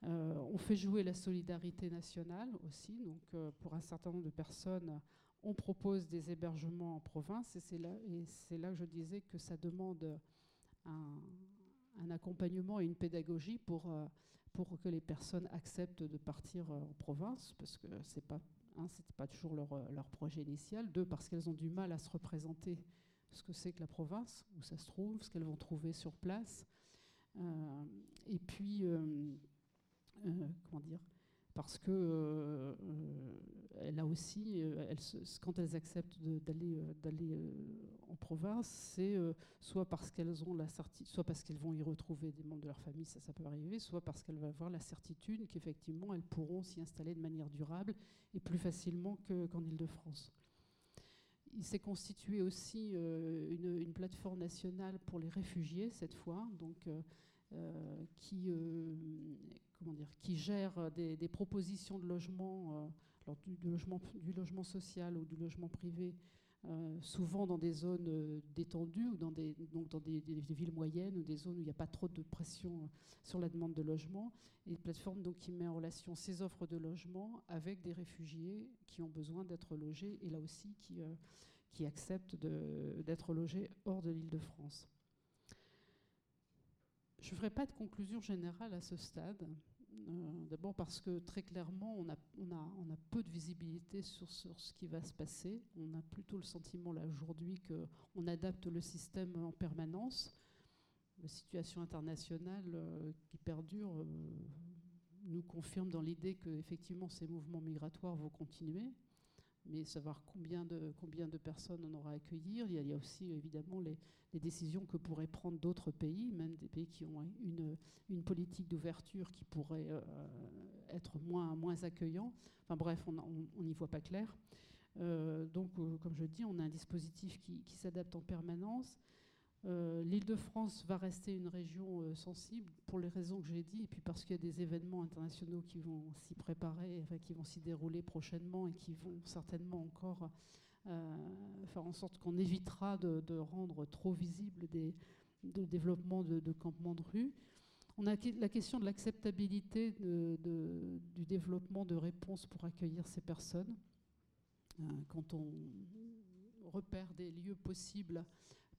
on fait jouer la solidarité nationale aussi, donc pour un certain nombre de personnes on propose des hébergements en province et c'est là, là que je disais que ça demande un, accompagnement et une pédagogie pour, euh, pour que les personnes acceptent de partir euh, en province parce que c'est pas un, c'était pas toujours leur, euh, leur, projet initial, deux parce qu'elles ont du mal à se représenter ce que c'est que la province, où ça se trouve, ce qu'elles vont trouver sur place. et puis, comment dire, parce que là aussi, euh, quand elles acceptent d'aller en province, c'est soit parce qu'elles ont la soit parce qu'elles vont y retrouver des membres de leur famille, ça, peut arriver, soit parce qu'elles vont avoir la certitude qu'effectivement elles pourront s'y installer de manière durable et plus facilement qu'en Île-de-France. Il s'est constitué aussi une, une, plateforme nationale pour les réfugiés cette fois, donc qui dire, qui gère des, propositions de euh, logement, du logement social ou du logement privé, euh, souvent dans des zones euh, détendues ou dans, des, donc dans des, villes moyennes ou des zones où il n'y a pas trop de pression sur la demande de logement. Et une plateforme donc, qui met en relation ces offres de logement avec des réfugiés qui ont besoin d'être logés et là aussi qui, qui acceptent d'être logés hors de l'île de France. Je ne ferai pas de conclusion générale à ce stade. Euh, d'abord parce que très clairement, on a, on, a, on a, peu de visibilité sur, sur, ce qui va se passer. On a plutôt le sentiment là aujourd'hui qu'on adapte le système en permanence. La situation internationale euh, qui perdure euh, nous confirme dans l'idée que effectivement ces mouvements migratoires vont continuer. Mais savoir combien de, combien de personnes on aura à accueillir. Il y a, aussi évidemment les, décisions que pourraient prendre d'autres pays, même des pays qui ont une, une politique d'ouverture qui pourrait euh, être moins, moins accueillant. Enfin bref, on n'y voit pas clair. Euh, donc, euh, comme je dis, on a un dispositif qui, qui s'adapte en permanence. Euh, L'Île-de-France va rester une région euh, sensible pour les raisons que j'ai dit, et puis parce qu'il y a des événements internationaux qui vont s'y préparer, qui vont s'y dérouler prochainement et qui vont certainement encore euh, faire en sorte qu'on évitera de, rendre trop visible le développement de, campements de rue. On a la question de l'acceptabilité du développement de réponses pour accueillir ces personnes. quand on repère des lieux possibles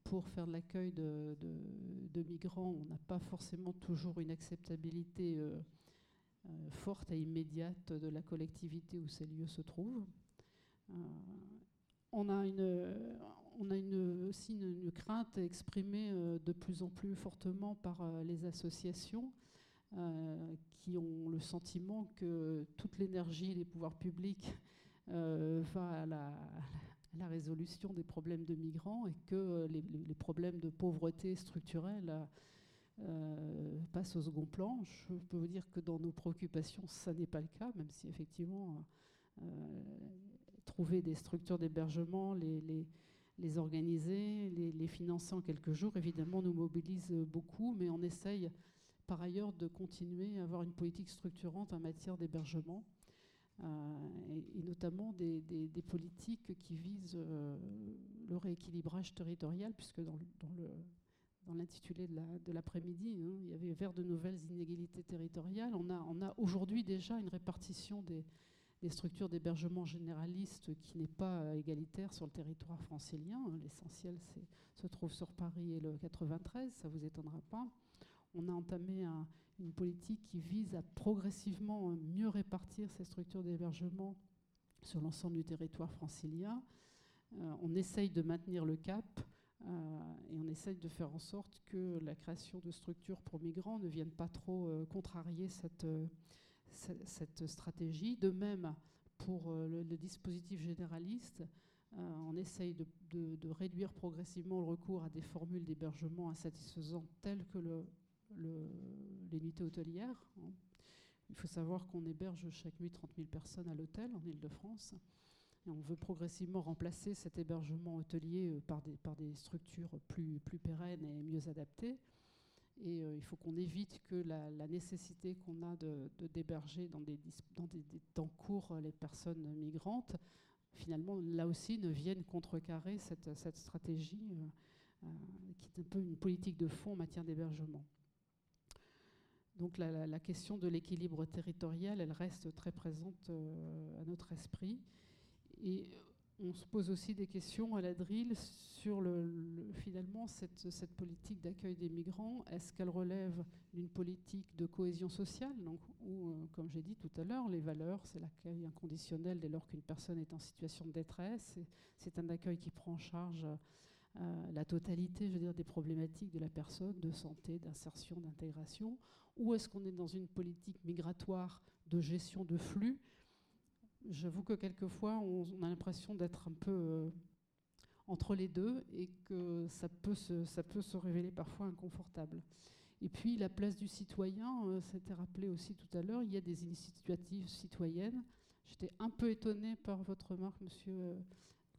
pour faire de l'accueil de, migrants, on n'a pas forcément toujours une acceptabilité euh, euh, forte et immédiate de la collectivité où ces lieux se trouvent. Euh, on a, aussi une, crainte exprimée de plus en plus fortement par les associations qui ont le sentiment que toute l'énergie des pouvoirs publics va à la, la résolution des problèmes de migrants et que euh, les, problèmes de pauvreté structurelle euh, passent au second plan. Je peux vous dire que dans nos préoccupations, ça n'est pas le cas, même si effectivement, euh, trouver des structures d'hébergement, les, les, organiser, les, les, financer en quelques jours, évidemment, nous mobilise beaucoup, mais on essaye par ailleurs de continuer à avoir une politique structurante en matière d'hébergement. Euh, et, notamment des, politiques qui visent euh, le rééquilibrage territorial, puisque dans, l'intitulé de l'après-midi, hein, il y avait vers de nouvelles inégalités territoriales. On a, aujourd'hui déjà une répartition des, structures d'hébergement généralistes qui n'est pas égalitaire sur le territoire francilien. L'essentiel se trouve sur Paris et le 93, ça ne vous étonnera pas. On a entamé un, une politique qui vise à progressivement mieux répartir ces structures d'hébergement sur l'ensemble du territoire francilien. Euh, on essaye de maintenir le cap euh, et on essaye de faire en sorte que la création de structures pour migrants ne vienne pas trop euh, contrarier cette, stratégie. De même, pour le, dispositif généraliste, on essaye de, réduire progressivement le recours à des formules d'hébergement insatisfaisantes telles que le les nuitées hôtelières. Hein. Il faut savoir qu'on héberge chaque nuit 30 000 personnes à l'hôtel en Ile-de-France. On veut progressivement remplacer cet hébergement hôtelier euh, par des, structures plus, pérennes et mieux adaptées. Et euh, il faut qu'on évite que la, nécessité qu'on a d'héberger dans, des, dans temps courts les personnes migrantes, finalement, là aussi, ne vienne contrecarrer cette, stratégie euh, qui est un peu une politique de fond en matière d'hébergement. Donc la, question de l'équilibre territorial, elle reste très présente euh, à notre esprit. Et on se pose aussi des questions à la drill sur le, finalement cette, politique d'accueil des migrants. Est-ce qu'elle relève d'une politique de cohésion sociale, donc, euh, comme j'ai dit tout à l'heure, les valeurs, c'est l'accueil inconditionnel dès lors qu'une personne est en situation de détresse. C'est un accueil qui prend en charge euh, la totalité, je veux dire, des problématiques de la personne, de santé, d'insertion, d'intégration ou est-ce qu'on est dans une politique migratoire de gestion de flux? J'avoue que quelquefois, on, a l'impression d'être un peu euh, entre les deux et que ça peut, se, ça peut se révéler parfois inconfortable. Et puis la place du citoyen, euh, été rappelé aussi tout à l'heure, il y a des initiatives citoyennes. J'étais un peu étonnée par votre remarque, monsieur, euh,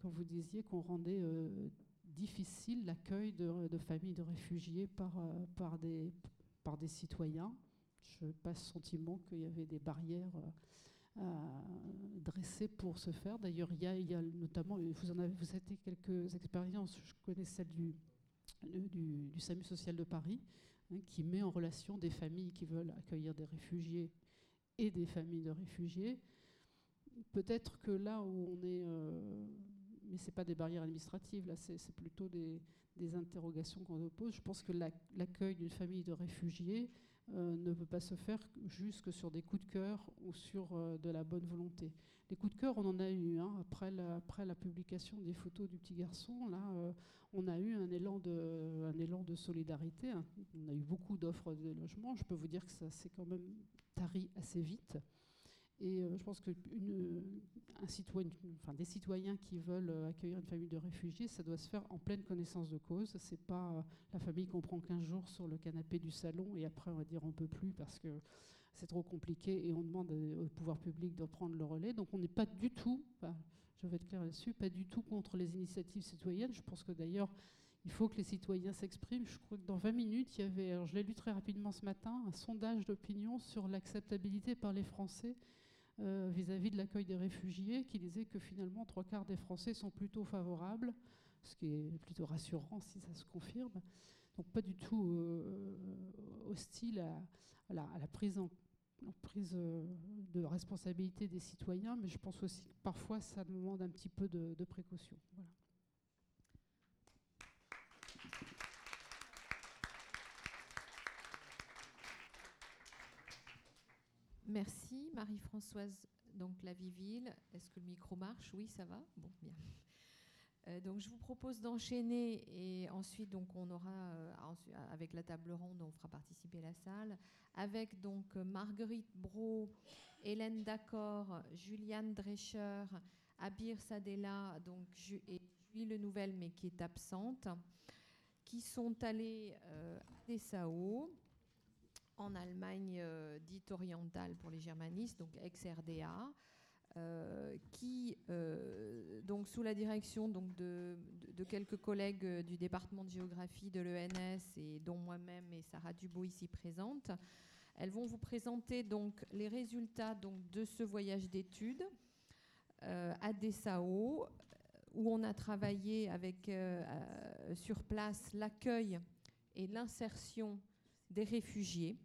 quand vous disiez qu'on rendait difficile l'accueil de, de, familles de réfugiés par, par, des, par des citoyens. Je n'ai pas ce sentiment qu'il y avait des barrières euh, dressées pour ce faire. D'ailleurs, il, y a notamment, vous en avez, vous avez quelques expériences, je connais celle du, du, SAMU social de Paris, hein, qui met en relation des familles qui veulent accueillir des réfugiés et des familles de réfugiés. Peut-être que là où on est... Euh, mais ce n'est pas des barrières administratives, là, c'est plutôt des, des interrogations qu'on nous pose. Je pense que l'accueil d'une famille de réfugiés euh, ne peut pas se faire juste que sur des coups de cœur ou sur euh, de la bonne volonté. Les coups de cœur, on en a eu. Hein. Après, la, publication des photos du petit garçon, là, euh, on a eu un élan de, un élan de solidarité. Hein. On a eu beaucoup d'offres de logement. Je peux vous dire que ça s'est quand même tari assez vite. Et euh, je pense que citoyen, enfin, des citoyens qui veulent euh, accueillir une famille de réfugiés, ça doit se faire en pleine connaissance de cause. C'est pas euh, la famille qu'on prend 15 jours sur le canapé du salon et après on va dire on peut plus parce que c'est trop compliqué et on demande au pouvoir public de prendre le relais. Donc on n'est pas du tout, je vais être clair là-dessus, pas du tout contre les initiatives citoyennes. Je pense que d'ailleurs il faut que les citoyens s'expriment. Je crois que dans 20 minutes, il y avait, alors je l'ai lu très rapidement ce matin, un sondage d'opinion sur l'acceptabilité par les Français euh, vis-à-vis de l'accueil des réfugiés, qui disait que finalement trois quarts des Français sont plutôt favorables, ce qui est plutôt rassurant si ça se confirme. Donc pas du tout euh, hostile à, la, prise euh, de responsabilité des citoyens, mais je pense aussi que parfois ça demande un petit peu de, de précaution. Voilà. Merci Marie-Françoise. Donc la Viville, est-ce que le micro marche? Oui, ça va? Bon, bien. Euh, donc je vous propose d'enchaîner et ensuite donc on aura euh, avec la table ronde on fera participer la salle avec donc Marguerite Bro, Hélène Dacor, Juliane Drescher, Abir Sadella donc et Julie Le Nouvel mais qui est absente qui sont allés euh, à Dessau en Allemagne euh, dite orientale pour les germanistes, donc ex-RDA, euh, qui, euh, donc sous la direction donc de, quelques collègues du département de géographie de l'ENS et dont moi-même et Sarah Dubo ici présente, elles vont vous présenter donc les résultats donc de ce voyage d'études à Dessau, où on a travaillé avec sur place l'accueil et l'insertion des réfugiés.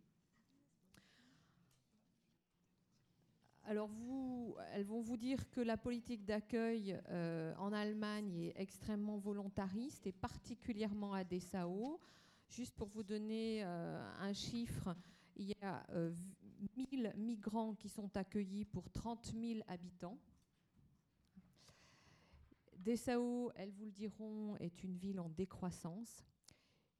Alors vous, elles vont vous dire que la politique d'accueil euh, en Allemagne est extrêmement volontariste et particulièrement à Dessau. Juste pour vous donner euh, un chiffre, il y a 1000 euh, migrants qui sont accueillis pour 30 000 habitants. Dessau, elles vous le diront, est une ville en décroissance.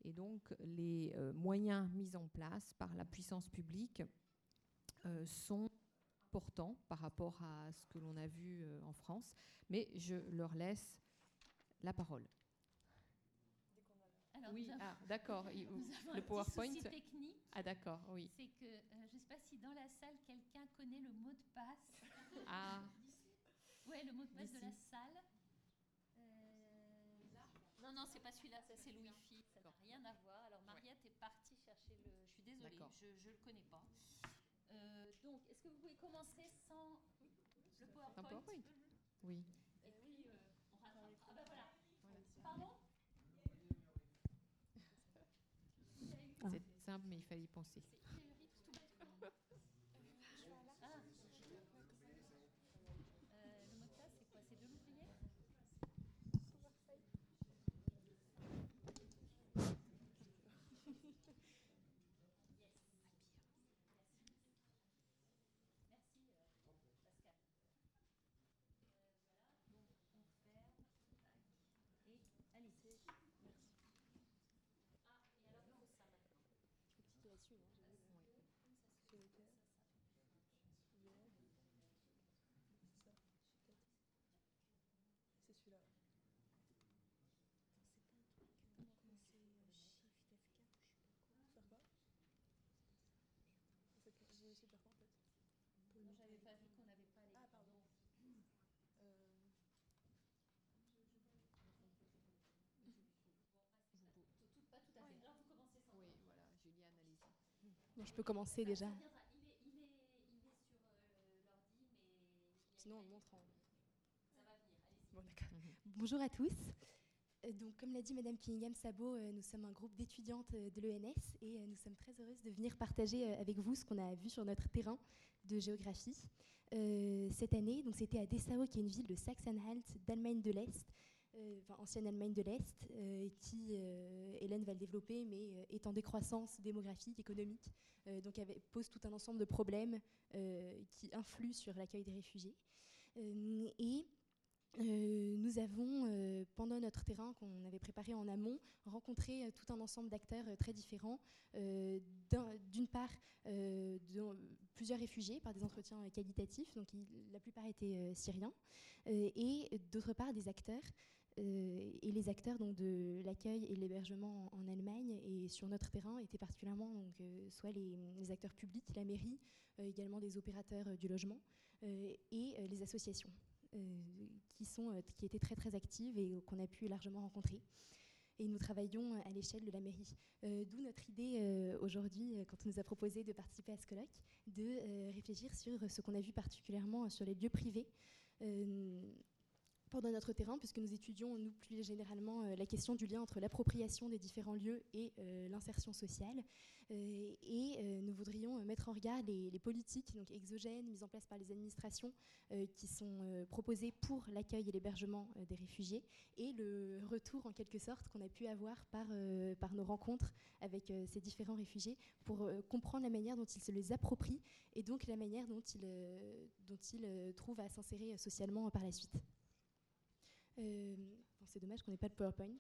Et donc, les moyens mis en place par la puissance publique sont par rapport à ce que l'on a vu euh, en France. Mais je leur laisse la parole. oui, ah, d'accord. Le PowerPoint. technique. Ah, d'accord, oui. C'est que je ne sais pas si dans la salle quelqu'un connaît le mot de passe. Ah. ouais, le mot de passe de la salle. Non, non, c'est pas celui-là, ça c'est le Wi-Fi, ça n'a rien à voir. Alors Mariette est partie chercher le. Je suis désolée, je ne le connais pas. Euh, donc, est-ce que vous pouvez commencer sans le PowerPoint, PowerPoint Oui. Et puis, euh, on rattrape. Ah ben voilà. Pardon C'est simple, mais il fallait y penser. j'avais pas vu qu'on n'avait pas les. Ah, pardon. Euh... Tout, pas tout à fait. Alors vous commencez sans. Oui, voilà, Juliane, allez-y. Bon, je peux commencer déjà. Euh. Sinon, on le montre en. Ça va venir, allez-y. Bon, d'accord. Bonjour à tous. Euh, donc, comme l'a dit Madame Kinningham Sabo, euh, nous sommes un groupe d'étudiantes de l'ENS et nous sommes très heureuses de venir partager avec vous ce qu'on a vu sur notre terrain de géographie cette année. Donc, c'était à Dessau, qui est une ville de Saxe-Anhalt, d'Allemagne de l'Est, enfin, ancienne Allemagne de l'Est, qui, Hélène va le développer, mais est en décroissance démographique, économique, donc pose tout un ensemble de problèmes qui influent sur l'accueil des réfugiés. et euh, nous avons, euh, pendant notre terrain qu'on avait préparé en amont, rencontré euh, tout un ensemble d'acteurs très différents. D'une part, plusieurs réfugiés par des entretiens qualitatifs, donc la plupart étaient syriens, et d'autre part des acteurs. Et les acteurs donc, de l'accueil et l'hébergement en, Allemagne et sur notre terrain étaient particulièrement donc, soit les, acteurs publics, la mairie, également des opérateurs du logement et les associations. Euh, qui, sont, euh, qui étaient très très actives et qu'on a pu largement rencontrer et nous travaillons à l'échelle de la mairie. Euh, d'où notre idée aujourd'hui, quand on nous a proposé de participer à ce colloque, de réfléchir sur ce qu'on a vu particulièrement sur les lieux privés pendant notre terrain, puisque nous étudions, nous, plus généralement, la question du lien entre l'appropriation des différents lieux et l'insertion sociale. Euh, et euh, nous voudrions mettre en regard les, politiques donc exogènes mises en place par les administrations euh, qui sont proposées pour l'accueil et l'hébergement des réfugiés et le retour en quelque sorte qu'on a pu avoir par, nos rencontres avec ces différents réfugiés pour comprendre la manière dont ils se les approprient et donc la manière dont ils trouvent à s'insérer socialement par la suite. C'est dommage qu'on n'ait pas de PowerPoint.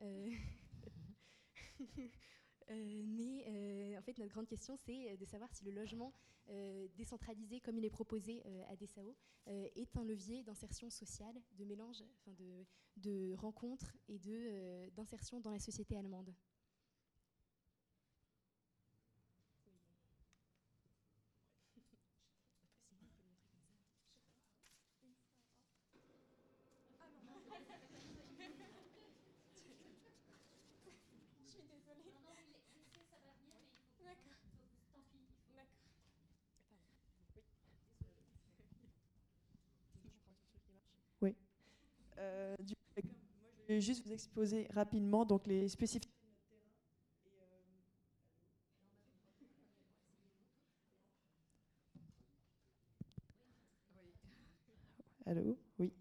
Euh, mais euh, en fait, notre grande question, c'est de savoir si le logement euh, décentralisé, comme il est proposé à Dessau, est un levier d'insertion sociale, de mélange, de, de rencontres et d'insertion dans la société allemande. Euh, du moi, je vais juste vous exposer rapidement donc, les spécificités euh, Allô? Oui.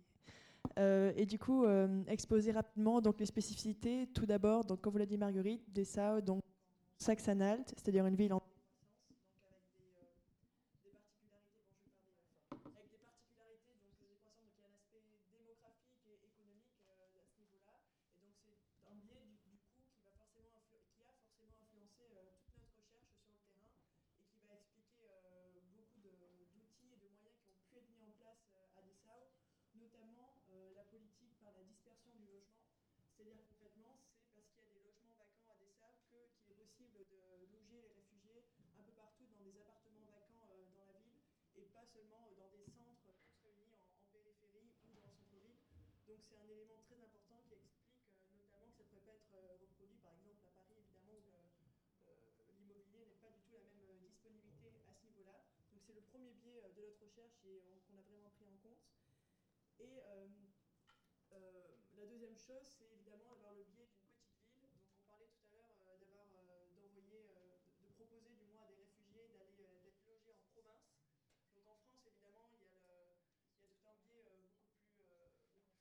Euh, et du coup, exposer rapidement donc, les spécificités. Tout d'abord, donc, comme vous l'a dit Marguerite, Dessau, donc Saxe-Anhalt, c'est-à-dire une ville en C'est-à-dire concrètement, c'est parce qu'il y a des logements vacants à Dessau qu'il est possible de loger les réfugiés un peu partout dans des appartements vacants euh, dans la ville et pas seulement euh, dans des centres tous réunis en, périphérie ou dans le centre-ville. Donc c'est un élément très important qui explique euh, notamment que ça ne pourrait pas être reproduit par exemple à Paris évidemment où l'immobilier n'est pas du tout la même disponibilité à ce niveau-là. Donc c'est le premier biais de notre recherche et qu'on a vraiment pris en compte. Et la deuxième chose, c'est évidemment avoir le biais d'une petite ville. Donc on parlait tout à l'heure euh, d'avoir euh, d'envoyer, euh, de, proposer du moins à des réfugiés d'aller d'être logés en province. Donc en France, évidemment, il y a, le, il y a tout un biais beaucoup plus,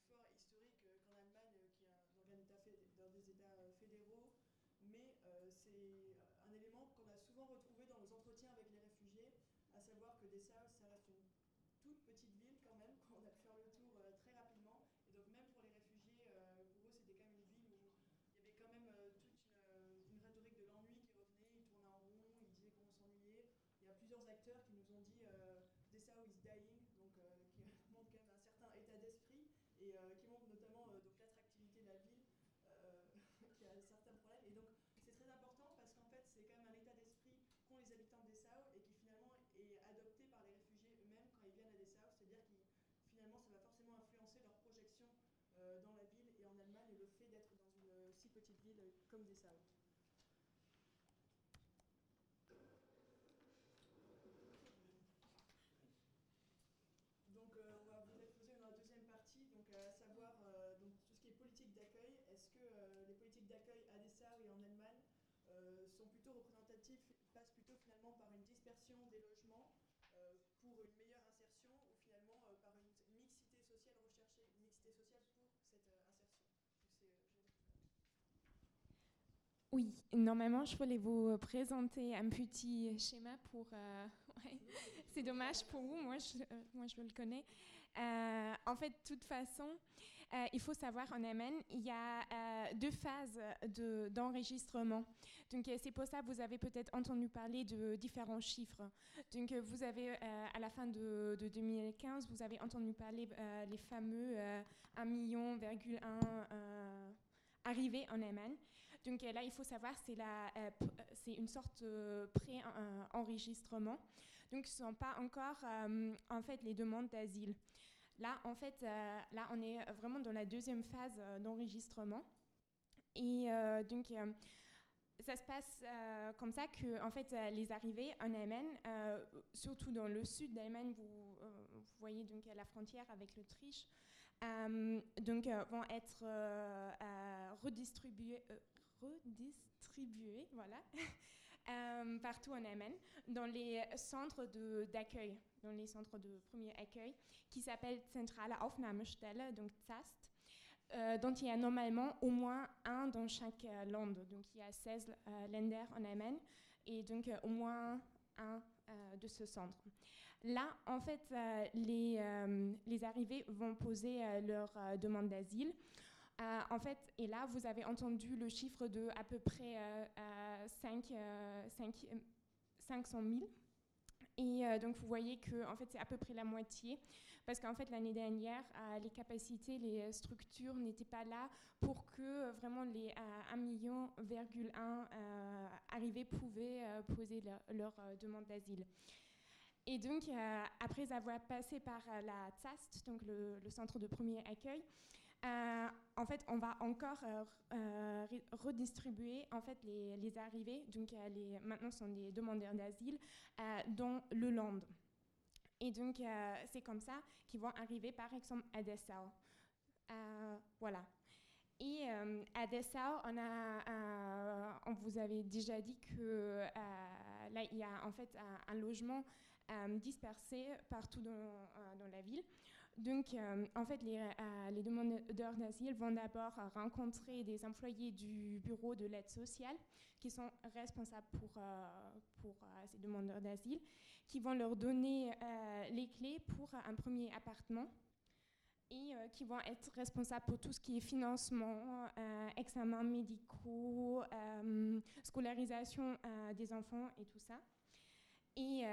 fort et historique qu'en Allemagne, qui est un organe dans des États fédéraux. Mais c'est un élément qu'on a souvent retrouvé dans nos entretiens avec les réfugiés, à savoir que Dessau, ça reste une toute petite ville quand même, qu'on a pu faire le tour très rapidement. Et donc même pour les Euh, toute euh, une, rhétorique de l'ennui qui revenait, ils tournaient en rond, ils disaient qu'on s'ennuyait. Il y a plusieurs acteurs qui nous ont dit euh, Dessau is dying, donc qui montrent quand même un certain état d'esprit et qui montrent notamment donc l'attractivité de la ville, qui a certains problèmes. Et donc c'est très important parce qu'en fait c'est quand même un état d'esprit qu'ont les habitants de Dessau et qui finalement est adopté par les réfugiés eux-mêmes quand ils viennent à Dessau, c'est-à-dire que finalement ça va forcément influencer leur projection dans la ville et en Allemagne le fait d'être dans si petites villes comme Dessau. Donc euh, on va vous exposer dans la deuxième partie, donc à savoir euh, donc, tout ce qui est politique d'accueil. Est-ce que euh, les politiques d'accueil à Dessau et en Allemagne sont plutôt représentatifs, passent plutôt finalement par une dispersion des logements pour une meilleure insertion ou finalement par une mixité sociale recherchée, une mixité sociale pour cette insertion Oui, normalement, je voulais vous présenter un petit schéma pour... Euh, c'est dommage pour vous, moi je, euh, moi je le connais. en fait, de toute façon, il faut savoir en Yémen, il y a deux phases d'enregistrement. Donc c'est pour ça que vous avez peut-être entendu parler de différents chiffres. Donc vous avez à la fin de, 2015, vous avez entendu parler les fameux 1,1 million arrivés en Yémen. Donc là, il faut savoir, c'est c'est une sorte de pré-enregistrement. Donc ce ne sont pas encore en fait les demandes d'asile. Là, en fait, euh, là, on est vraiment dans la deuxième phase euh, d'enregistrement. Et euh, donc, ça se passe comme ça que, en fait, les arrivées en Yémen, surtout dans le sud vous, vous, voyez donc la frontière avec l'Autriche, donc vont être redistribuées, redistribuées, voilà. partout en Yémen, dans les centres d'accueil, dans les centres de premier accueil qui s'appelle Zentrale Aufnahmestelle, donc ZAST, euh, dont il y a normalement au moins un dans chaque euh, land. Donc il y a 16 euh, Länder en Allemagne et donc au moins un de ce centre. Là, en fait, les, les, arrivés vont poser leur demande d'asile. En fait, et là, vous avez entendu le chiffre de à peu près 5, 5, 500 000. Et donc, vous voyez que en fait, c'est à peu près la moitié parce qu'en fait l'année dernière, euh, les capacités, les euh, structures n'étaient pas là pour que euh, vraiment les 1,1 million arrivés pouvaient poser leur, demande d'asile. Et donc, après avoir passé par la TSAST, donc le, centre de premier accueil, en fait, on va encore redistribuer en fait les, arrivées, donc maintenant sont des demandeurs d'asile, dans le land. Et donc, euh, c'est comme ça qu'ils vont arriver, par exemple, à Dessau. Euh, voilà. Et euh, à Dessau, on, a, on vous avait déjà dit que là, il y a en fait un, logement dispersé partout dans, la ville. Donc, en fait, les, les demandeurs d'asile vont d'abord rencontrer des employés du bureau de l'aide sociale qui sont responsables pour, pour ces demandeurs d'asile qui vont leur donner euh, les clés pour un premier appartement et euh, qui vont être responsables pour tout ce qui est financement, euh, examens médicaux, scolarisation des enfants et tout ça. Et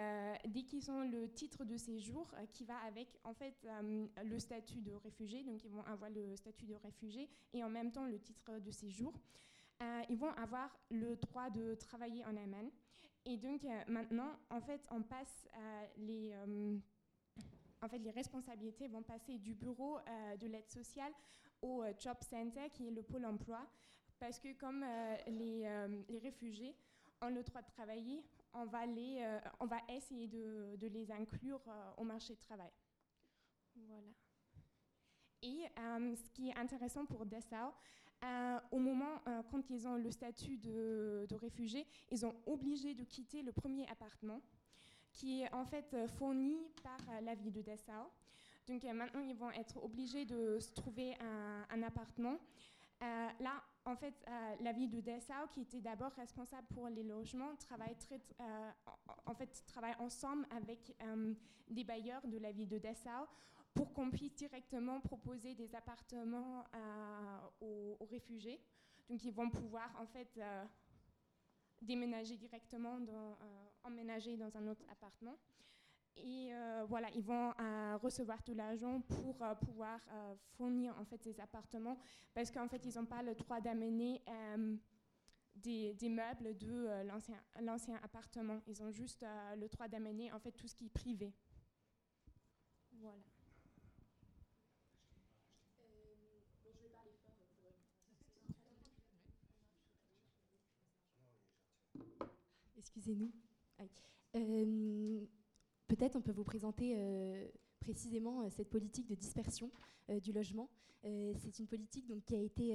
dès qu'ils ont le titre de séjour qui va avec en fait le statut de réfugié, donc ils vont avoir le statut de réfugié et en même temps le titre de séjour, ils vont avoir le droit de travailler en Allemagne. Et donc euh, maintenant, en fait, on passe les, euh, en fait, les responsabilités vont passer du bureau euh, de l'aide sociale au Job Center, qui est le pôle emploi, parce que comme les, les, réfugiés ont le droit de travailler, on va, les, on va essayer de, de les inclure au marché de travail. Voilà. Et ce qui est intéressant pour Dessau, euh, au moment, euh, quand ils ont le statut de, de réfugié, ils sont obligés de quitter le premier appartement, qui est en fait euh, fourni par la ville de Dessau. Donc maintenant, ils vont être obligés de se trouver un, appartement. là, en fait, la ville de Dessau, qui était d'abord responsable pour les logements, travaille, très, en fait, travaille ensemble avec des bailleurs de la ville de Dessau pour qu'on puisse directement proposer des appartements euh, aux, réfugiés. Donc ils vont pouvoir en fait euh, déménager directement, euh, emménager dans un autre appartement. Et voilà, ils vont recevoir tout l'argent pour pouvoir fournir en fait ces appartements parce qu'en fait ils n'ont pas le droit d'amener des, des, meubles de l'ancien appartement. Ils ont juste le droit d'amener en fait tout ce qui est privé. Voilà. excusez-nous. Euh, peut-être on peut vous présenter euh, précisément euh, cette politique de dispersion du logement. c'est une politique qui a été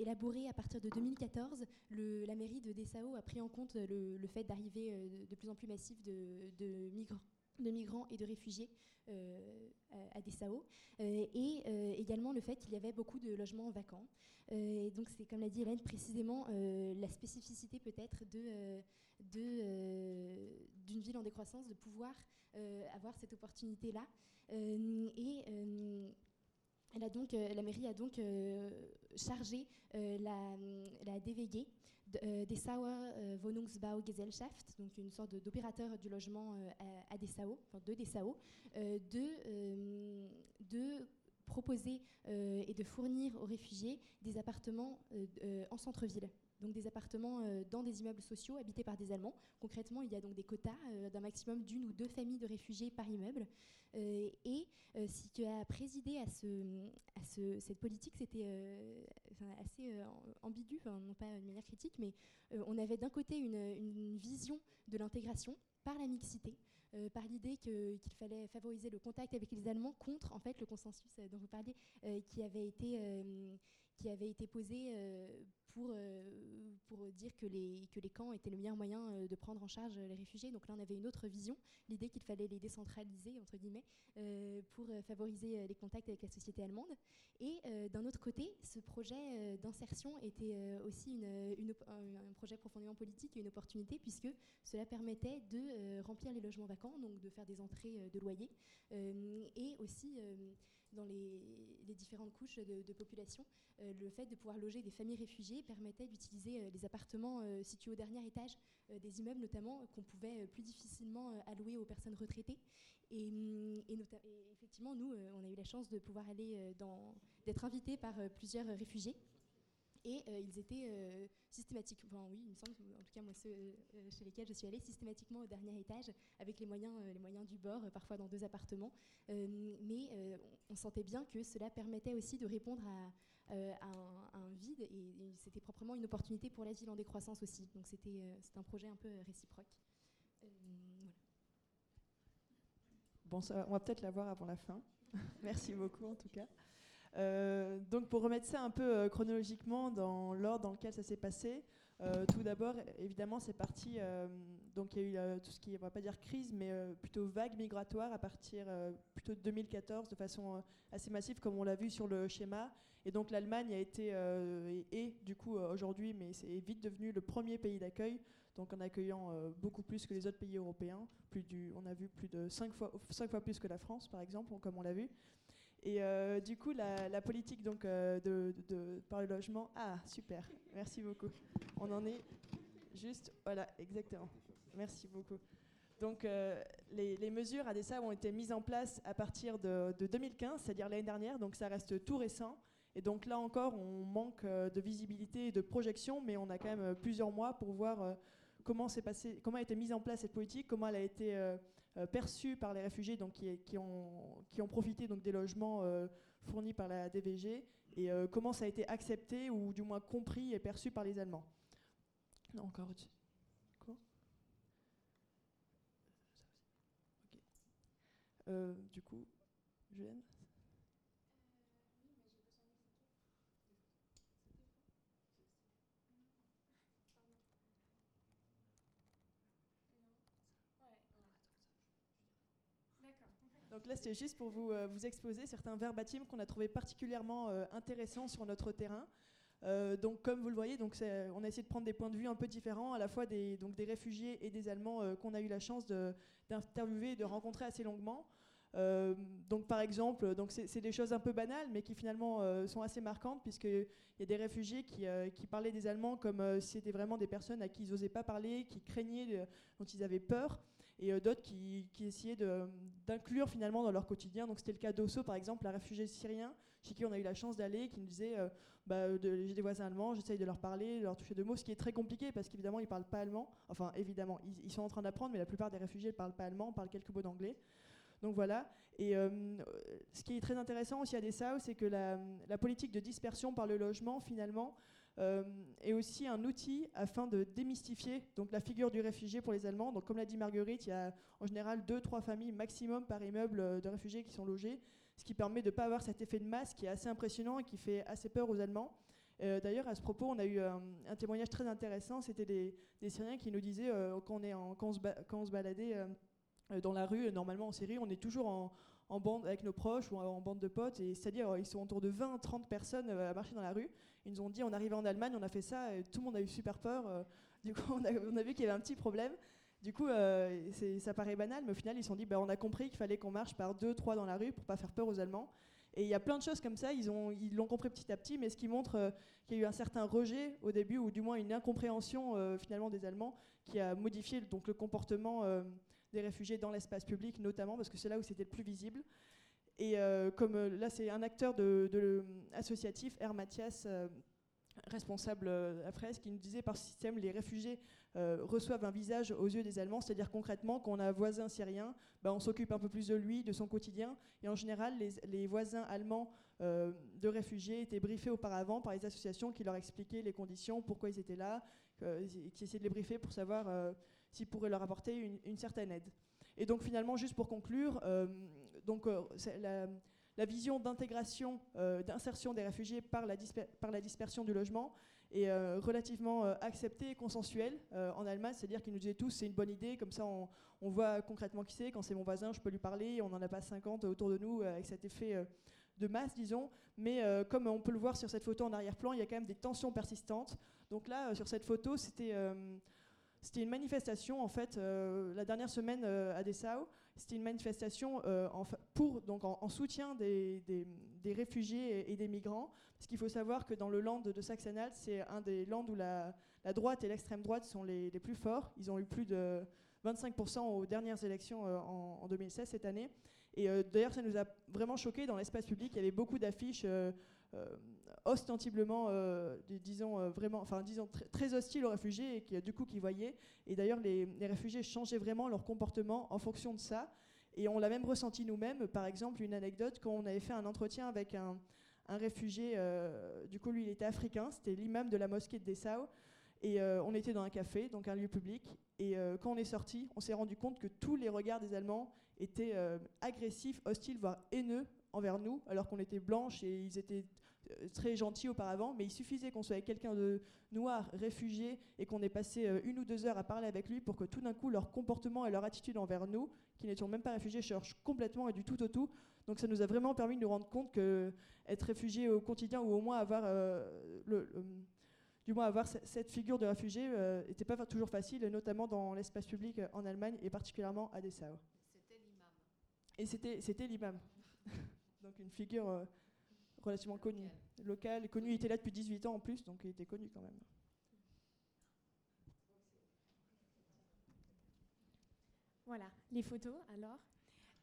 élaborée à partir de 2014. Le, la mairie de Dessau a pris en compte le, fait d'arriver de plus en plus massif de, migrants de migrants et de réfugiés euh, à Dessau, euh, et euh, également le fait qu'il y avait beaucoup de logements vacants. et donc c'est, comme l'a dit Hélène, précisément la spécificité peut-être de, d'une ville en décroissance de pouvoir avoir cette opportunité-là. et elle a donc, la mairie a donc chargé la, la DVG euh, Dessauer euh, Wohnungsbaugesellschaft, donc une sorte d'opérateur du logement euh, à, Dessau, de Dessau, de, de proposer et de fournir aux réfugiés des appartements en centre-ville donc des appartements dans des immeubles sociaux habités par des Allemands. Concrètement, il y a donc des quotas d'un maximum d'une ou deux familles de réfugiés par immeuble. et ce qui a présidé à, ce, à ce, cette politique, c'était assez euh, ambigu, non pas de manière critique, mais euh, on avait d'un côté une, vision de l'intégration par la mixité, euh, par l'idée qu'il fallait favoriser le contact avec les Allemands contre en fait le consensus dont vous parliez, qui avait été qui avait été posé pour, euh, pour dire que les, camps étaient le meilleur moyen euh, de prendre en charge les réfugiés. Donc là, on avait une autre vision, l'idée qu'il fallait les décentraliser, entre guillemets, euh, pour favoriser les contacts avec la société allemande. Et d'un autre côté, ce projet d'insertion était aussi un projet profondément politique et une opportunité, puisque cela permettait de remplir les logements vacants, donc de faire des entrées de loyers, et aussi dans les, différentes couches de, population. Euh, le fait de pouvoir loger des familles réfugiées permettait d'utiliser euh, les appartements euh, situés au dernier étage des immeubles, notamment, qu'on pouvait plus difficilement allouer aux personnes retraitées. Et, hum, effectivement, nous, on a eu la chance de pouvoir aller d'être invités par plusieurs réfugiés. Et ils étaient systématiquement, oui, il me semble, en tout cas moi ceux chez lesquels je suis allée, systématiquement au dernier étage, avec les moyens, les moyens du bord, parfois dans deux appartements. mais on sentait bien que cela permettait aussi de répondre à, euh, un, vide et, c'était proprement une opportunité pour la ville en décroissance aussi. Donc c'était euh, un projet un peu réciproque. Euh, bon, on va peut-être la voir avant la fin. Merci beaucoup en tout cas. Donc pour remettre ça un peu chronologiquement dans l'ordre dans lequel ça s'est passé, tout d'abord, évidemment, c'est parti. donc il y a eu tout ce qui, on va pas dire crise, mais plutôt vague migratoire à partir plutôt de 2014, de façon assez massive, comme on l'a vu sur le schéma. Et donc l'Allemagne a été euh, et, du coup euh, aujourd'hui, mais c'est vite devenu le premier pays d'accueil, donc en accueillant euh, beaucoup plus que les autres pays européens. Plus du, on a vu plus de 5 fois, cinq fois plus que la France, par exemple, comme on l'a vu. Et du coup, la, politique donc, de, par le logement. Ah, super, merci beaucoup. On en est juste. Voilà, exactement. Merci beaucoup. Donc, les, les, mesures ADSA ont été mises en place à partir de, de 2015, c'est-à-dire l'année dernière, donc ça reste tout récent. Et donc là encore, on manque euh, de visibilité et de projection, mais on a quand même euh, plusieurs mois pour voir euh, comment, passé, comment a été mise en place cette politique, comment elle a été perçue par les réfugiés qui, ont, profité donc, des logements fournis par la DVG, et comment ça a été accepté ou du moins compris et perçu par les Allemands. Encore du coup, Julienne? Donc là, c'était juste pour vous, euh, vous exposer certains verbatims qu'on a trouvé particulièrement euh, intéressants sur notre terrain. Euh, donc, comme vous le voyez, donc on a essayé de prendre des points de vue un peu différents, à la fois des, donc des réfugiés et des Allemands qu'on a eu la chance d'interviewer et de rencontrer assez longuement. donc, par exemple, donc c'est des choses un peu banales, mais qui finalement sont assez marquantes, puisqu'il y a des réfugiés qui, qui, parlaient des Allemands comme si c'était vraiment des personnes à qui ils n'osaient pas parler, qui craignaient, dont ils avaient peur et euh, d'autres qui, essayaient d'inclure finalement dans leur quotidien. Donc c'était le cas d'Osso par exemple, un réfugié syrien chez qui on a eu la chance d'aller, qui nous disait euh, bah, j'ai des voisins allemands, j'essaye de leur parler, de leur toucher deux mots, ce qui est très compliqué parce qu'évidemment ils parlent pas allemand. Enfin évidemment, ils, sont en train d'apprendre, mais la plupart des réfugiés ne parlent pas allemand, parlent quelques mots d'anglais. Donc voilà. Et euh, ce qui est très intéressant aussi à Dessau, c'est que la, politique de dispersion par le logement, finalement, euh, est aussi un outil afin de démystifier donc, la figure du réfugié pour les Allemands. Donc, comme l'a dit Marguerite, il y a en général deux, trois familles maximum par immeuble euh, de réfugiés qui sont logés, ce qui permet de ne pas avoir cet effet de masse qui est assez impressionnant et qui fait assez peur aux Allemands. Euh, d'ailleurs, à ce propos, on a eu un, témoignage très intéressant. C'était des, Syriens qui nous disaient, en, quand, on se baladait dans la rue, normalement en série, on est toujours en, bande avec nos proches ou en bande de potes. Et c'est-à-dire, ils sont autour de 20, 30 personnes à marcher dans la rue. Ils nous ont dit, on arrivait en Allemagne, on a fait ça, et tout le monde a eu super peur. Du coup, on a, vu qu'il y avait un petit problème. Du coup, euh, ça paraît banal, mais au final, ils se sont dit, bah, on a compris qu'il fallait qu'on marche par deux, trois dans la rue pour pas faire peur aux Allemands. Et il y a plein de choses comme ça, ils l'ont compris petit à petit, mais ce qui montre euh, qu'il y a eu un certain rejet au début, ou du moins une incompréhension euh, finalement des Allemands, qui a modifié donc, le comportement des réfugiés dans l'espace public, notamment, parce que c'est là où c'était le plus visible. Et comme là, c'est un acteur de, de associatif, R. Mathias, responsable à Fraise, qui nous disait par système, les réfugiés euh, reçoivent un visage aux yeux des Allemands, c'est-à-dire concrètement, quand on a un voisin syrien, ben, on s'occupe un peu plus de lui, de son quotidien. Et en général, les, voisins allemands euh, de réfugiés étaient briefés auparavant par les associations qui leur expliquaient les conditions, pourquoi ils étaient là, qui essayaient de les briefer pour savoir euh, s'ils pourraient leur apporter une, certaine aide. Et donc finalement, juste pour conclure, donc, la, la vision d'intégration, d'insertion des réfugiés par la, dispersion du logement, est euh, relativement euh, accepté et consensuel euh, en Allemagne, c'est-à-dire qu'ils nous disaient tous c'est une bonne idée, comme ça on, voit concrètement qui c'est, quand c'est mon voisin je peux lui parler, on n'en a pas 50 autour de nous avec cet effet de masse, disons, mais comme on peut le voir sur cette photo en arrière-plan, il y a quand même des tensions persistantes. Donc là, sur cette photo, c'était une manifestation, en fait, la dernière semaine à Dessau. C'était une manifestation en, pour, donc en, soutien des, des, réfugiés et, des migrants. Parce qu'il faut savoir que dans le land de Saxe-Anhalt, c'est un des lands où la, droite et l'extrême droite sont les, plus forts. Ils ont eu plus de 25% aux dernières élections euh, en, 2016 cette année. Et euh, d'ailleurs, ça nous a vraiment choqué dans l'espace public. Il y avait beaucoup d'affiches euh, ostensiblement, disons vraiment, enfin disons très hostiles aux réfugiés et du coup qui voyaient. Et d'ailleurs, les, réfugiés changeaient vraiment leur comportement en fonction de ça. Et on l'a même ressenti nous-mêmes. Par exemple, une anecdote quand on avait fait un entretien avec un, réfugié, euh, du coup lui il était africain, c'était l'imam de la mosquée de Dessau, et euh, on était dans un café, donc un lieu public, et euh, quand on est sorti, on s'est rendu compte que tous les regards des Allemands étaient agressifs, hostiles, voire haineux envers nous, alors qu'on était blanches et ils étaient très gentils auparavant, mais il suffisait qu'on soit avec quelqu'un de noir, réfugié, et qu'on ait passé une ou deux heures à parler avec lui pour que tout d'un coup leur comportement et leur attitude envers nous, qui n'étions même pas réfugiés, changent complètement et du tout au tout. Donc ça nous a vraiment permis de nous rendre compte que être réfugié au quotidien ou au moins avoir euh, le, du moins avoir cette figure de réfugié n'était euh, pas toujours facile, notamment dans l'espace public en Allemagne et particulièrement à Dessau. C'était l'imam. Et c'était, c'était l'imam. donc une figure relativement connue, locale, connue. Il était là depuis 18 ans en plus, donc il était connu quand même. Voilà, les photos alors.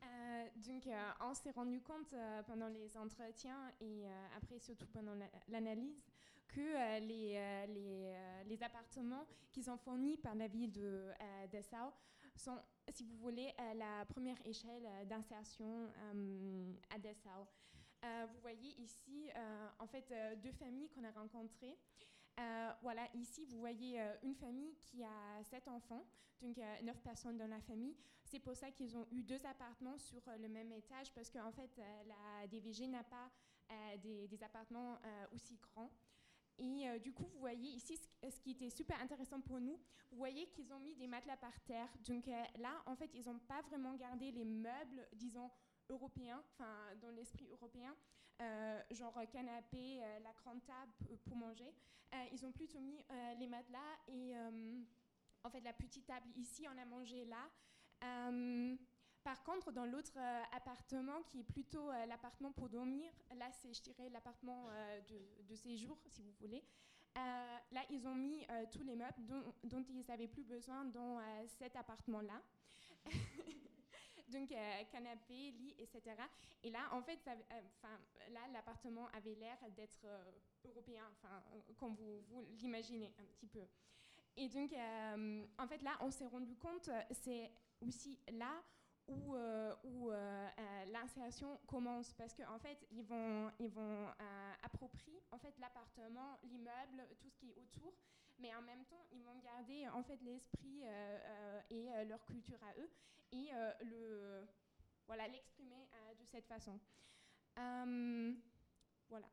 Euh, donc, euh, on s'est rendu compte euh, pendant les entretiens et après surtout pendant l'analyse que les, les, les, appartements qui sont fournis par la ville de Dessau sont, si vous voulez, la première échelle d'insertion à Dessau. Vous voyez ici, en fait, deux familles qu'on a rencontrées. voilà, ici, vous voyez une famille qui a sept enfants, donc neuf personnes dans la famille. C'est pour ça qu'ils ont eu deux appartements sur euh, le même étage, parce qu'en fait, euh, la DVG n'a pas euh, des, appartements aussi grands. Et du coup, vous voyez ici, ce qui était super intéressant pour nous, vous voyez qu'ils ont mis des matelas par terre. Donc là, en fait, ils n'ont pas vraiment gardé les meubles, disons, européens, enfin, dans l'esprit européen, genre canapé, la grande table pour manger. ils ont plutôt mis les matelas et, en fait, la petite table ici, on a mangé là. Euh, par contre, dans l'autre euh, appartement, qui est plutôt euh, l'appartement pour dormir, là, c'est, je dirais, l'appartement de, séjour, si vous voulez. là, ils ont mis tous les meubles dont, ils n'avaient plus besoin dans cet appartement-là. Donc, canapé, lit, etc. Et là, en fait, là, l'appartement avait l'air d'être européen, enfin, comme vous, l'imaginez un petit peu. Et donc, en fait, là, on s'est rendu compte, c'est aussi là où, euh, où euh, euh, l'installation commence parce qu'en en fait ils vont, ils vont approprier en fait l'appartement, l'immeuble, tout ce qui est autour, mais en même temps ils vont garder en fait l'esprit et leur culture à eux et le voilà l'exprimer de cette façon. voilà.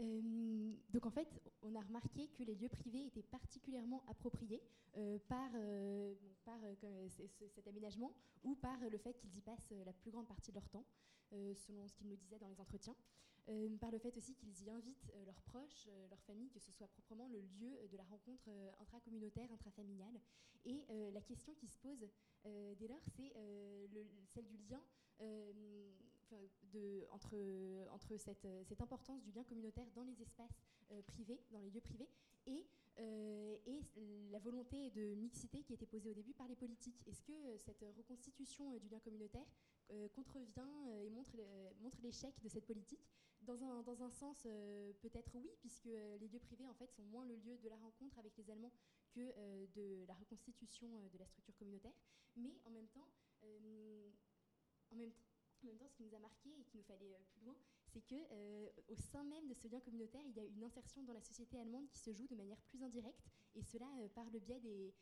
Euh, donc en fait, on a remarqué que les lieux privés étaient particulièrement appropriés par, par cet aménagement ou par le fait qu'ils y passent la plus grande partie de leur temps, selon ce qu'ils nous disaient dans les entretiens. par le fait aussi qu'ils y invitent leurs proches, leurs familles, que ce soit proprement le lieu de la rencontre intracommunautaire, intrafamiliale. Et la question qui se pose dès lors, c'est celle du lien entre, cette, importance du lien communautaire dans les espaces euh, privés, dans les lieux privés, et, euh, et la volonté de mixité qui était posée au début par les politiques. Est-ce que euh, cette reconstitution du lien communautaire contrevient et montre, l'échec de cette politique? Dans un, dans un sens, peut-être oui, puisque les lieux privés en fait, sont moins le lieu de la rencontre avec les Allemands que de la reconstitution de la structure communautaire. Mais en même temps, en même temps, en même temps, ce qui nous a marqué et qui nous fallait euh, plus loin, c'est que euh, au sein même de ce lien communautaire, il y a une insertion dans la société allemande qui se joue de manière plus indirecte, et cela euh, par le biais de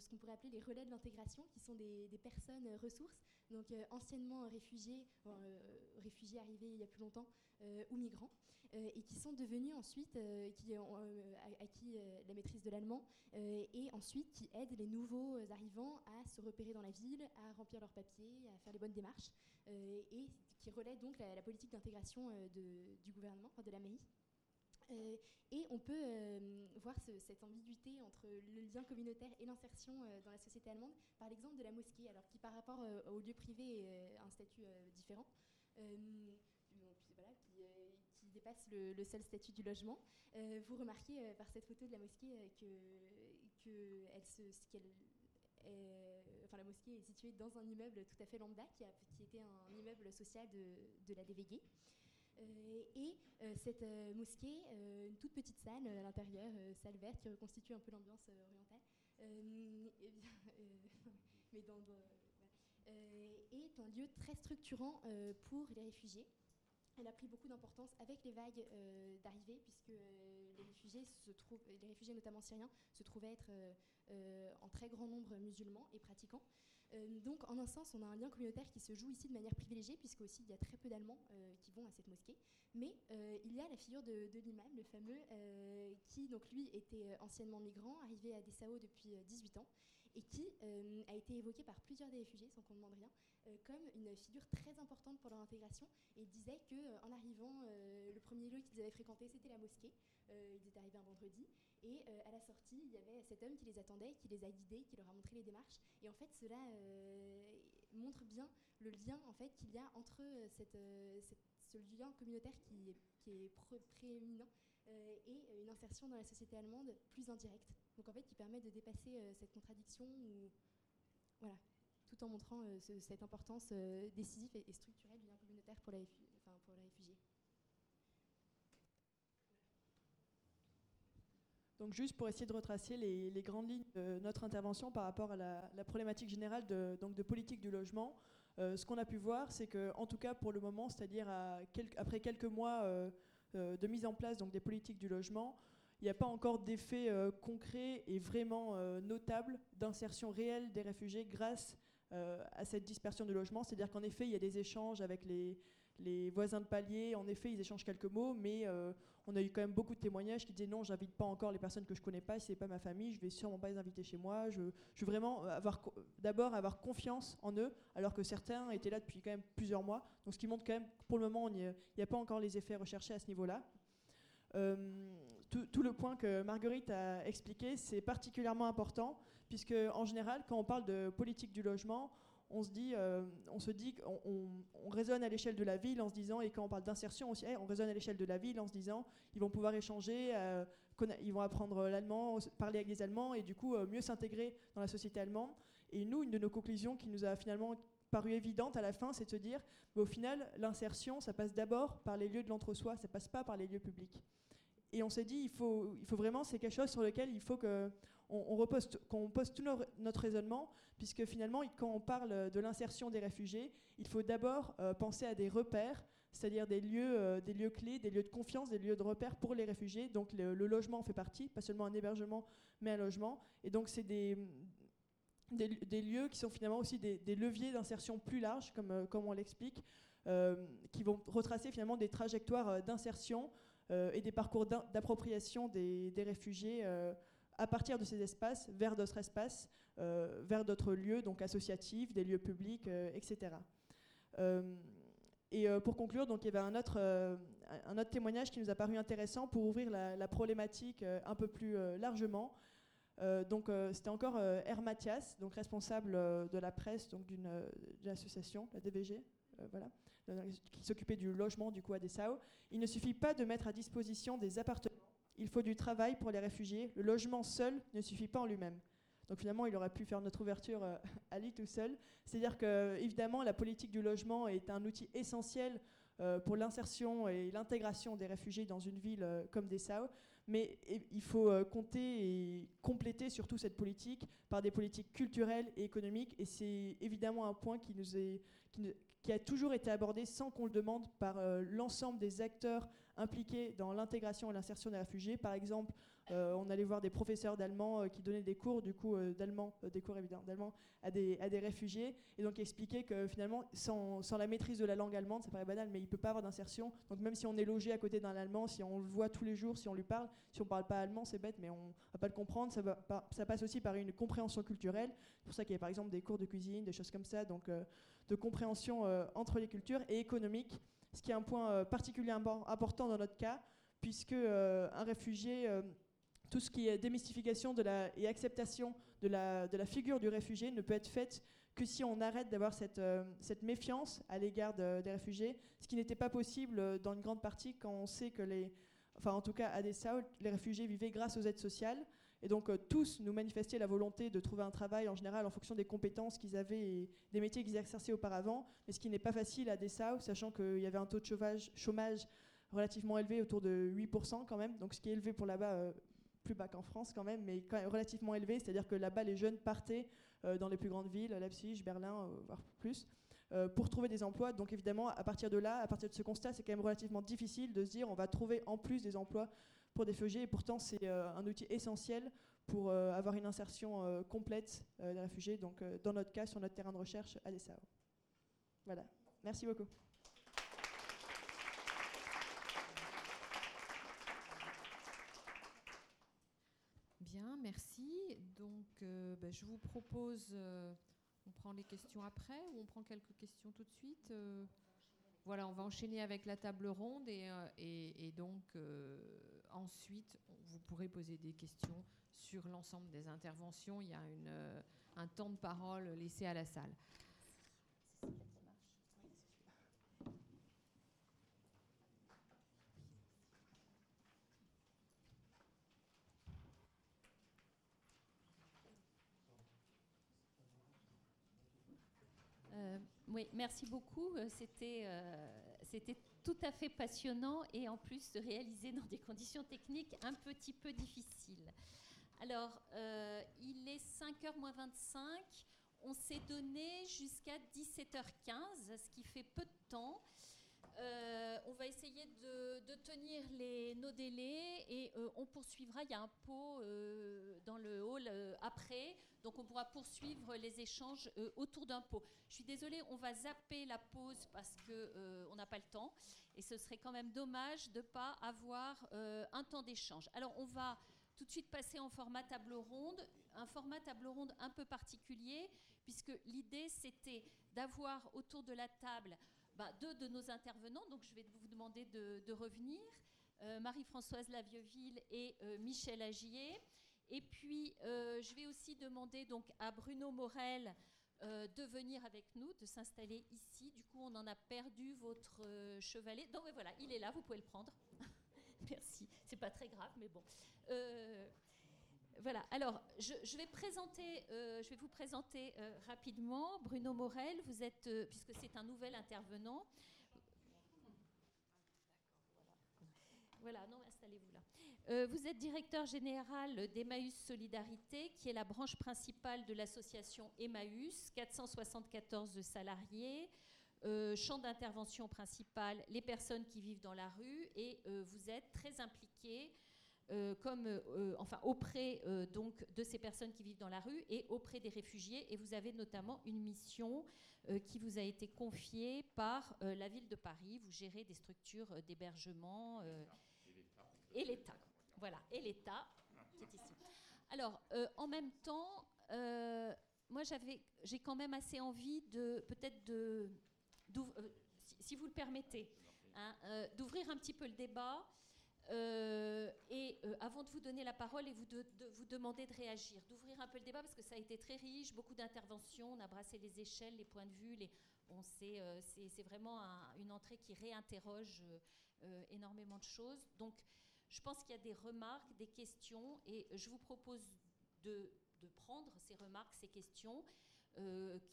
ce qu'on pourrait appeler les relais de l'intégration, qui sont des, personnes ressources, donc anciennement réfugiés, réfugiés arrivés il y a plus longtemps, ou migrants, et qui sont devenus ensuite, qui ont acquis la maîtrise de l'allemand, et ensuite qui aident les nouveaux arrivants à se repérer dans la ville, à remplir leurs papiers, à faire les bonnes démarches. Euh, et qui relaie donc la, politique d'intégration euh, du gouvernement, de la mairie. Euh, et on peut voir cette ambiguïté entre le lien communautaire et l'insertion dans la société allemande par l'exemple de la mosquée, alors qui par rapport au lieu privé a un statut différent, qui, dépasse le, seul statut du logement. vous remarquez par cette photo de la mosquée que, la mosquée est située dans un immeuble tout à fait lambda, qui, était un immeuble social de, la DVG. Euh, et euh, cette euh, mosquée, une toute petite salle à l'intérieur, salle verte qui reconstitue un peu l'ambiance orientale, est un lieu très structurant pour les réfugiés. Elle a pris beaucoup d'importance avec les vagues d'arrivée, puisque les réfugiés, notamment syriens, se trouvaient être euh, en très grand nombre musulmans et pratiquants. Euh, donc, en un sens, on a un lien communautaire qui se joue ici de manière privilégiée, puisque aussi il y a très peu d'Allemands euh, qui vont à cette mosquée. Mais il y a la figure de, l'imam, le fameux, qui donc lui était anciennement migrant, arrivé à Dessau depuis 18 ans, et qui a été évoqué par plusieurs des réfugiés, sans qu'on demande rien, comme une figure très importante pour leur intégration. Et il disait qu'en arrivant, le premier lieu qu'ils avaient fréquenté, c'était la mosquée. ils étaient arrivés un vendredi. Et euh, à la sortie, il y avait cet homme qui les attendait, qui les a guidés, qui leur a montré les démarches. Et en fait, cela euh, montre bien le lien en fait qu'il y a entre euh, cette, ce lien communautaire qui est, prééminent et une insertion dans la société allemande plus indirecte. Donc en fait, qui permet de dépasser cette contradiction, voilà, tout en montrant cette importance décisive et, structurelle du lien communautaire pour, la, réfugiés. Donc juste pour essayer de retracer les, grandes lignes de notre intervention par rapport à la, problématique générale de, politique du logement, euh, ce qu'on a pu voir, c'est que, en tout cas pour le moment, c'est-à-dire après quelques mois euh, euh, de mise en place donc, des politiques du logement, il n'y a pas encore d'effet concret et vraiment notable d'insertion réelle des réfugiés grâce à cette dispersion du logement. C'est-à-dire qu'en effet, il y a des échanges avec les, voisins de palier, en effet, ils échangent quelques mots, mais euh, on a eu quand même beaucoup de témoignages qui disaient non, j'invite pas encore les personnes que je connais pas, c'est pas ma famille, je vais sûrement pas les inviter chez moi. Je, veux vraiment avoir d'abord avoir confiance en eux, alors que certains étaient là depuis quand même plusieurs mois. Donc ce qui montre quand même, pour le moment, il n'y a, pas encore les effets recherchés à ce niveau-là. Euh, tout, le point que Marguerite a expliqué, c'est particulièrement important, puisque en général, quand on parle de politique du logement, on se dit, euh, on se dit, on, raisonne à l'échelle de la ville en se disant, et quand on parle d'insertion aussi, on raisonne à l'échelle de la ville en se disant, ils vont pouvoir échanger, euh, ils vont apprendre l'allemand, parler avec les Allemands et du coup euh, mieux s'intégrer dans la société allemande. Et nous, une de nos conclusions qui nous a finalement paru évidente à la fin, c'est de se dire, au final, l'insertion, ça passe d'abord par les lieux de l'entre-soi, ça passe pas par les lieux publics. Et on s'est dit, il faut, vraiment, c'est quelque chose sur lequel il faut que on, repose, qu'on pose tout notre raisonnement, puisque finalement, quand on parle de l'insertion des réfugiés, il faut d'abord euh, penser à des repères, c'est-à-dire des lieux, euh, des lieux clés, des lieux de confiance, des lieux de repère pour les réfugiés. Donc le, logement en fait partie, pas seulement un hébergement, mais un logement. Et donc c'est des, lieux qui sont finalement aussi des, leviers d'insertion plus larges, comme, euh, comme on l'explique, qui vont retracer finalement des trajectoires d'insertion et des parcours d'appropriation des, réfugiés à partir de ces espaces vers d'autres espaces, vers d'autres lieux, donc associatifs, des lieux publics, etc. et pour conclure, donc, il y avait un autre, un autre témoignage qui nous a paru intéressant pour ouvrir la, problématique un peu plus largement. Euh, donc euh, c'était encore euh, R. Mathias, donc responsable de la presse donc d'une association, la DVG, voilà, qui s'occupait du logement du coup à Dessau. Il ne suffit pas de mettre à disposition des appartements, il faut du travail pour les réfugiés. Le logement seul ne suffit pas en lui-même. Donc finalement, il aurait pu faire notre ouverture à lui tout seul. C'est-à-dire que évidemment, la politique du logement est un outil essentiel pour l'insertion et l'intégration des réfugiés dans une ville comme Dessau. Mais il faut euh, compter et compléter surtout cette politique par des politiques culturelles et économiques. Et c'est évidemment un point qui, nous est, a toujours été abordé sans qu'on le demande par euh, l'ensemble des acteurs impliqués dans l'intégration et l'insertion des réfugiés. Par exemple, euh, on allait voir des professeurs d'allemand euh, qui donnaient des cours, du coup, d'allemand, des cours évidemment d'allemand à des, à des réfugiés, et donc expliquaient que finalement, sans, sans, la maîtrise de la langue allemande, ça paraît banal, mais il ne peut pas avoir d'insertion. Donc même si on est logé à côté d'un allemand, si on le voit tous les jours, si on lui parle, si on ne parle pas allemand, c'est bête, mais on ne va pas le comprendre. Ça, ça passe aussi par une compréhension culturelle. C'est pour ça qu'il y a par exemple des cours de cuisine, des choses comme ça, donc de compréhension entre les cultures et économique, ce qui est un point particulièrement important dans notre cas, puisque un réfugié tout ce qui est démystification de et acceptation de la, figure du réfugié ne peut être faite que si on arrête d'avoir cette, euh, méfiance à l'égard des réfugiés, ce qui n'était pas possible euh, dans une grande partie quand on sait que les, enfin en tout cas à Dessau, les réfugiés vivaient grâce aux aides sociales. Et donc euh, tous nous manifestaient la volonté de trouver un travail en général en fonction des compétences qu'ils avaient et des métiers qu'ils exerçaient auparavant, mais ce qui n'est pas facile à Dessau, sachant qu'il y avait un taux de chômage, relativement élevé, autour de 8% quand même, donc ce qui est élevé pour là-bas plus bas qu'en France quand même, mais relativement élevé. C'est-à-dire que là-bas, les jeunes partaient euh, dans les plus grandes villes, Leipzig, Berlin, euh, voire plus, euh, pour trouver des emplois. Donc évidemment, à partir de là, à partir de ce constat, c'est quand même relativement difficile de se dire on va trouver en plus des emplois pour des réfugiés. Et pourtant, c'est un outil essentiel pour avoir une insertion complète des réfugiés. Donc dans notre cas, sur notre terrain de recherche à Dessau. Voilà. Merci beaucoup. merci. Donc, euh, ben, je vous propose, euh, on prend les questions après ou on prend quelques questions tout de suite euh? Voilà, on va enchaîner avec la table ronde et, et, donc ensuite, vous pourrez poser des questions sur l'ensemble des interventions. Il y a une, un temps de parole laissé à la salle. Merci beaucoup. Euh, c'était, euh, c'était tout à fait passionnant et en plus réalisé dans des conditions techniques un petit peu difficiles. Alors, euh, il est 5h moins 25. On s'est donné jusqu'à 17h15, ce qui fait peu de temps. On va essayer de, tenir les, nos délais et on poursuivra. Il y a un pot dans le hall après donc on pourra poursuivre les échanges euh, autour d'un pot. Je suis désolée, on va zapper la pause parce qu'on euh, n'a pas le temps. Et ce serait quand même dommage de ne pas avoir euh, un temps d'échange. Alors on va tout de suite passer en format table ronde, un format table ronde un peu particulier, puisque l'idée c'était d'avoir autour de la table bah, deux de nos intervenants. Donc je vais vous demander de, revenir. Marie-Françoise Lavieuville et Michel Agier. Et puis, euh, je vais aussi demander donc à Bruno Morel euh, de venir avec nous, de s'installer ici. Du coup, on en a perdu votre euh, chevalet. Donc voilà, il est là, vous pouvez le prendre. Merci. C'est pas très grave, mais bon. Voilà. Alors, je, vais présenter, je vais vous présenter rapidement Bruno Morel. Vous êtes, puisque c'est un nouvel intervenant. Voilà, non, installez-vous là. Euh, vous êtes directeur général d'Emmaüs Solidarité, qui est la branche principale de l'association Emmaüs, 474 salariés. Euh, champ d'intervention principal, les personnes qui vivent dans la rue, et euh, vous êtes très impliqué comme, enfin, auprès donc, de ces personnes qui vivent dans la rue et auprès des réfugiés. Et vous avez notamment une mission qui vous a été confiée par la ville de Paris. Vous gérez des structures d'hébergement et l'État. Voilà, et l'État qui est ici. Alors, en même temps, moi j'avais, j'ai quand même assez envie de peut-être de, si, vous le permettez, hein, d'ouvrir un petit peu le débat euh, et euh, avant de vous donner la parole et vous de, vous demander de réagir, d'ouvrir un peu le débat parce que ça a été très riche, beaucoup d'interventions, on a brassé les échelles, les points de vue, les, euh, c'est vraiment une entrée qui réinterroge énormément de choses. Donc, je pense qu'il y a des remarques, des questions, et je vous propose de, de prendre ces remarques, ces questions,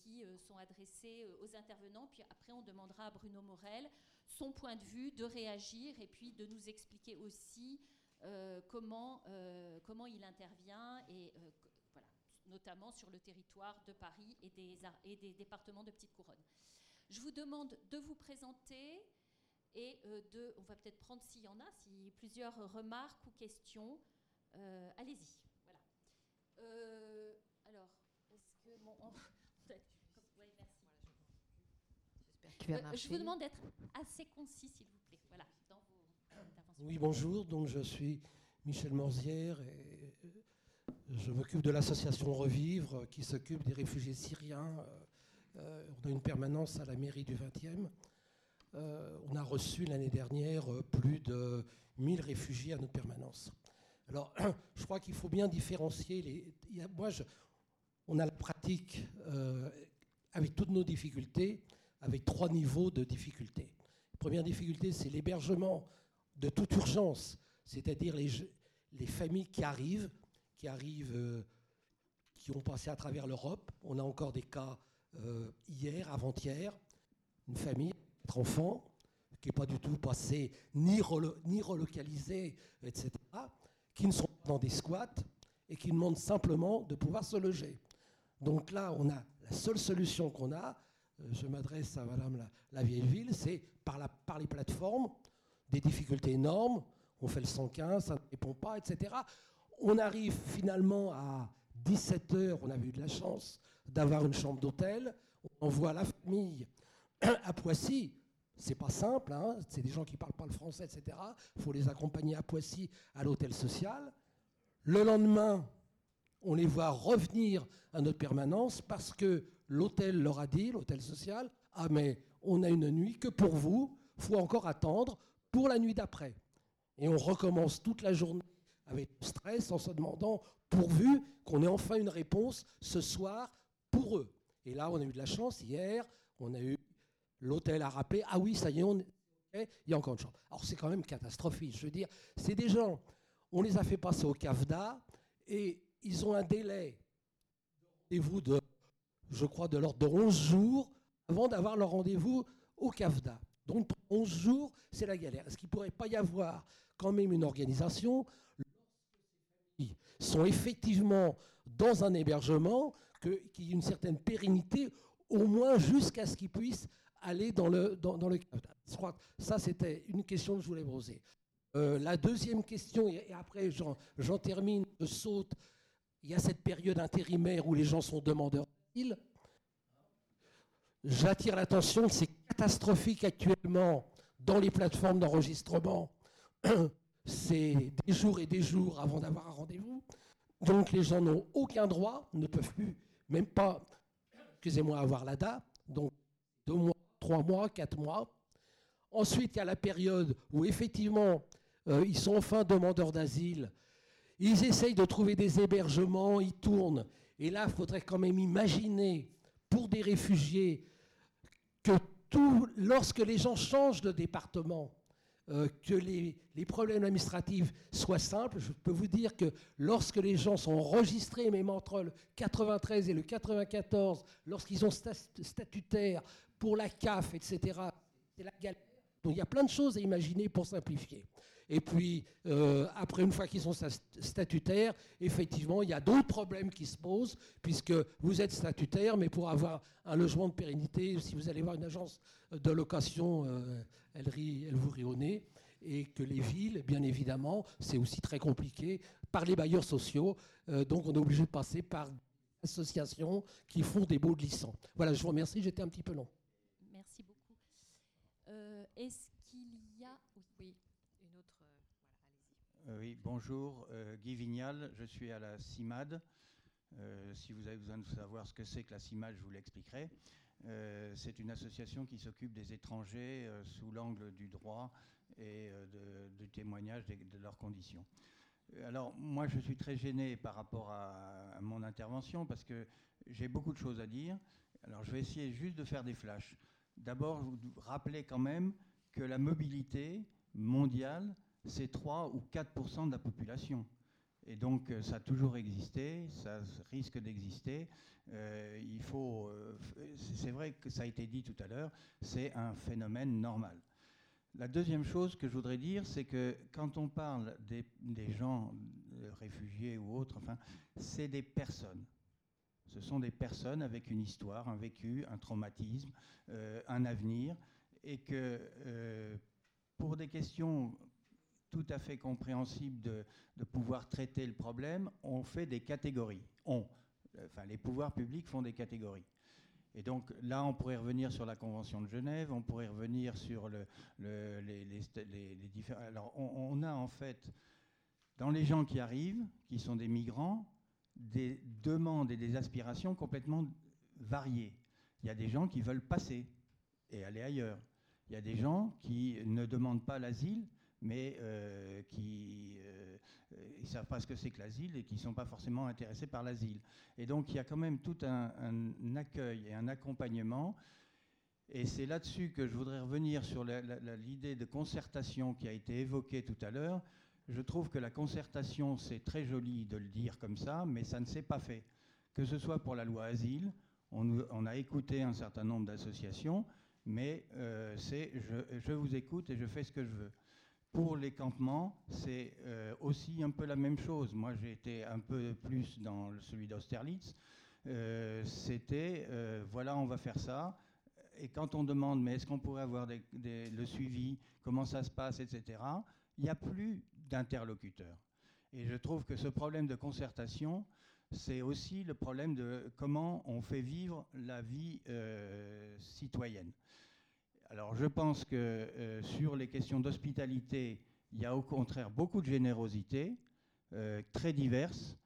qui sont adressées aux intervenants. Puis après, on demandera à Bruno Morel son point de vue, de réagir et puis de nous expliquer aussi euh, comment, euh, comment il intervient et euh, voilà, notamment sur le territoire de Paris et des, et des départements de Petite Couronne. Je vous demande de vous présenter et de, on va peut-être prendre s'il y en a, si plusieurs remarques ou questions. Allez-y. Voilà. alors, est-ce que mon, Euh, je vous demande d'être assez concis, s'il vous plaît. Voilà, dans vos interventions. Oui, bonjour. Donc, je suis Michel Morzière et euh, je m'occupe de l'association Revivre qui s'occupe des réfugiés syriens. Euh, on a une permanence à la mairie du 20e. on a reçu l'année dernière plus de 1000 réfugiés à notre permanence. Alors, je crois qu'il faut bien différencier les. moi, on a la pratique avec toutes nos difficultés avec trois niveaux de difficulté. La première difficulté, c'est l'hébergement de toute urgence, c'est-à-dire les, les, familles qui arrivent, qui arrivent, euh, qui ont passé à travers l'Europe. On a encore des cas euh, hier, avant-hier, une famille, quatre enfants, qui n'est pas du tout passée ni, ni relocalisée, etc., qui ne sont pas dans des squats et qui demandent simplement de pouvoir se loger. Donc là, on a la seule solution qu'on a, je m'adresse à Madame la, vieille ville, c'est par, les plateformes, des difficultés énormes. On fait le 115, ça ne répond pas, etc. On arrive finalement à 17 heures, on avait eu de la chance d'avoir une chambre d'hôtel. On envoie la famille à Poissy. C'est pas simple, hein. c'est des gens qui ne parlent pas le français, etc. Il faut les accompagner à Poissy à l'hôtel social. Le lendemain, on les voit revenir à notre permanence parce que l'hôtel leur a dit, l'hôtel social, ah mais on a une nuit que pour vous, il faut encore attendre pour la nuit d'après. Et on recommence toute la journée avec stress en se demandant, pourvu qu'on ait enfin une réponse ce soir pour eux. Et là, on a eu de la chance hier, on a eu l'hôtel à rappeler, ah oui, ça y est, on il y a encore une chance. Alors c'est quand même catastrophique, je veux dire, c'est des gens, on les a fait passer au CAFDA et ils ont un délai et vous de, je crois, de l'ordre de 11 jours avant d'avoir leur rendez-vous au CAFDA. Donc 11 jours, c'est la galère. Est-ce qu'il ne pourrait pas y avoir quand même une organisation sont effectivement dans un hébergement, qui ait une certaine pérennité, au moins jusqu'à ce qu'ils puissent aller dans le, dans, le CAFDA Je crois que ça, c'était une question que je voulais poser. Euh, la deuxième question, et après j'en termine, je saute il y a cette période intérimaire où les gens sont demandeurs d'asile. J'attire l'attention c'est catastrophique actuellement dans les plateformes d'enregistrement. C'est des jours et des jours avant d'avoir un rendez-vous. Donc les gens n'ont aucun droit, ne peuvent plus, même pas, excusez-moi, avoir la date. Donc deux mois, trois mois, quatre mois. Ensuite, il y a la période où effectivement, euh, ils sont enfin demandeurs d'asile ils essayent de trouver des hébergements, ils tournent. Et là, il faudrait quand même imaginer, pour des réfugiés, que tout, lorsque les gens changent de département, euh, que les, problèmes administratifs soient simples. Je peux vous dire que lorsque les gens sont enregistrés, même entre le 93 et le 94, lorsqu'ils sont statutaires pour la CAF, etc., c'est la galère. Donc il y a plein de choses à imaginer pour simplifier. Et puis, euh, après, une fois qu'ils sont statutaires, effectivement, il y a d'autres problèmes qui se posent, puisque vous êtes statutaire, mais pour avoir un logement de pérennité, si vous allez voir une agence de location, euh, elle, vous rit au nez. Et que les villes, bien évidemment, c'est aussi très compliqué, par les bailleurs sociaux. Euh, donc, on est obligé de passer par des associations qui font des de licence. Voilà, je vous remercie, j'étais un petit peu long. Merci beaucoup. Est-ce qu'il y a... Oui. Euh, oui, bonjour, euh, Guy Vignal, je suis à la CIMAD. Euh, si vous avez besoin de savoir ce que c'est que la CIMAD, je vous l'expliquerai. c'est une association qui s'occupe des étrangers sous l'angle du droit et du témoignage de, leurs conditions. Alors moi, je suis très gêné par rapport à, mon intervention parce que j'ai beaucoup de choses à dire. Alors je vais essayer juste de faire des flashs. D'abord, vous rappeler quand même que la mobilité mondiale, c'est 3 ou 4% de la population. Et donc, euh, ça a toujours existé, ça risque d'exister. Euh, il faut, euh, c'est vrai que ça a été dit tout à l'heure, c'est un phénomène normal. La deuxième chose que je voudrais dire, c'est que quand on parle des, gens réfugiés ou autres, enfin, c'est des personnes. Ce sont des personnes avec une histoire, un vécu, un traumatisme, un avenir, et que pour des questions tout à fait compréhensibles de, pouvoir traiter le problème, on fait des catégories. On, enfin, les pouvoirs publics font des catégories. Et donc là, on pourrait revenir sur la Convention de Genève, on pourrait revenir sur le, les, différents... Alors on, a en fait, dans les gens qui arrivent, qui sont des migrants, des demandes et des aspirations complètement variées. Il y a des gens qui veulent passer et aller ailleurs. Il y a des gens qui ne demandent pas l'asile, mais euh, qui euh, ne savent pas ce que c'est que l'asile et qui ne sont pas forcément intéressés par l'asile. Et donc il y a quand même tout un, accueil et un accompagnement. Et c'est là-dessus que je voudrais revenir sur l'idée de concertation qui a été évoquée tout à l'heure. Je trouve que la concertation, c'est très joli de le dire comme ça, mais ça ne s'est pas fait. Que ce soit pour la loi asile, on, on a écouté un certain nombre d'associations, mais euh, c'est je, vous écoute et je fais ce que je veux. Pour les campements, c'est euh, aussi un peu la même chose. Moi, j'ai été un peu plus dans celui d'Austerlitz. Euh, c'était, voilà, on va faire ça. Et quand on demande, mais est-ce qu'on pourrait avoir le suivi, comment ça se passe, etc., il n'y a plus d'interlocuteurs. Et je trouve que ce problème de concertation, c'est aussi le problème de comment on fait vivre la vie citoyenne. Alors je pense que euh, sur les questions d'hospitalité, il y a au contraire beaucoup de générosité, euh, très diverses,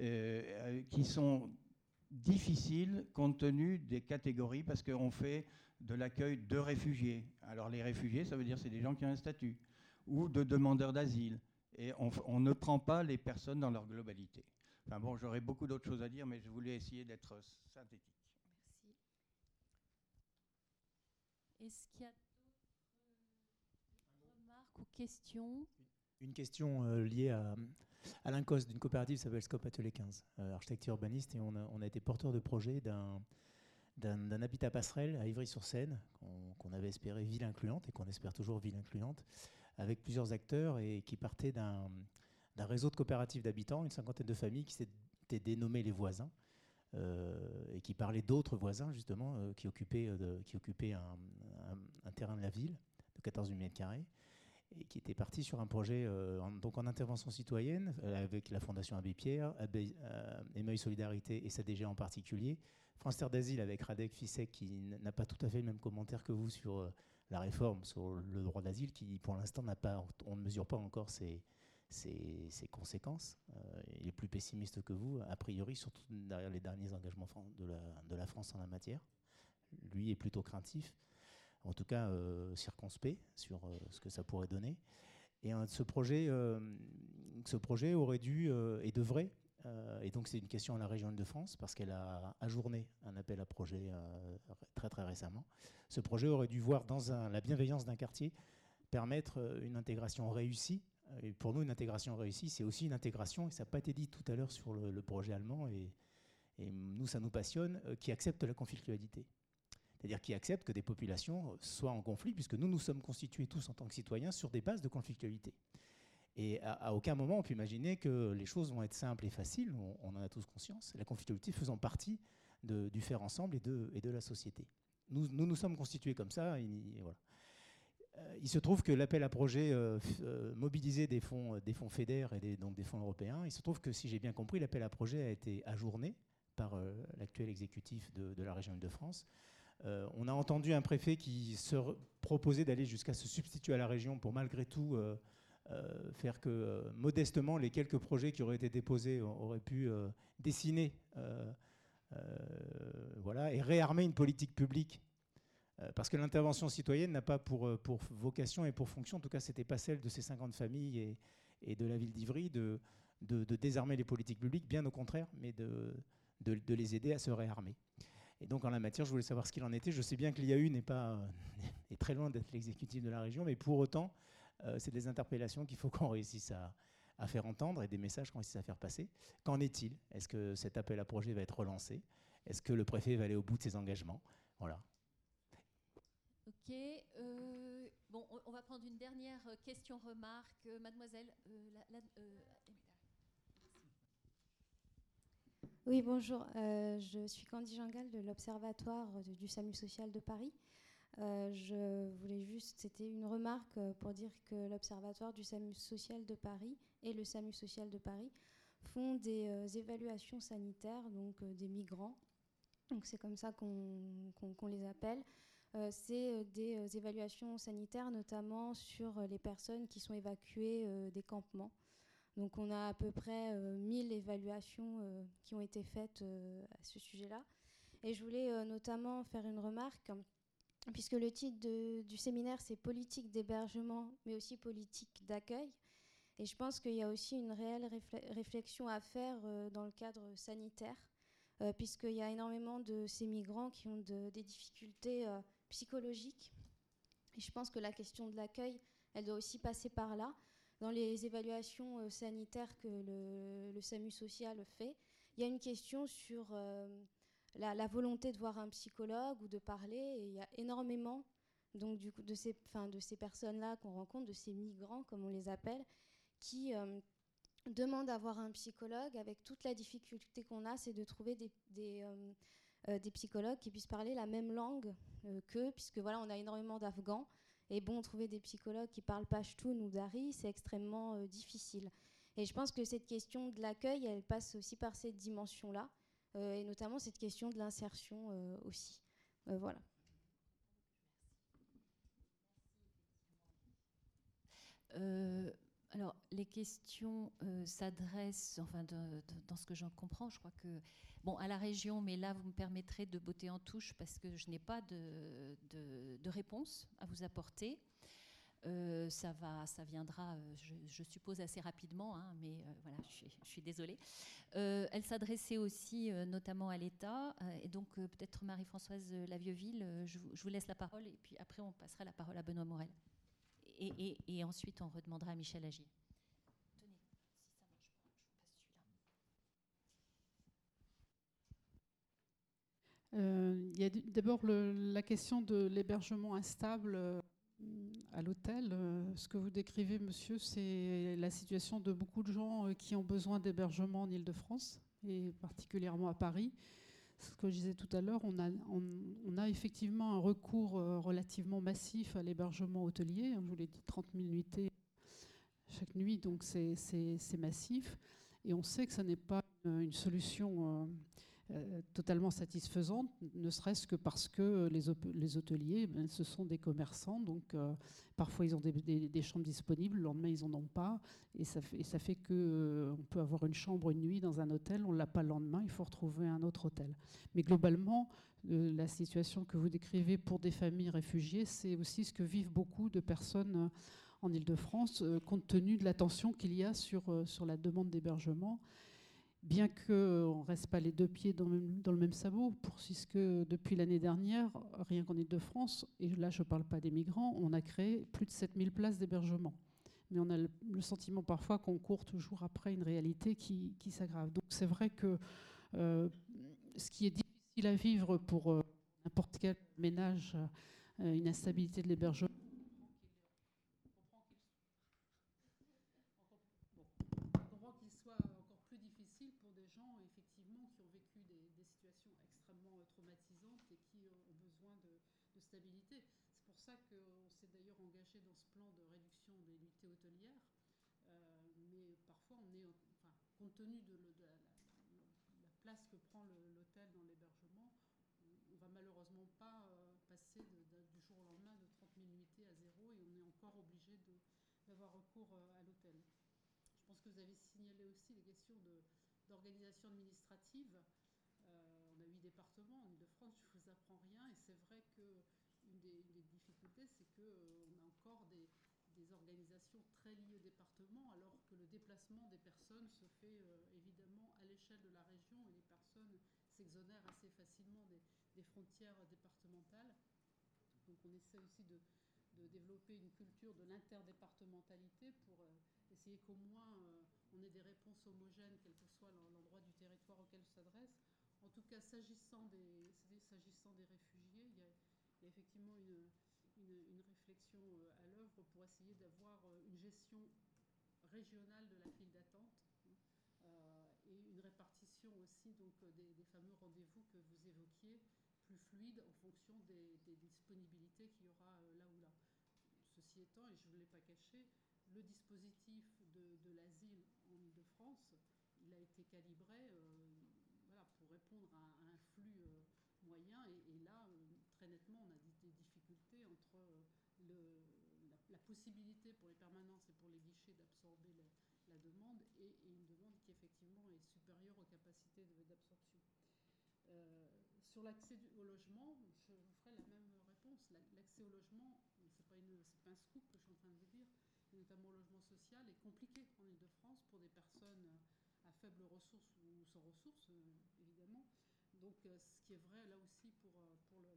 euh, qui sont difficiles compte tenu des catégories, parce qu'on fait de l'accueil de réfugiés. Alors les réfugiés, ça veut dire c'est des gens qui ont un statut, ou de demandeurs d'asile. Et on, on, ne prend pas les personnes dans leur globalité. Enfin bon, j'aurais beaucoup d'autres choses à dire, mais je voulais essayer d'être synthétique. Est-ce qu'il y a d'autres remarques ou questions Une question euh, liée à Alain Coste d'une coopérative qui s'appelle Scope Atelier 15, euh, architecte urbaniste, et on a, été porteur de projet d'un d'un habitat passerelle à Ivry-sur-Seine, qu'on avait espéré ville incluante et qu'on espère toujours ville incluante, avec plusieurs acteurs et qui partait d'un réseau de coopératives d'habitants, une cinquantaine de familles qui s'étaient dénommées les voisins, euh, et qui parlait d'autres voisins justement euh, qui occupaient, euh, qui occupaient un, terrain de la ville de 14 000 m2 et qui était parti sur un projet en, donc en intervention citoyenne avec la Fondation Abbé Pierre, Abbé, Émeuil Solidarité et SADG en particulier, France Terre d'Asile avec Radek Fissek qui n'a pas tout à fait le même commentaire que vous sur la réforme, sur le droit d'asile qui pour l'instant n'a pas, on ne mesure pas encore ses, ses, conséquences. Euh, il est plus pessimiste que vous, a priori, surtout derrière les derniers engagements de la, de la France en la matière. Lui est plutôt craintif, en tout cas euh, circonspect sur euh, ce que ça pourrait donner. Et ce, projet, ce projet aurait dû et devrait, et donc c'est une question à la région de France, parce qu'elle a ajourné un appel à projet très très récemment. Ce projet aurait dû voir dans la bienveillance d'un quartier permettre une intégration réussie et pour nous, une intégration réussie, c'est aussi une intégration, et ça n'a pas été dit tout à l'heure sur le, projet allemand, et, nous, ça nous passionne, euh, qui accepte la conflictualité. C'est-à-dire qui accepte que des populations soient en conflit, puisque nous, nous sommes constitués tous en tant que citoyens sur des bases de conflictualité. Et à, aucun moment on peut imaginer que les choses vont être simples et faciles, on, en a tous conscience, la conflictualité faisant partie du faire ensemble et de, et de la société. Nous, nous, nous sommes constitués comme ça, et voilà. Euh, il se trouve que l'appel à projet euh, euh, mobilisé des fonds, des fonds FEDER et donc des fonds européens, il se trouve que si j'ai bien compris, l'appel à projet a été ajourné par l'actuel exécutif de, la région Île-de-France. on a entendu un préfet qui se proposait d'aller jusqu'à se substituer à la région pour malgré tout faire que modestement les quelques projets qui auraient été déposés auraient pu dessiner voilà, et réarmer une politique publique parce que l'intervention citoyenne n'a pas pour, pour, vocation et pour fonction, en tout cas, ce n'était pas celle de ces 50 familles et, de la ville d'Ivry, de, désarmer les politiques publiques, bien au contraire, mais de, les aider à se réarmer. Et donc en la matière, je voulais savoir ce qu'il en était. Je sais bien que l'IAU n'est pas est très loin d'être l'exécutif de la région, mais pour autant, euh, c'est des interpellations qu'il faut qu'on réussisse à, à, faire entendre et des messages qu'on réussisse à faire passer. Qu'en est-il? Est-ce que cet appel à projet va être relancé? Est-ce que le préfet va aller au bout de ses engagements? Voilà. Ok. Euh, bon, on, va prendre une dernière question-remarque. Euh, mademoiselle, Oui, bonjour. Euh, je suis Candy Jangal de l'Observatoire du SAMU social de Paris. Euh, je voulais juste, c'était une remarque euh, pour dire que l'Observatoire du SAMU social de Paris et le SAMU social de Paris font des évaluations sanitaires donc des migrants. Donc c'est comme ça qu'on les appelle. C'est des évaluations sanitaires notamment sur les personnes qui sont évacuées des campements. Donc on a à peu près 1000 euh, évaluations euh, qui ont été faites euh, à ce sujet-là. Et je voulais notamment faire une remarque, puisque le titre du séminaire, c'est politique d'hébergement, mais aussi politique d'accueil. Et je pense qu'il y a aussi une réelle réflexion à faire dans le cadre sanitaire, puisqu'il y a énormément de ces migrants qui ont des difficultés psychologiques. Et je pense que la question de l'accueil, elle doit aussi passer par là dans les évaluations euh, sanitaires que le, SAMU social fait, il y a une question sur euh, la, volonté de voir un psychologue ou de parler. Il y a énormément donc, du coup, de ces, personnes-là qu'on rencontre, de ces migrants, comme on les appelle, qui euh, demandent à voir un psychologue avec toute la difficulté qu'on a, c'est de trouver des, psychologues qui puissent parler la même langue qu'eux, puisque voilà, on a énormément d'Afghans. Et bon, trouver des psychologues qui parlent Pashtun ou Dari, c'est extrêmement euh, difficile. Et je pense que cette question de l'accueil, elle passe aussi par cette dimension-là, euh, et notamment cette question de l'insertion euh, aussi. voilà. alors, les questions s'adressent, enfin, dans ce que j'en comprends, je crois que bon, à la région, mais là, vous me permettrez de botter en touche parce que je n'ai pas de, réponse à vous apporter. Euh, ça, va, ça viendra, euh, je, suppose, assez rapidement, hein, mais euh, voilà, je suis, désolée. elle s'adressait aussi notamment à l'État, et donc peut-être Marie-Françoise Lavieuville, je, vous laisse la parole, et puis après on passera la parole à Benoît Morel. Et, et, et ensuite on redemandera à Michel Agier. Il y a d'abord la question de l'hébergement instable euh, à l'hôtel. Euh, ce que vous décrivez, monsieur, c'est la situation de beaucoup de gens qui ont besoin d'hébergement en Ile-de-France, et particulièrement à Paris. Ce que je disais tout à l'heure, on a, effectivement un recours relativement massif à l'hébergement hôtelier. Je vous l'ai dit, 30 000 nuitées chaque nuit, donc c'est massif. Et on sait que ce n'est pas une solution euh, totalement satisfaisante, ne serait-ce que parce que les, hôteliers, ben, ce sont des commerçants, donc euh, parfois ils ont des, chambres disponibles, le lendemain ils n'en ont pas, et ça fait, fait que euh, on peut avoir une chambre une nuit dans un hôtel, on ne l'a pas le lendemain, il faut retrouver un autre hôtel. Mais globalement, la situation que vous décrivez pour des familles réfugiées, c'est aussi ce que vivent beaucoup de personnes en Ile-de-France, compte tenu de l'attention qu'il y a sur, sur la demande d'hébergement bien qu'on ne reste pas les deux pieds dans le même, sabot, puisque depuis l'année dernière, rien qu'en Ile-de-France, et là je ne parle pas des migrants, on a créé plus de 7000 places d'hébergement. Mais on a le, sentiment parfois qu'on court toujours après une réalité qui, s'aggrave. Donc c'est vrai que euh, ce qui est difficile à vivre pour euh, n'importe quel ménage, euh, une instabilité de l'hébergement, qu'on s'est d'ailleurs engagé dans ce de réduction des unités hôtelières. Euh, mais parfois, on est, enfin, compte tenu de, la, place que prend l'hôtel dans l'hébergement, on va malheureusement pas euh, passer du jour au lendemain de 30 000 unités à zéro et on est encore obligé d'avoir recours euh, à pense que vous avez signalé aussi les questions d'organisation administrative. on a huit départements en Ile-de-France, je ne vous apprends rien, et c'est vrai qu'une des, difficultés, c'est qu'on a encore des, organisations très liées au département, alors que le déplacement des personnes se fait euh, évidemment à l'échelle de la région et les personnes s'exonèrent assez facilement des, frontières départementales. Donc on essaie aussi de, développer une culture de l'interdépartementalité pour euh, essayer qu'au moins euh, on ait des réponses homogènes, quel que soit l'endroit du territoire auquel s'adresse. En tout cas, s'agissant des, s'agissant des réfugiés, il y a effectivement une, une, réflexion euh, à l'œuvre pour essayer d'avoir euh, une gestion régionale de la file d'attente hein, euh, et une répartition aussi donc, des, fameux rendez-vous que vous évoquiez plus fluide en fonction des, disponibilités qu'il y aura là ou là. Ceci étant, et je ne l'ai pas caché, le dispositif de, l'asile en Ile-de-France, il a été calibré voilà, pour répondre à, un flux moyen. Et, là, très nettement, on a des, difficultés entre euh, le, la, possibilité pour les permanences et pour les guichets d'absorber la, demande et, une demande qui effectivement est supérieure aux capacités d'absorption. Euh, sur l'accès au logement, je vous ferai la même réponse. L'accès au logement, ce n'est pas, pas, un scoop que je suis en train de vous dire, notamment au logement social, est compliqué en Ile-de-France pour des personnes à faibles ressources ou sans ressources, euh, évidemment. Donc euh, ce qui est vrai là aussi pour, euh, pour la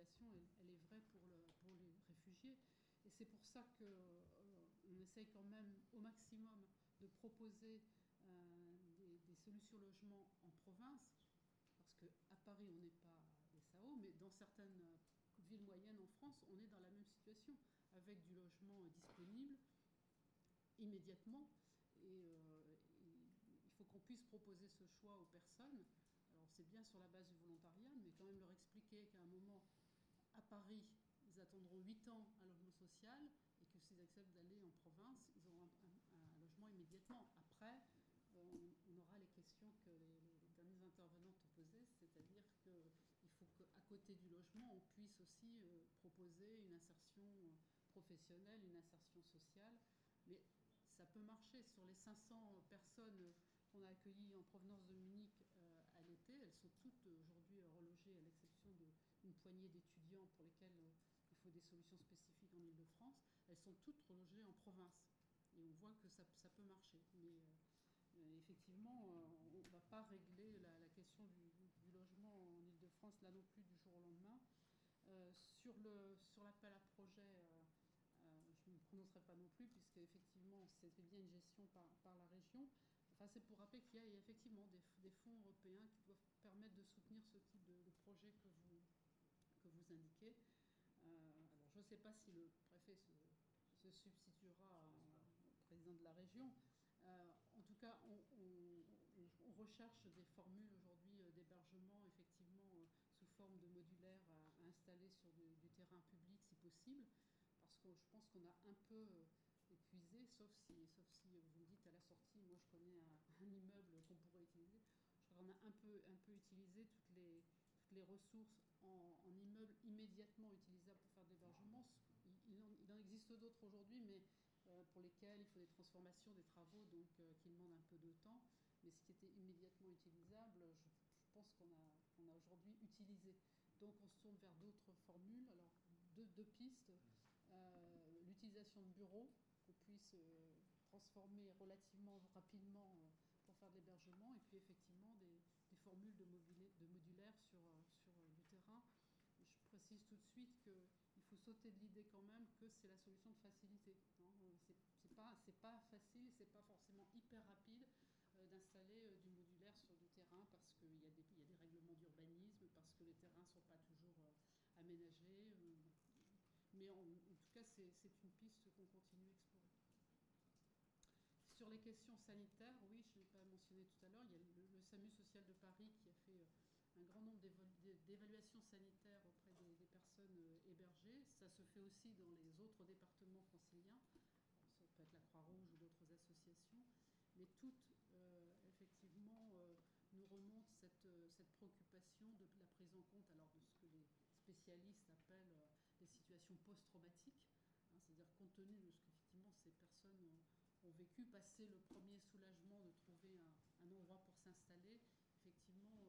elle, est vraie pour, le, pour, les réfugiés. Et c'est pour ça qu'on euh, essaye quand même au maximum de proposer des, solutions logement en province, parce qu'à Paris on n'est pas des SAO, mais dans certaines villes moyennes en France, on est dans la même situation, avec du logement disponible immédiatement. Et, il faut qu'on puisse proposer ce choix aux personnes c'est bien sur la base du volontariat, mais quand même leur expliquer qu'à un moment, à Paris, ils attendront 8 ans un logement social et que s'ils acceptent d'aller en province, ils auront un, logement immédiatement. Après, euh, on, aura les questions que les, derniers intervenants ont posées, c'est-à-dire qu'il faut qu'à côté du logement, on puisse aussi euh, proposer une insertion professionnelle, une insertion sociale. Mais ça peut marcher. Sur les 500 personnes qu'on a accueillies en provenance de Munich à l'été. Elles sont toutes aujourd'hui relogées, à l'exception d'une poignée d'étudiants pour lesquels euh, il faut des solutions spécifiques en Ile-de-France. Elles sont toutes relogées en province. Et on voit que ça, peut marcher. Mais euh, effectivement, euh, on ne va pas régler la, question du, logement en Ile-de-France là non plus du jour au lendemain. sur l'appel à projet, je ne me prononcerai pas non plus, puisque effectivement, c'était bien une gestion par, par la région c'est pour rappeler qu'il y a effectivement des, fonds européens qui doivent permettre de soutenir ce type de, projet que vous, indiquez. Euh, alors, je ne sais pas si le préfet se, substituera au président de la région. Euh, en tout cas, on, recherche des formules aujourd'hui euh, d'hébergement, effectivement, sous forme de modulaire à, installer sur du, terrain public si possible, parce que je pense qu'on a un peu épuisé, sauf si, sauf si vous me dites à la sortie, moi je connais un, immeuble qu'on pourrait utiliser. Je crois qu'on a un peu, un peu utilisé toutes les, les ressources en, en immeubles immédiatement utilisables pour faire de l'hébergement. Il, en existe d'autres aujourd'hui, mais euh, pour lesquels il faut des transformations, des travaux, donc euh, qui demandent un peu de temps. Mais ce qui était immédiatement utilisable, je, pense qu'on a, aujourd'hui utilisé. Donc on se tourne vers d'autres formules. Alors deux, pistes. Euh, l'utilisation de bureaux qu'on puisse transformer relativement rapidement pour faire de l'hébergement, et puis effectivement des, formules de, de modulaire sur, euh, sur du terrain. je précise tout de suite qu'il faut sauter de l'idée quand même que c'est la solution de facilité. Hein. C'est pas, pas facile, c'est pas forcément hyper rapide d'installer du modulaire sur du terrain parce qu'il y, a des, règlements d'urbanisme, parce que les terrains ne sont pas toujours aménagés. Mais en, tout cas, c'est une piste qu'on continue à explorer. Sur les questions sanitaires, oui, je ne l'ai pas mentionné tout à l'heure, il y a le, SAMU social de Paris qui a fait euh, un grand nombre d'évaluations sanitaires personnes euh, hébergées. Ça se fait aussi dans les autres départements franciliens. Ça peut être la Croix-Rouge ou d'autres associations. Mais toutes, euh, effectivement, nous remontent cette, cette, préoccupation de la prise en compte alors, de ce que les spécialistes appellent situations post-traumatiques, hein, c'est-à-dire compte tenu de ce qu'effectivement ces personnes ont, vécu, passer le premier soulagement de trouver un, endroit pour s'installer, effectivement,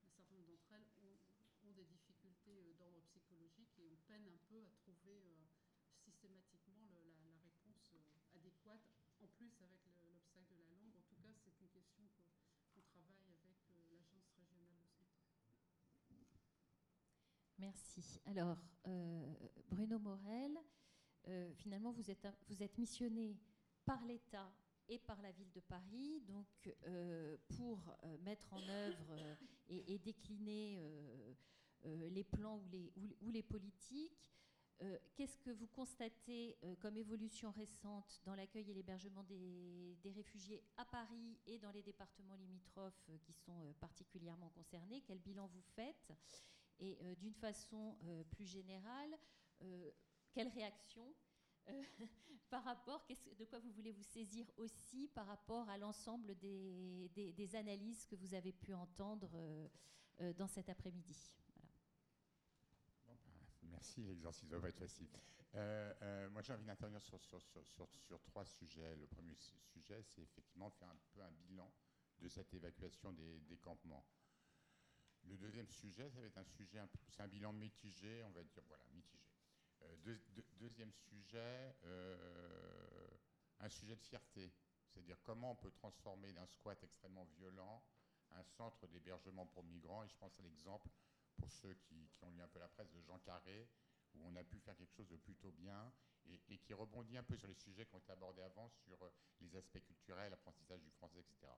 un certain nombre d'entre elles ont, des difficultés d'ordre psychologique et on peine un peu à trouver systématiquement la, réponse adéquate, en plus avec l'obstacle de la langue. En tout cas, c'est une question qu'on travaille avec l'Agence régionale de santé. Merci. Alors, Bruno Morel, finalement, vous êtes, vous êtes missionné par l'État et par la ville de Paris, donc pour mettre en œuvre et, décliner les plans ou les, politiques. Qu'est-ce que vous constatez comme évolution récente dans l'accueil et l'hébergement des, réfugiés à Paris et dans les départements limitrophes qui sont particulièrement concernés? Quel bilan vous faites? Et d'une façon plus générale, quelle réaction par rapport, de quoi vous voulez vous saisir aussi par rapport à l'ensemble des, analyses que vous avez pu entendre dans cet après-midi? Merci, l'exercice va être facile. Euh, euh, moi, j'ai envie d'intervenir sur, sur, sur, sur, trois sujets. Le premier sujet, c'est effectivement faire un peu un bilan de cette évacuation des, des campements. Le deuxième sujet, ça va être un sujet, c'est un bilan mitigé, on va dire, voilà, mitigé. Euh, deuxième sujet, un sujet de fierté, c'est-à-dire comment on peut transformer d'un squat extrêmement violent un centre d'hébergement pour migrants. Et je pense à l'exemple, pour ceux qui, ont lu un peu la presse, de Jean Carré, où on a pu faire quelque chose de plutôt bien et, qui rebondit un peu sur les sujets qui ont été abordés avant, sur euh, les aspects culturels, l'apprentissage du français, etc.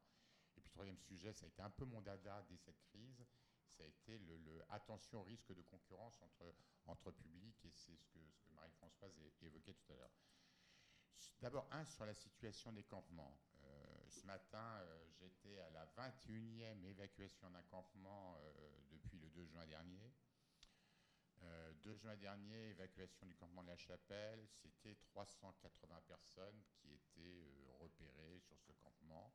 Et puis troisième sujet, ça a été un peu mon dada dès cette crise, ça a été le, attention au risque de concurrence entre, entre publics, et c'est ce que Marie-Françoise évoquait tout à l'heure. D'abord, un sur la situation des campements. Euh, ce matin, euh, j'étais à la 21e évacuation d'un campement euh, depuis le 2 juin dernier. 2 juin dernier, évacuation du campement de la Chapelle, c'était 380 personnes qui étaient repérées sur ce campement.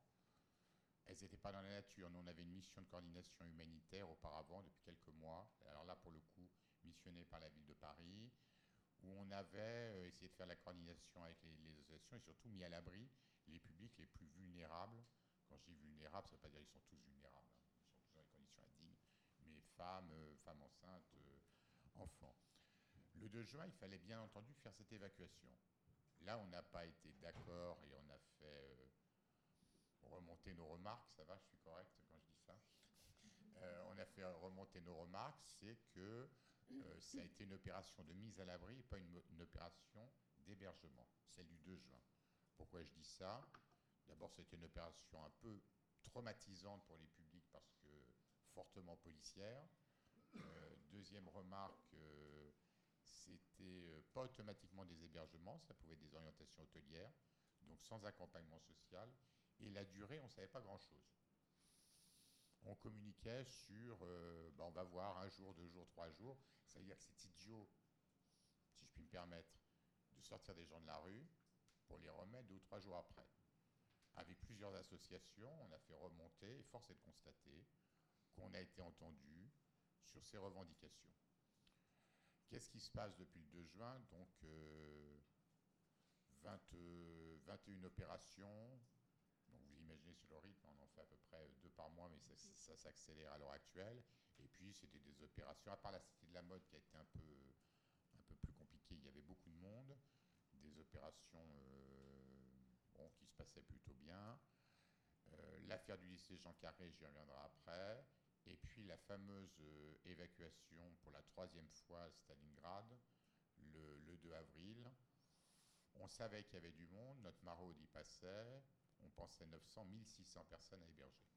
Elles n'étaient pas dans la nature. Nous, on avait une mission de coordination humanitaire auparavant, depuis quelques mois. Alors là, pour le coup, missionné par la ville de Paris, où on avait euh, essayé de faire la coordination avec les, associations et surtout mis à l'abri les publics les plus vulnérables. Quand je dis vulnérables, ça ne veut pas dire qu'ils sont tous vulnérables. Hein. Ils sont tous dans des conditions indignes. Mais femmes, euh, femmes enceintes, euh, enfants. Le 2 juin, il fallait bien entendu faire cette évacuation. Là, on n'a pas été d'accord et on a fait remonter nos remarques, ça va, je suis correct quand je dis ça? Euh, on a fait remonter nos remarques, c'est que euh, ça a été une opération de mise à l'abri et pas une, opération d'hébergement, celle du 2 juin. Pourquoi je dis ça D'abord, c'était une opération un peu traumatisante pour les publics parce que fortement policière. Euh, deuxième remarque, c'était pas automatiquement des hébergements, ça pouvait être des orientations hôtelières, donc sans accompagnement social. Et la durée, on ne savait pas grand-chose. On communiquait sur, euh, bah, on va voir un jour, deux jours, trois jours. C'est-à-dire que c'est idiot, si je puis me permettre, de sortir des gens de la rue pour les remettre deux ou trois jours après. Avec plusieurs associations, on a fait remonter, et force est de constater qu'on a été entendu sur ces revendications. Qu'est-ce qui se passe depuis le 2 juin? Donc, 20, euh, 21 opérations, donc vous imaginez sur le rythme, on en fait à peu près deux par mois, mais ça, s'accélère à l'heure actuelle. Et puis c'était des opérations, à part la Cité de la Mode qui a été un peu, un peu plus compliquée, il y avait beaucoup de monde, des opérations euh, qui se passaient plutôt bien. Euh, l'affaire du lycée Jean Carré, j'y reviendrai après. Et puis la fameuse euh, évacuation pour la troisième fois à Stalingrad, le, le 2 avril. On savait qu'il y avait du monde, notre maraude y passait, on pensait 900, 1600 personnes à héberger.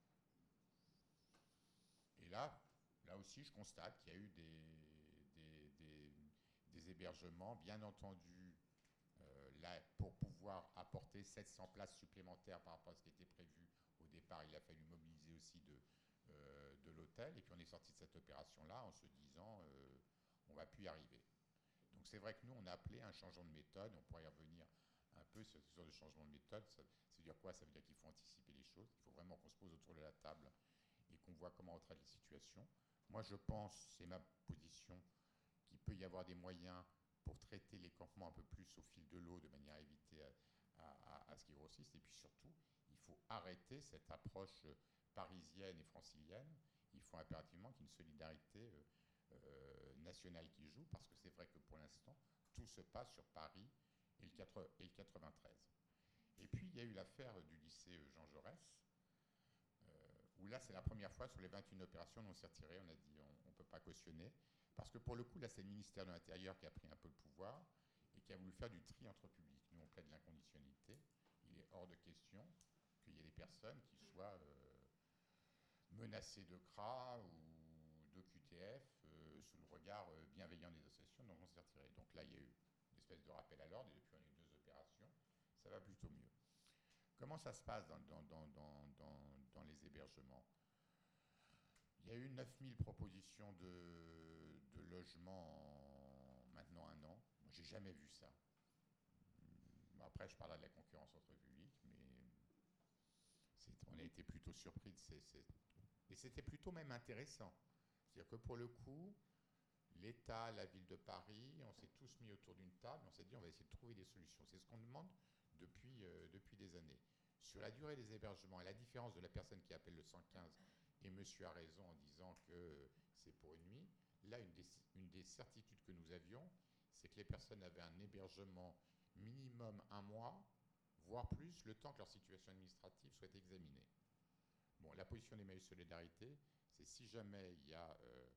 Et là, là aussi, je constate qu'il y a eu des, hébergements, bien entendu, là, pour pouvoir apporter 700 places supplémentaires par rapport à ce qui était prévu au départ, il a fallu mobiliser aussi de, euh, de l'hôtel. Et puis on est sorti de cette opération-là en se disant, euh, on va plus y arriver. Donc c'est vrai que nous, on a appelé un changement de méthode, on pourrait y revenir un peu sur ce genre de changement de méthode. Ça, veut dire quoi? Ça veut dire qu'il faut anticiper les choses, il faut vraiment qu'on se pose autour de la table et qu'on voit comment on traite les situations. Moi, je pense, c'est ma position, qu'il peut y avoir des moyens pour traiter les campements un peu plus au fil de l'eau de manière à éviter à, ce qu'ils grossissent. Et puis faut arrêter cette approche parisienne et francilienne. Il faut impérativement qu'il y ait une solidarité nationale qui joue, parce que c'est vrai que pour l'instant, tout se passe sur Paris et le, et le 93. Et puis, il y a eu l'affaire du lycée Jean Jaurès, où là, c'est la première fois sur les 21 opérations, on s'est retiré, on a dit on ne peut pas cautionner. Parce que pour le coup, là, c'est le ministère de l'Intérieur qui a pris un peu le pouvoir et qui a voulu faire du tri entre publics. Nous, on plaide l'inconditionnalité. Il est hors de question qu'il y ait des personnes qui soient euh, menacées de CRA ou de QTF euh, sous le regard euh, bienveillant des associations, donc on s'est retiré. Donc là, il y a eu une espèce de rappel à l'ordre, et depuis on a eu deux opérations, ça va plutôt mieux. Comment ça se passe dans, dans, les hébergements? Il y a eu 9000 propositions de, de logements en maintenant un an. Moi, j'ai jamais vu ça. Après, je parle de la concurrence entre publics, mais on a été plutôt surpris de ces, Et c'était plutôt même intéressant. C'est-à-dire que pour le coup, l'État, la ville de Paris, on s'est tous mis autour d'une table, on s'est dit on va essayer de trouver des solutions. C'est ce qu'on demande depuis, euh, depuis des années. Sur la durée des hébergements, et la différence de la personne qui appelle le 115, et monsieur a raison en disant que c'est pour une nuit, là, une des, certitudes que nous avions, c'est que les personnes avaient un hébergement minimum un mois, voire plus, le temps que leur situation administrative soit examinée. Bon, la position des mails Solidarité, c'est si jamais il y a euh,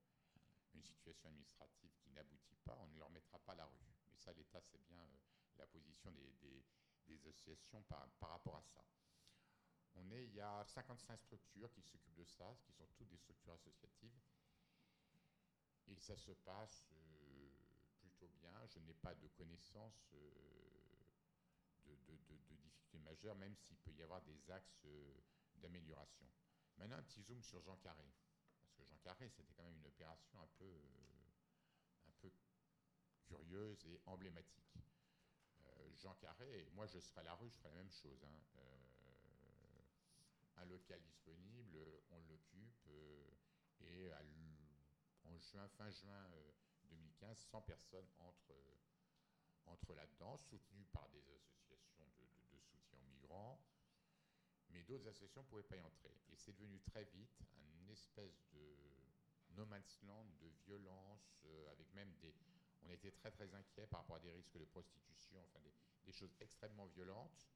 une situation administrative qui n'aboutit pas, on ne leur mettra pas la rue. Mais ça, l'État, c'est bien euh, la position des, des associations par, par, rapport à ça. On est, il y a 55 structures qui s'occupent de ça, qui sont toutes des structures associatives. Et ça se passe euh, plutôt bien. Je n'ai pas de connaissances euh, de, difficultés majeures, même s'il peut y avoir des axes euh, d'amélioration. Maintenant, un petit zoom sur Jean Carré. Parce que Jean Carré, c'était quand même une opération un peu, curieuse et emblématique. Jean Carré, moi je serais à la rue, je ferais la même chose. Hein. Un local disponible, on l'occupe, et en juin, fin juin 2015, euh, 100 personnes entrent, là-dedans, soutenues par des associations de, soutien aux migrants, mais d'autres associations ne pouvaient pas y entrer. Et c'est devenu très vite une espèce de no man's land, de violence, avec même des, on était très très inquiets par rapport à des risques de prostitution, enfin des, choses extrêmement violentes,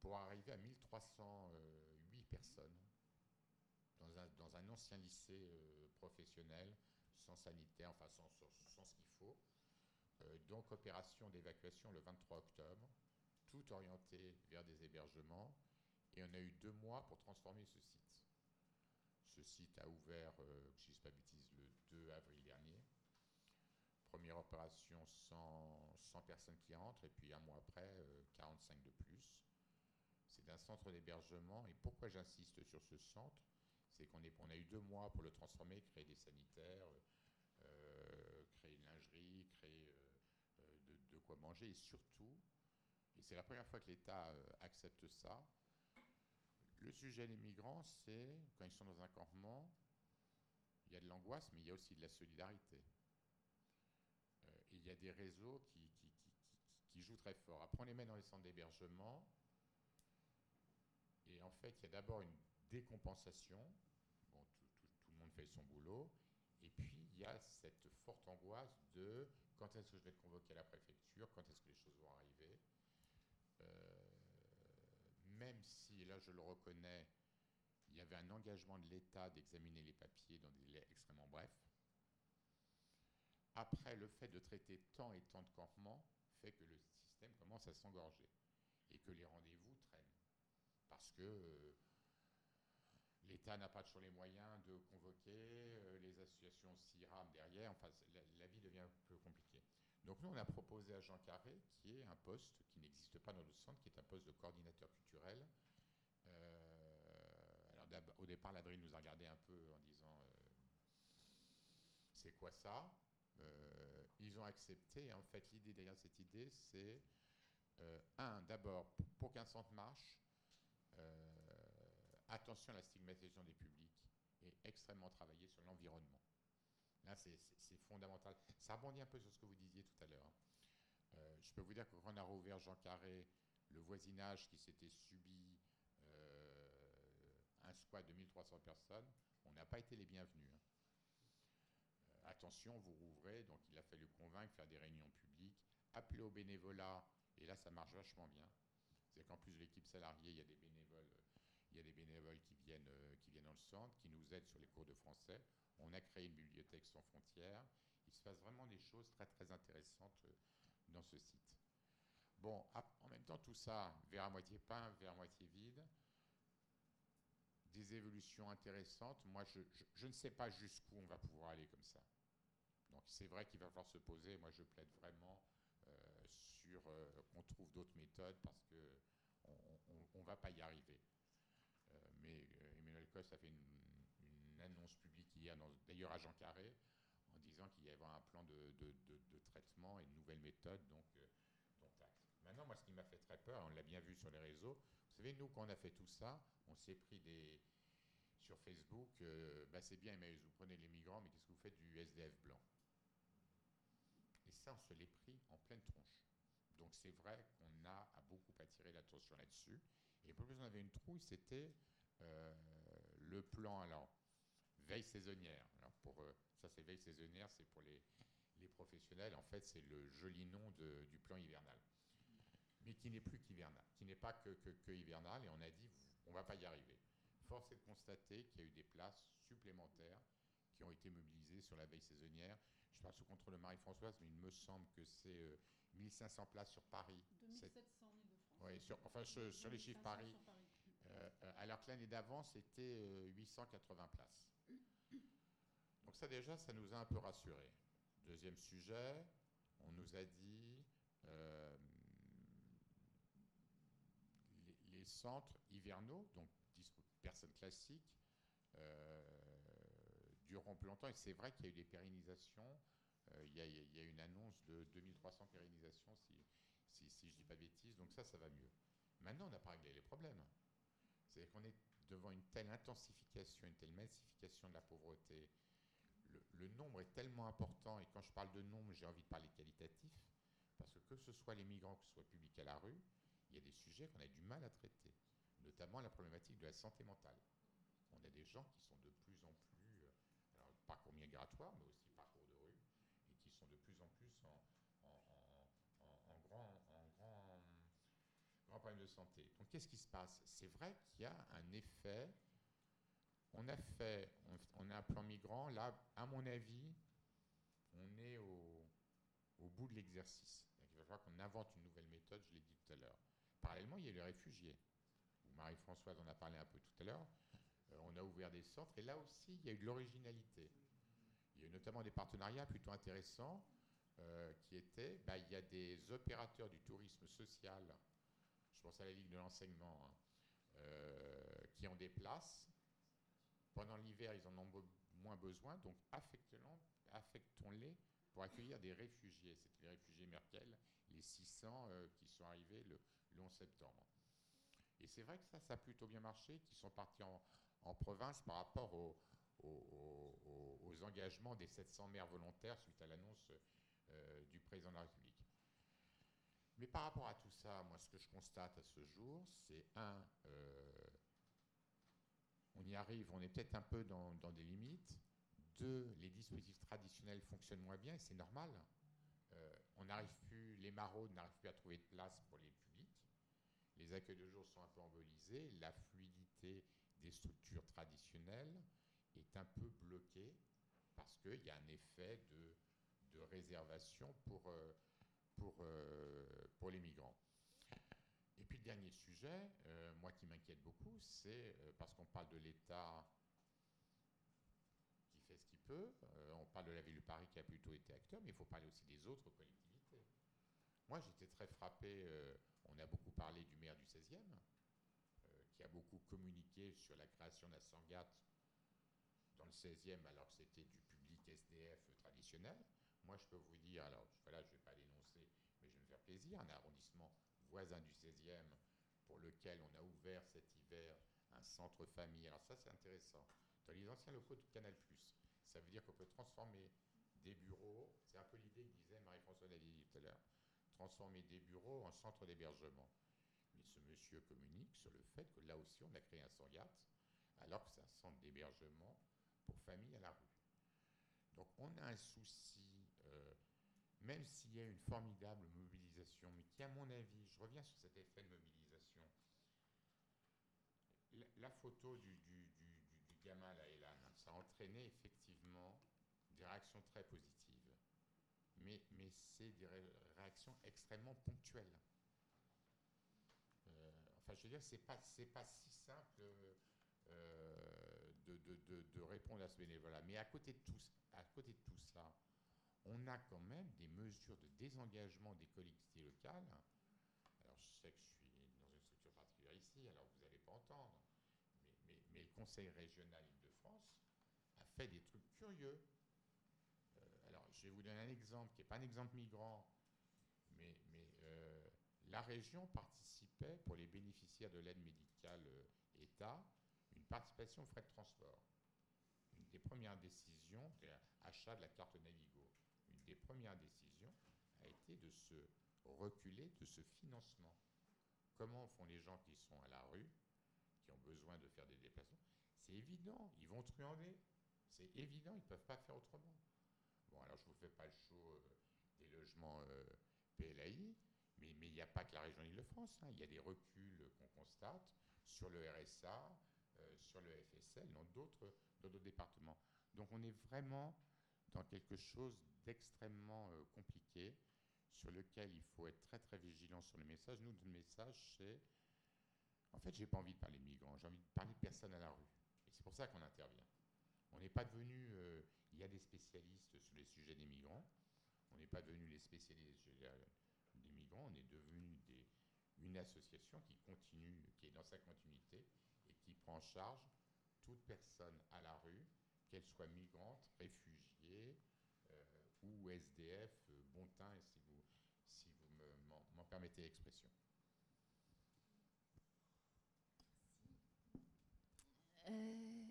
pour arriver à 1308 personnes dans un, ancien lycée euh, professionnel, sans sanitaire, enfin sans, ce qu'il faut. Euh, donc opération d'évacuation le 23 octobre, tout orienté vers des hébergements, et on a eu deux mois pour transformer ce site. Ce site a ouvert, euh, si je ne pas bêtise, le 2 avril dernier. Première opération, 100, 100, personnes qui entrent, et puis un mois après, 45 euh, de plus. C'est un centre d'hébergement. Et pourquoi j'insiste sur ce centre? C'est qu'on on a eu deux mois pour le transformer, créer des sanitaires, euh, créer une lingerie, créer euh, de, quoi manger, et surtout, et c'est la première fois que l'État accepte ça, le sujet des migrants, c'est quand ils sont dans un campement, il y a de l'angoisse, mais il y a aussi de la solidarité il y a des réseaux qui, qui, jouent très fort. Après, on les met dans les centres d'hébergement. Et en fait, il y a d'abord une décompensation. Bon, tout, le monde fait son boulot. Et puis, il y a cette forte angoisse de quand est-ce que je vais être convoqué à la préfecture, quand est-ce que les choses vont arriver. Euh, même si, là je le reconnais, il y avait un engagement de l'État d'examiner les papiers dans des délais extrêmement brefs après, le fait de traiter tant et tant de campements fait que le système commence à s'engorger et que les rendez-vous traînent. Parce que euh, l'État n'a pas toujours les moyens de convoquer, euh, les associations s'y rament derrière, enfin, la, vie devient un peu compliquée. Donc nous, on a proposé à Jean Carré, qui est un poste qui n'existe pas dans notre centre, qui est un poste de coordinateur culturel. Euh, alors au départ, l'Adril nous a regardé un peu en disant c'est quoi ça? Euh, ils ont accepté. En fait, l'idée derrière cette idée, c'est euh, un, d'abord, pour qu'un centre marche, euh, attention à la stigmatisation des publics et extrêmement travailler sur l'environnement. Là, c'est fondamental. Ça rebondit un peu sur ce que vous disiez tout à l'heure. je peux vous dire que quand on a rouvert Jean Carré, le voisinage qui s'était subi un squat de 1300 personnes, on n'a pas été les bienvenus. Hein. Euh, attention, vous rouvrez, donc il a fallu convaincre, faire des réunions publiques, appeler au bénévolat, et là ça marche vachement bien. C'est qu'en plus de l'équipe salariée, il y a des bénévoles, il y a des bénévoles qui viennent, euh, qui viennent dans le centre, qui nous aident sur les cours de français. On a créé une bibliothèque sans frontières. Il se passe vraiment des choses très très intéressantes euh, dans ce site. Bon, en même temps, tout ça, vers à moitié plein, vers à moitié vide, des évolutions intéressantes. Moi, je, ne sais pas jusqu'où on va pouvoir aller comme ça. Donc, c'est vrai qu'il va falloir se poser. Moi, je plaide vraiment euh, sur qu'on trouve d'autres méthodes parce qu'on ne va pas y arriver. Euh, mais Emmanuel Coste a fait une, annonce publique hier, d'ailleurs à Jean Carré, en disant qu'il y avait un plan de, traitement et de nouvelles méthodes, donc Maintenant, moi, ce qui m'a fait très peur, on l'a bien vu sur les réseaux, vous savez, nous, quand on a fait tout ça, on s'est pris des. sur Facebook, bah, c'est bien, mais vous prenez les migrants, mais qu'est-ce que vous faites du SDF blanc? Et ça, on se l'est pris en pleine tronche. Donc, c'est vrai qu'on a, beaucoup attiré l'attention là-dessus. Et pour plus, on avait une trouille, c'était euh, le plan, alors, veille saisonnière. Alors, pour, euh, ça, c'est veille saisonnière, c'est pour les, les professionnels. En fait, c'est le joli nom du plan hivernal mais qui n'est plus qu'hivernal, qui n'est pas que, que, hivernal, et on a dit on ne va pas y arriver. Force est de constater qu'il y a eu des places supplémentaires qui ont été mobilisées sur la veille saisonnière. Je passe au contrôle de Marie-Françoise, mais il me semble que c'est 1500 euh, places sur Paris. 2700 de France. Oui, sur, enfin sur, les chiffres Paris. Euh, euh, alors que l'année d'avant, c'était 880 places. Donc ça déjà, ça nous a un peu rassurés. Deuxième sujet, on nous a dit, les centres hivernaux, donc personnes classiques, euh, durant plus longtemps. Et c'est vrai qu'il y a eu des pérennisations. Euh, il, y a, une annonce de 2300 pérennisations, si, si, je ne dis pas de bêtises. Donc ça, ça va mieux. Maintenant, on n'a pas réglé les problèmes. C'est-à-dire qu'on est devant une telle intensification, une telle massification de la pauvreté. Le, nombre est tellement important, et quand je parle de nombre, j'ai envie de parler qualitatif, parce que que ce soit les migrants, que ce soit public à la rue, il y a des sujets qu'on a du mal à traiter, notamment la problématique de la santé mentale. On a des gens qui sont de plus en plus, euh, alors parcours migratoire, mais aussi parcours de rue, et qui sont de plus en plus en, grand, grand, de santé. Donc qu'est-ce qui se passe? C'est vrai qu'il y a un effet. On a fait, on, a un plan migrant. Là, à mon avis, on est au, au bout de l'exercice. Il va falloir qu'on invente une nouvelle méthode, je l'ai dit tout à l'heure. Parallèlement, il y a les réfugiés. Marie-Françoise en a parlé un peu tout à l'heure. Euh, on a ouvert des centres et là aussi, il y a eu de l'originalité. Il y a eu notamment des partenariats plutôt intéressants euh, qui étaient, bah, il y a des opérateurs du tourisme social, je pense à la Ligue de l'enseignement, hein, euh, qui ont des places. Pendant l'hiver, ils en ont moins besoin, donc affectons-les pour accueillir des réfugiés. C'était les réfugiés Merkel, les 600 qui sont arrivés le, le 11 septembre. Et c'est vrai que ça, ça a plutôt bien marché, qu'ils sont partis en, province par rapport aux, engagements des 700 maires volontaires suite à l'annonce euh, du président de la République. Mais par rapport à tout ça, moi, ce que je constate à ce jour, c'est un, euh, on y arrive, on est peut-être un peu dans, des limites. Deux, les dispositifs traditionnels fonctionnent moins bien, et c'est normal. Euh, on n'arrive plus, les maraudes n'arrivent plus à trouver de place pour les les accueils de jour sont un peu embolisés, la fluidité des structures traditionnelles est un peu bloquée parce qu'il y a un effet de, réservation pour, euh, pour, euh, pour les migrants. Et puis le dernier sujet, euh, moi qui m'inquiète beaucoup, c'est parce qu'on parle de l'État qui fait ce qu'il peut, on parle de la ville de Paris qui a plutôt été acteur, mais il faut parler aussi des autres collectivités. Moi j'étais très frappé on a beaucoup parlé du maire du 16e, euh, qui a beaucoup communiqué sur la création d'un Sangat dans le 16e, alors que c'était du public SDF traditionnel. Moi, je peux vous dire, alors voilà, je ne vais pas l'énoncer, mais je vais me faire plaisir, un arrondissement voisin du 16e pour lequel on a ouvert cet hiver un centre famille. Alors ça, c'est intéressant. Dans les anciens locaux de Canal+, ça veut dire qu'on peut transformer des bureaux, c'est un peu l'idée que disait Marie-Françoise Laville tout à l'heure, transformer des bureaux en centre d'hébergement. Mais ce monsieur communique sur le fait que là aussi, on a créé un SANGAT alors que c'est un centre d'hébergement pour familles à la rue. Donc on a un souci, même s'il y a une formidable mobilisation, mais qui à mon avis, je reviens sur cet effet de mobilisation, la, photo du, du, gamin là, Elan, ça a entraîné effectivement des réactions très positives, mais, mais c'est des réactions extrêmement ponctuelles. Euh, enfin, je veux dire, c'est pas, pas si simple euh, de, de, de, répondre à ce bénévolat. Mais à côté, de tout, à côté de tout cela, on a quand même des mesures de désengagement des collectivités locales. Alors, je sais que je suis dans une structure particulière ici, alors vous n'allez pas entendre. Mais, le Conseil régional Île-de-France a fait des trucs curieux. Euh, alors, je vais vous donner un exemple qui n'est pas un exemple migrant, mais, euh, la région participait pour les bénéficiaires de l'aide médicale État une participation aux frais de transport. Une des premières décisions, l'achat de la carte Navigo, des premières décisions a été de se reculer de ce financement. Comment font les gens qui sont à la rue, qui ont besoin de faire des déplacements? C'est évident, ils vont truander. C'est évident, ils ne peuvent pas faire autrement. Bon, alors je ne vous fais pas le show euh, des logements euh, PLAI, mais il n'y a pas que la région Île-de-France. Hein. Il y a des reculs qu'on constate sur le RSA, euh, sur le FSL, dans d'autres départements. Donc on est vraiment dans quelque chose d'extrêmement euh, compliqué sur lequel il faut être très très vigilant sur le message. Nous, notre message, c'est en fait, j'ai pas envie de parler de migrants, j'ai envie de parler de personnes à la rue. Et c'est pour ça qu'on intervient. On n'est pas devenu. Euh, il y a des spécialistes sur les sujets des migrants. On n'est pas devenu les spécialistes des migrants. On est devenu une association qui continue, qui est dans sa continuité qui prend en charge toute personne à la rue, qu'elle soit migrante, réfugiée euh, ou SDF, euh, bon teint, si vous, si vous m'en permettez l'expression. Euh,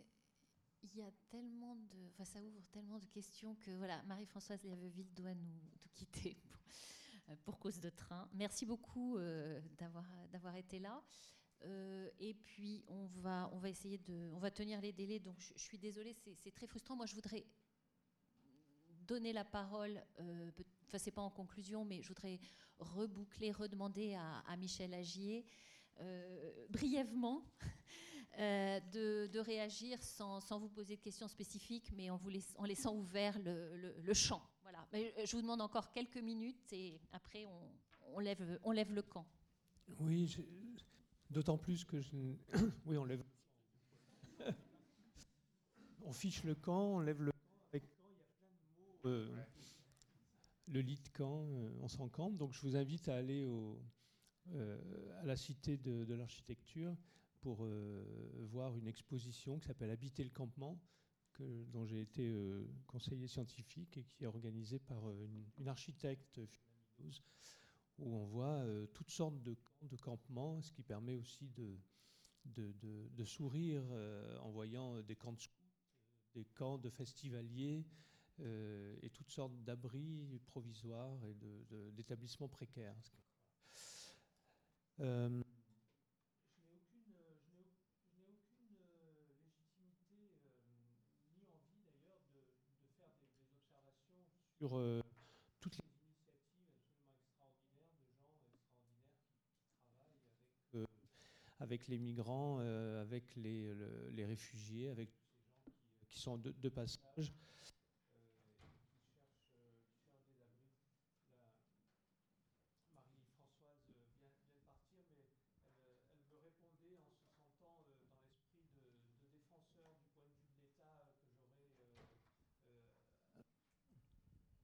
il y a tellement de, enfin, ça ouvre tellement de questions que voilà, Marie-Françoise Laveville doit nous, quitter pour, cause de train. Merci beaucoup d'avoir d'avoir été là. Euh, et puis, on va, on va essayer de. On va tenir les délais. Donc, je, suis désolée, c'est très frustrant. Moi, je voudrais donner la parole. Euh, enfin, c'est pas en conclusion, mais je voudrais reboucler, redemander à, Michel Agier. Euh, brièvement euh, de, réagir sans, sans, vous poser de questions spécifiques, mais en, vous en laissant ouvert le, le, champ. Voilà. Mais je vous demande encore quelques minutes et après on, on lève, on lève le camp. Oui, D'autant plus que je... oui, on lève. on fiche le camp, on lève le camp. Avec camp, il y a Euh, le lit de camp, euh, on s'en campe. Donc je vous invite à aller au, euh, à la Cité de, l'architecture pour voir une exposition qui s'appelle Habiter le campement, que, dont j'ai été conseiller scientifique et qui est organisée par une, une architecte où on voit euh, toutes sortes de camps de campement, ce qui permet aussi de, de, sourire euh, en voyant des camps de des camps de festivaliers et toutes sortes d'abris provisoires et d'établissements précaires. Euh, je n'ai aucune, légitimité ni envie d'ailleurs de, faire des, observations sur avec les migrants, euh, avec les, les, réfugiés, avec gens qui, qui sont de, de passage. Marie-Françoise vient, vient, de partir, mais elle, elle, me répondait en se sentant euh, dans l'esprit de, de, défenseur du point de vue de l'État que j'aurais euh,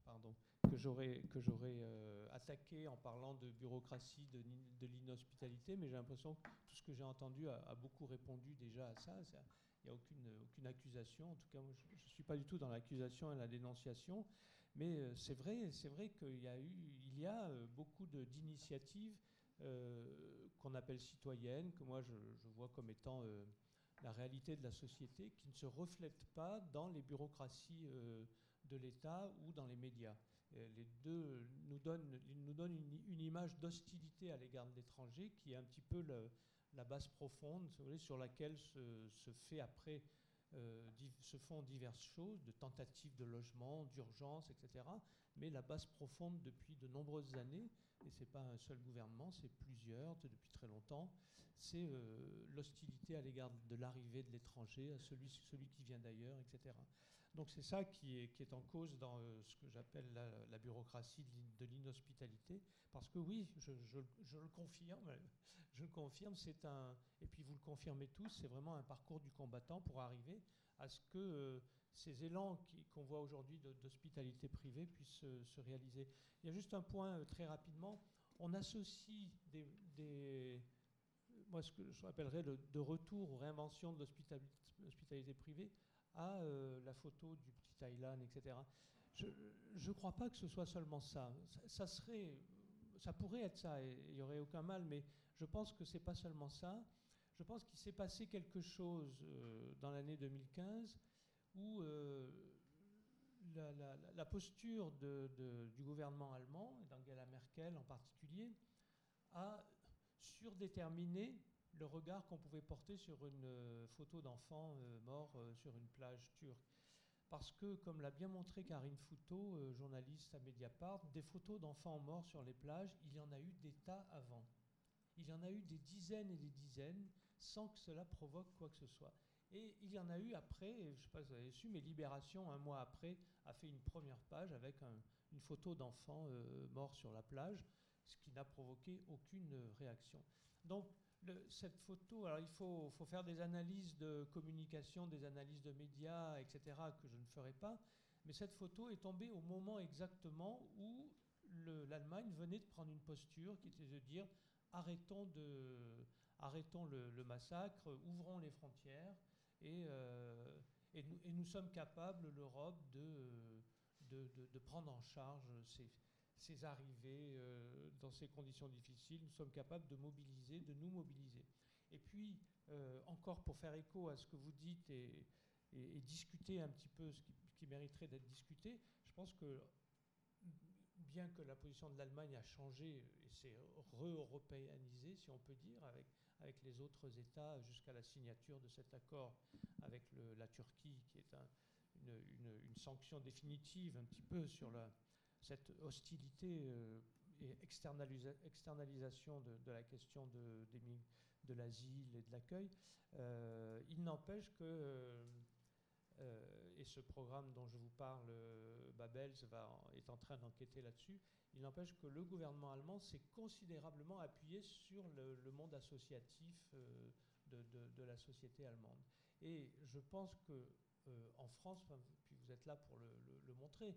pardon que que j'aurais euh, attaqué en parlant de bureaucratie, de, l'inhospitalité, mais j'ai l'impression que tout ce que j'ai entendu a, beaucoup répondu déjà à ça. Il n'y a aucune, accusation. En tout cas, je ne suis pas du tout dans l'accusation et la dénonciation. Mais euh, c'est vrai, c'est vrai qu'il y a eu, il y euh, beaucoup d'initiatives qu'on appelle citoyennes, que moi je, je vois comme étant la réalité de la société, qui ne se reflètent pas dans les bureaucraties de l'État ou dans les médias. Euh, les deux nous donnent, une, image d'hostilité à l'égard de l'étranger qui est un petit peu la base profonde sur laquelle euh, se font diverses choses, de tentatives de logement, d'urgence, etc. Mais la base profonde depuis de nombreuses années, et ce n'est pas un seul gouvernement, c'est plusieurs depuis très longtemps, c'est euh, l'hostilité à l'égard de l'arrivée de l'étranger, à celui qui vient d'ailleurs, etc. Donc c'est ça qui est, en cause dans euh, ce que j'appelle la, bureaucratie de l'inhospitalité. Parce que oui, je, je, le confirme, je le confirme, c'est un, et puis vous le confirmez tous, c'est vraiment un parcours du combattant pour arriver à ce que euh, ces élans qu'on voit aujourd'hui d'hospitalité privée puissent se réaliser. Il y a juste un point euh, très rapidement, on associe des, moi ce que j'appellerais de retour ou réinvention de l'hospitalité privée à euh, la photo du petit Thaïlande, etc. Je ne crois pas que ce soit seulement ça. ça. serait, ça pourrait être ça, il n'y aurait aucun mal, mais je pense que ce n'est pas seulement ça. Je pense qu'il s'est passé quelque chose euh, dans l'année 2015 où euh, la, posture du gouvernement allemand, et d'Angela Merkel en particulier, a surdéterminé le regard qu'on pouvait porter sur une euh, photo d'enfant euh, mort euh, sur une plage turque. Parce que, comme l'a bien montré Karine Fouteau, journaliste à Mediapart, des photos d'enfants morts sur les plages, il y en a eu des tas avant. Il y en a eu des dizaines et des dizaines sans que cela provoque quoi que ce soit. Et il y en a eu après, je ne sais pas si vous avez su, mais Libération, un mois après, a fait une première page avec une photo d'enfants morts sur la plage, ce qui n'a provoqué aucune réaction. Donc, cette photo, alors il faut, faire des analyses de communication, des analyses de médias, etc., que je ne ferai pas, mais cette photo est tombée au moment exactement où l'Allemagne venait de prendre une posture qui était de dire arrêtons, le, massacre, ouvrons les frontières, et, euh, et, nous, sommes capables, l'Europe, de, de, prendre en charge ces, ces arrivées euh, dans ces conditions difficiles, nous sommes capables de mobiliser, de nous mobiliser. Et puis, euh, encore pour faire écho à ce que vous dites et, discuter un petit peu ce qui, mériterait d'être discuté, je pense que bien que la position de l'Allemagne a changé et s'est re-européanisée, si on peut dire, avec, les autres États jusqu'à la signature de cet accord avec la Turquie, qui est une, sanction définitive un petit peu sur la, cette hostilité euh, et externalisation de, la question de, l'asile et de l'accueil, euh, il n'empêche que, euh, et ce programme dont je vous parle, Babels, est en train d'enquêter là-dessus, il n'empêche que le gouvernement allemand s'est considérablement appuyé sur le, monde associatif de, la société allemande. Et je pense que en France, puis vous êtes là pour le montrer,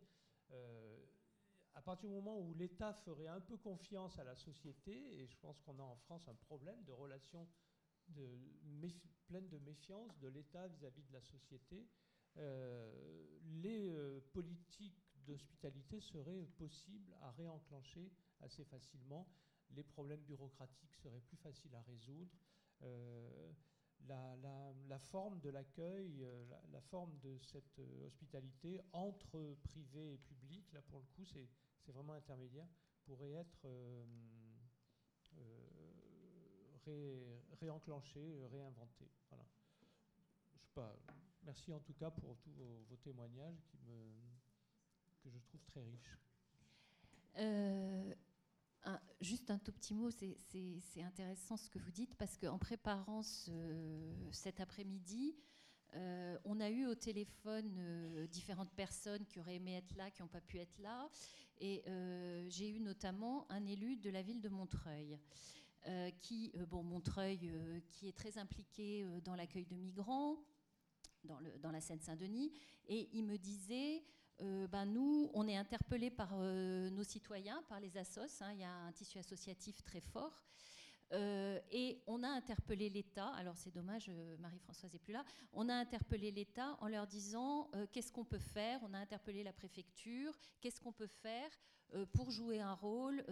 à partir du moment où l'État ferait un peu confiance à la société, et je pense qu'on a en France un problème de relation pleine de méfiance de l'État vis-à-vis de la société, euh, les euh, politiques d'hospitalité seraient possibles à réenclencher assez facilement, les problèmes bureaucratiques seraient plus faciles à résoudre. Euh, la, forme de l'accueil, la, la, forme de cette hospitalité entre privé et public, là pour le coup, c'est c'est vraiment intermédiaire, pourrait être euh, euh, réenclenché, réinventé. Voilà. Je sais pas, merci en tout cas pour tous vos, témoignages que je trouve très riches. Euh, juste un tout petit mot, c'est intéressant ce que vous dites parce qu'en préparant cet après-midi, euh, on a eu au téléphone euh, différentes personnes qui auraient aimé être là, qui n'ont pas pu être là. Et euh, j'ai eu notamment un élu de la ville de Montreuil. qui, bon, Montreuil, qui est très impliqué dans l'accueil de migrants dans, la Seine-Saint-Denis, et il me disait ben nous, on est interpellés par nos citoyens, par les assos. Hein, il y a un tissu associatif très fort. Euh, et on a interpellé l'État, alors c'est dommage, euh, Marie-Françoise n'est plus là, on a interpellé l'État en leur disant euh, qu'est-ce qu'on peut faire, on a interpellé la préfecture, qu'est-ce qu'on peut faire pour jouer un rôle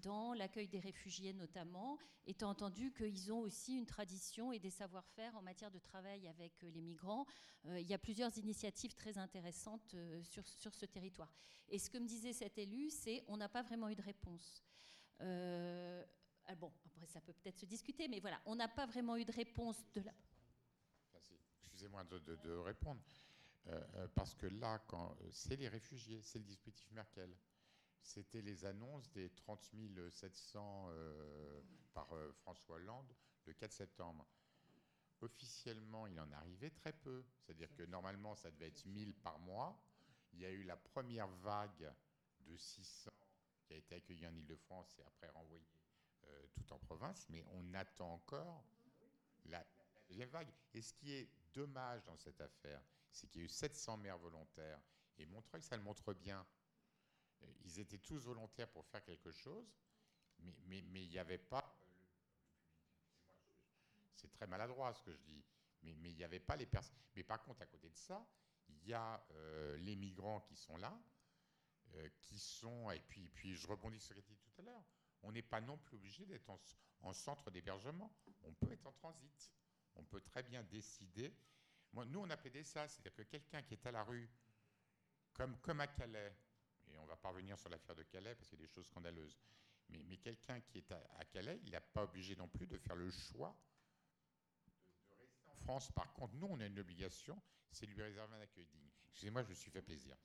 dans l'accueil des réfugiés notamment, étant entendu qu'ils ont aussi une tradition et des savoir-faire en matière de travail avec les migrants. il y a plusieurs initiatives très intéressantes sur, sur, ce territoire. Et ce que me disait cet élu, c'est on n'a pas vraiment eu de réponse ah bon, après ça peut peut-être se discuter, mais voilà, on n'a pas vraiment eu de réponse de la. Excusez-moi de, répondre. parce que là, c'est les réfugiés, c'est le dispositif Merkel. C'était les annonces des 30 700 par François Hollande le 4 septembre. Officiellement, il en arrivait très peu. C'est-à-dire que normalement, ça devait être 1000 par mois. Il y a eu la première vague de 600 qui a été accueillie en Ile-de-France et après renvoyée euh, tout en province, mais on attend encore la, deuxième vague. Et ce qui est dommage dans cette affaire, c'est qu'il y a eu 700 maires volontaires. Et Montreuil, ça le montre bien. Euh, ils étaient tous volontaires pour faire quelque chose, mais il mais, n'y avait pas c'est très maladroit ce que je dis, mais il n'y avait pas les personnes. Mais par contre, à côté de ça, il y a euh, les migrants qui sont là, qui sont, et puis, puis je rebondis sur ce que dit tout à l'heure, on n'est pas non plus obligé d'être en, centre d'hébergement, on peut être en transit, on peut très bien décider. Moi, nous, on appelait ça, c'est-à-dire que quelqu'un qui est à la rue, comme, à Calais, et on va pas revenir sur l'affaire de Calais parce qu'il y a des choses scandaleuses, mais, quelqu'un qui est à, Calais, il n'est pas obligé non plus de faire le choix France, par contre, nous, on a une obligation, c'est lui réserver un accueil digne. Excusez-moi, je me suis fait plaisir.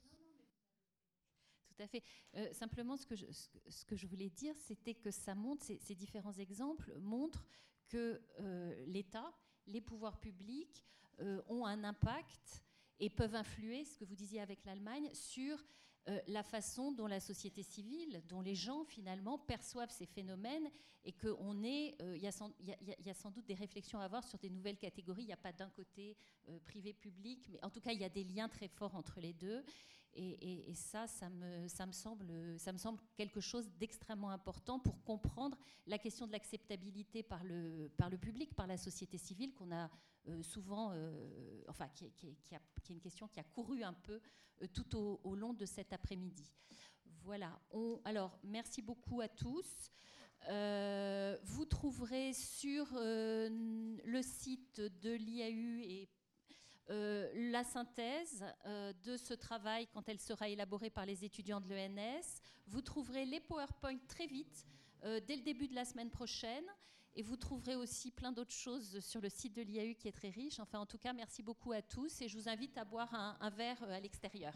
Tout à fait. Euh, simplement, ce que, je, voulais dire, c'était que ça montre, ces, différents exemples montrent que euh, l'État, les pouvoirs publics euh, ont un impact et peuvent influer, ce que vous disiez avec l'Allemagne, sur la façon dont la société civile, dont les gens finalement perçoivent ces phénomènes et qu'il est, il y, a sans doute des réflexions à avoir sur des nouvelles catégories. Il n'y a pas d'un côté privé-public, mais en tout cas il y a des liens très forts entre les deux. Et, ça, ça me, semble, ça me semble quelque chose d'extrêmement important pour comprendre la question de l'acceptabilité par le, public, par la société civile, qu'on a euh, souvent, euh, enfin, qui, est une question qui a couru un peu euh, tout au, long de cet après-midi. Voilà. Alors, merci beaucoup à tous. vous trouverez sur le site de l'IAU et la synthèse de ce travail quand elle sera élaborée par les étudiants de l'ENS. Vous trouverez les PowerPoint très vite, dès le début de la semaine prochaine. Et vous trouverez aussi plein d'autres choses sur le site de l'IAU qui est très riche. Enfin, en tout cas, merci beaucoup à tous et je vous invite à boire un, verre euh, à l'extérieur.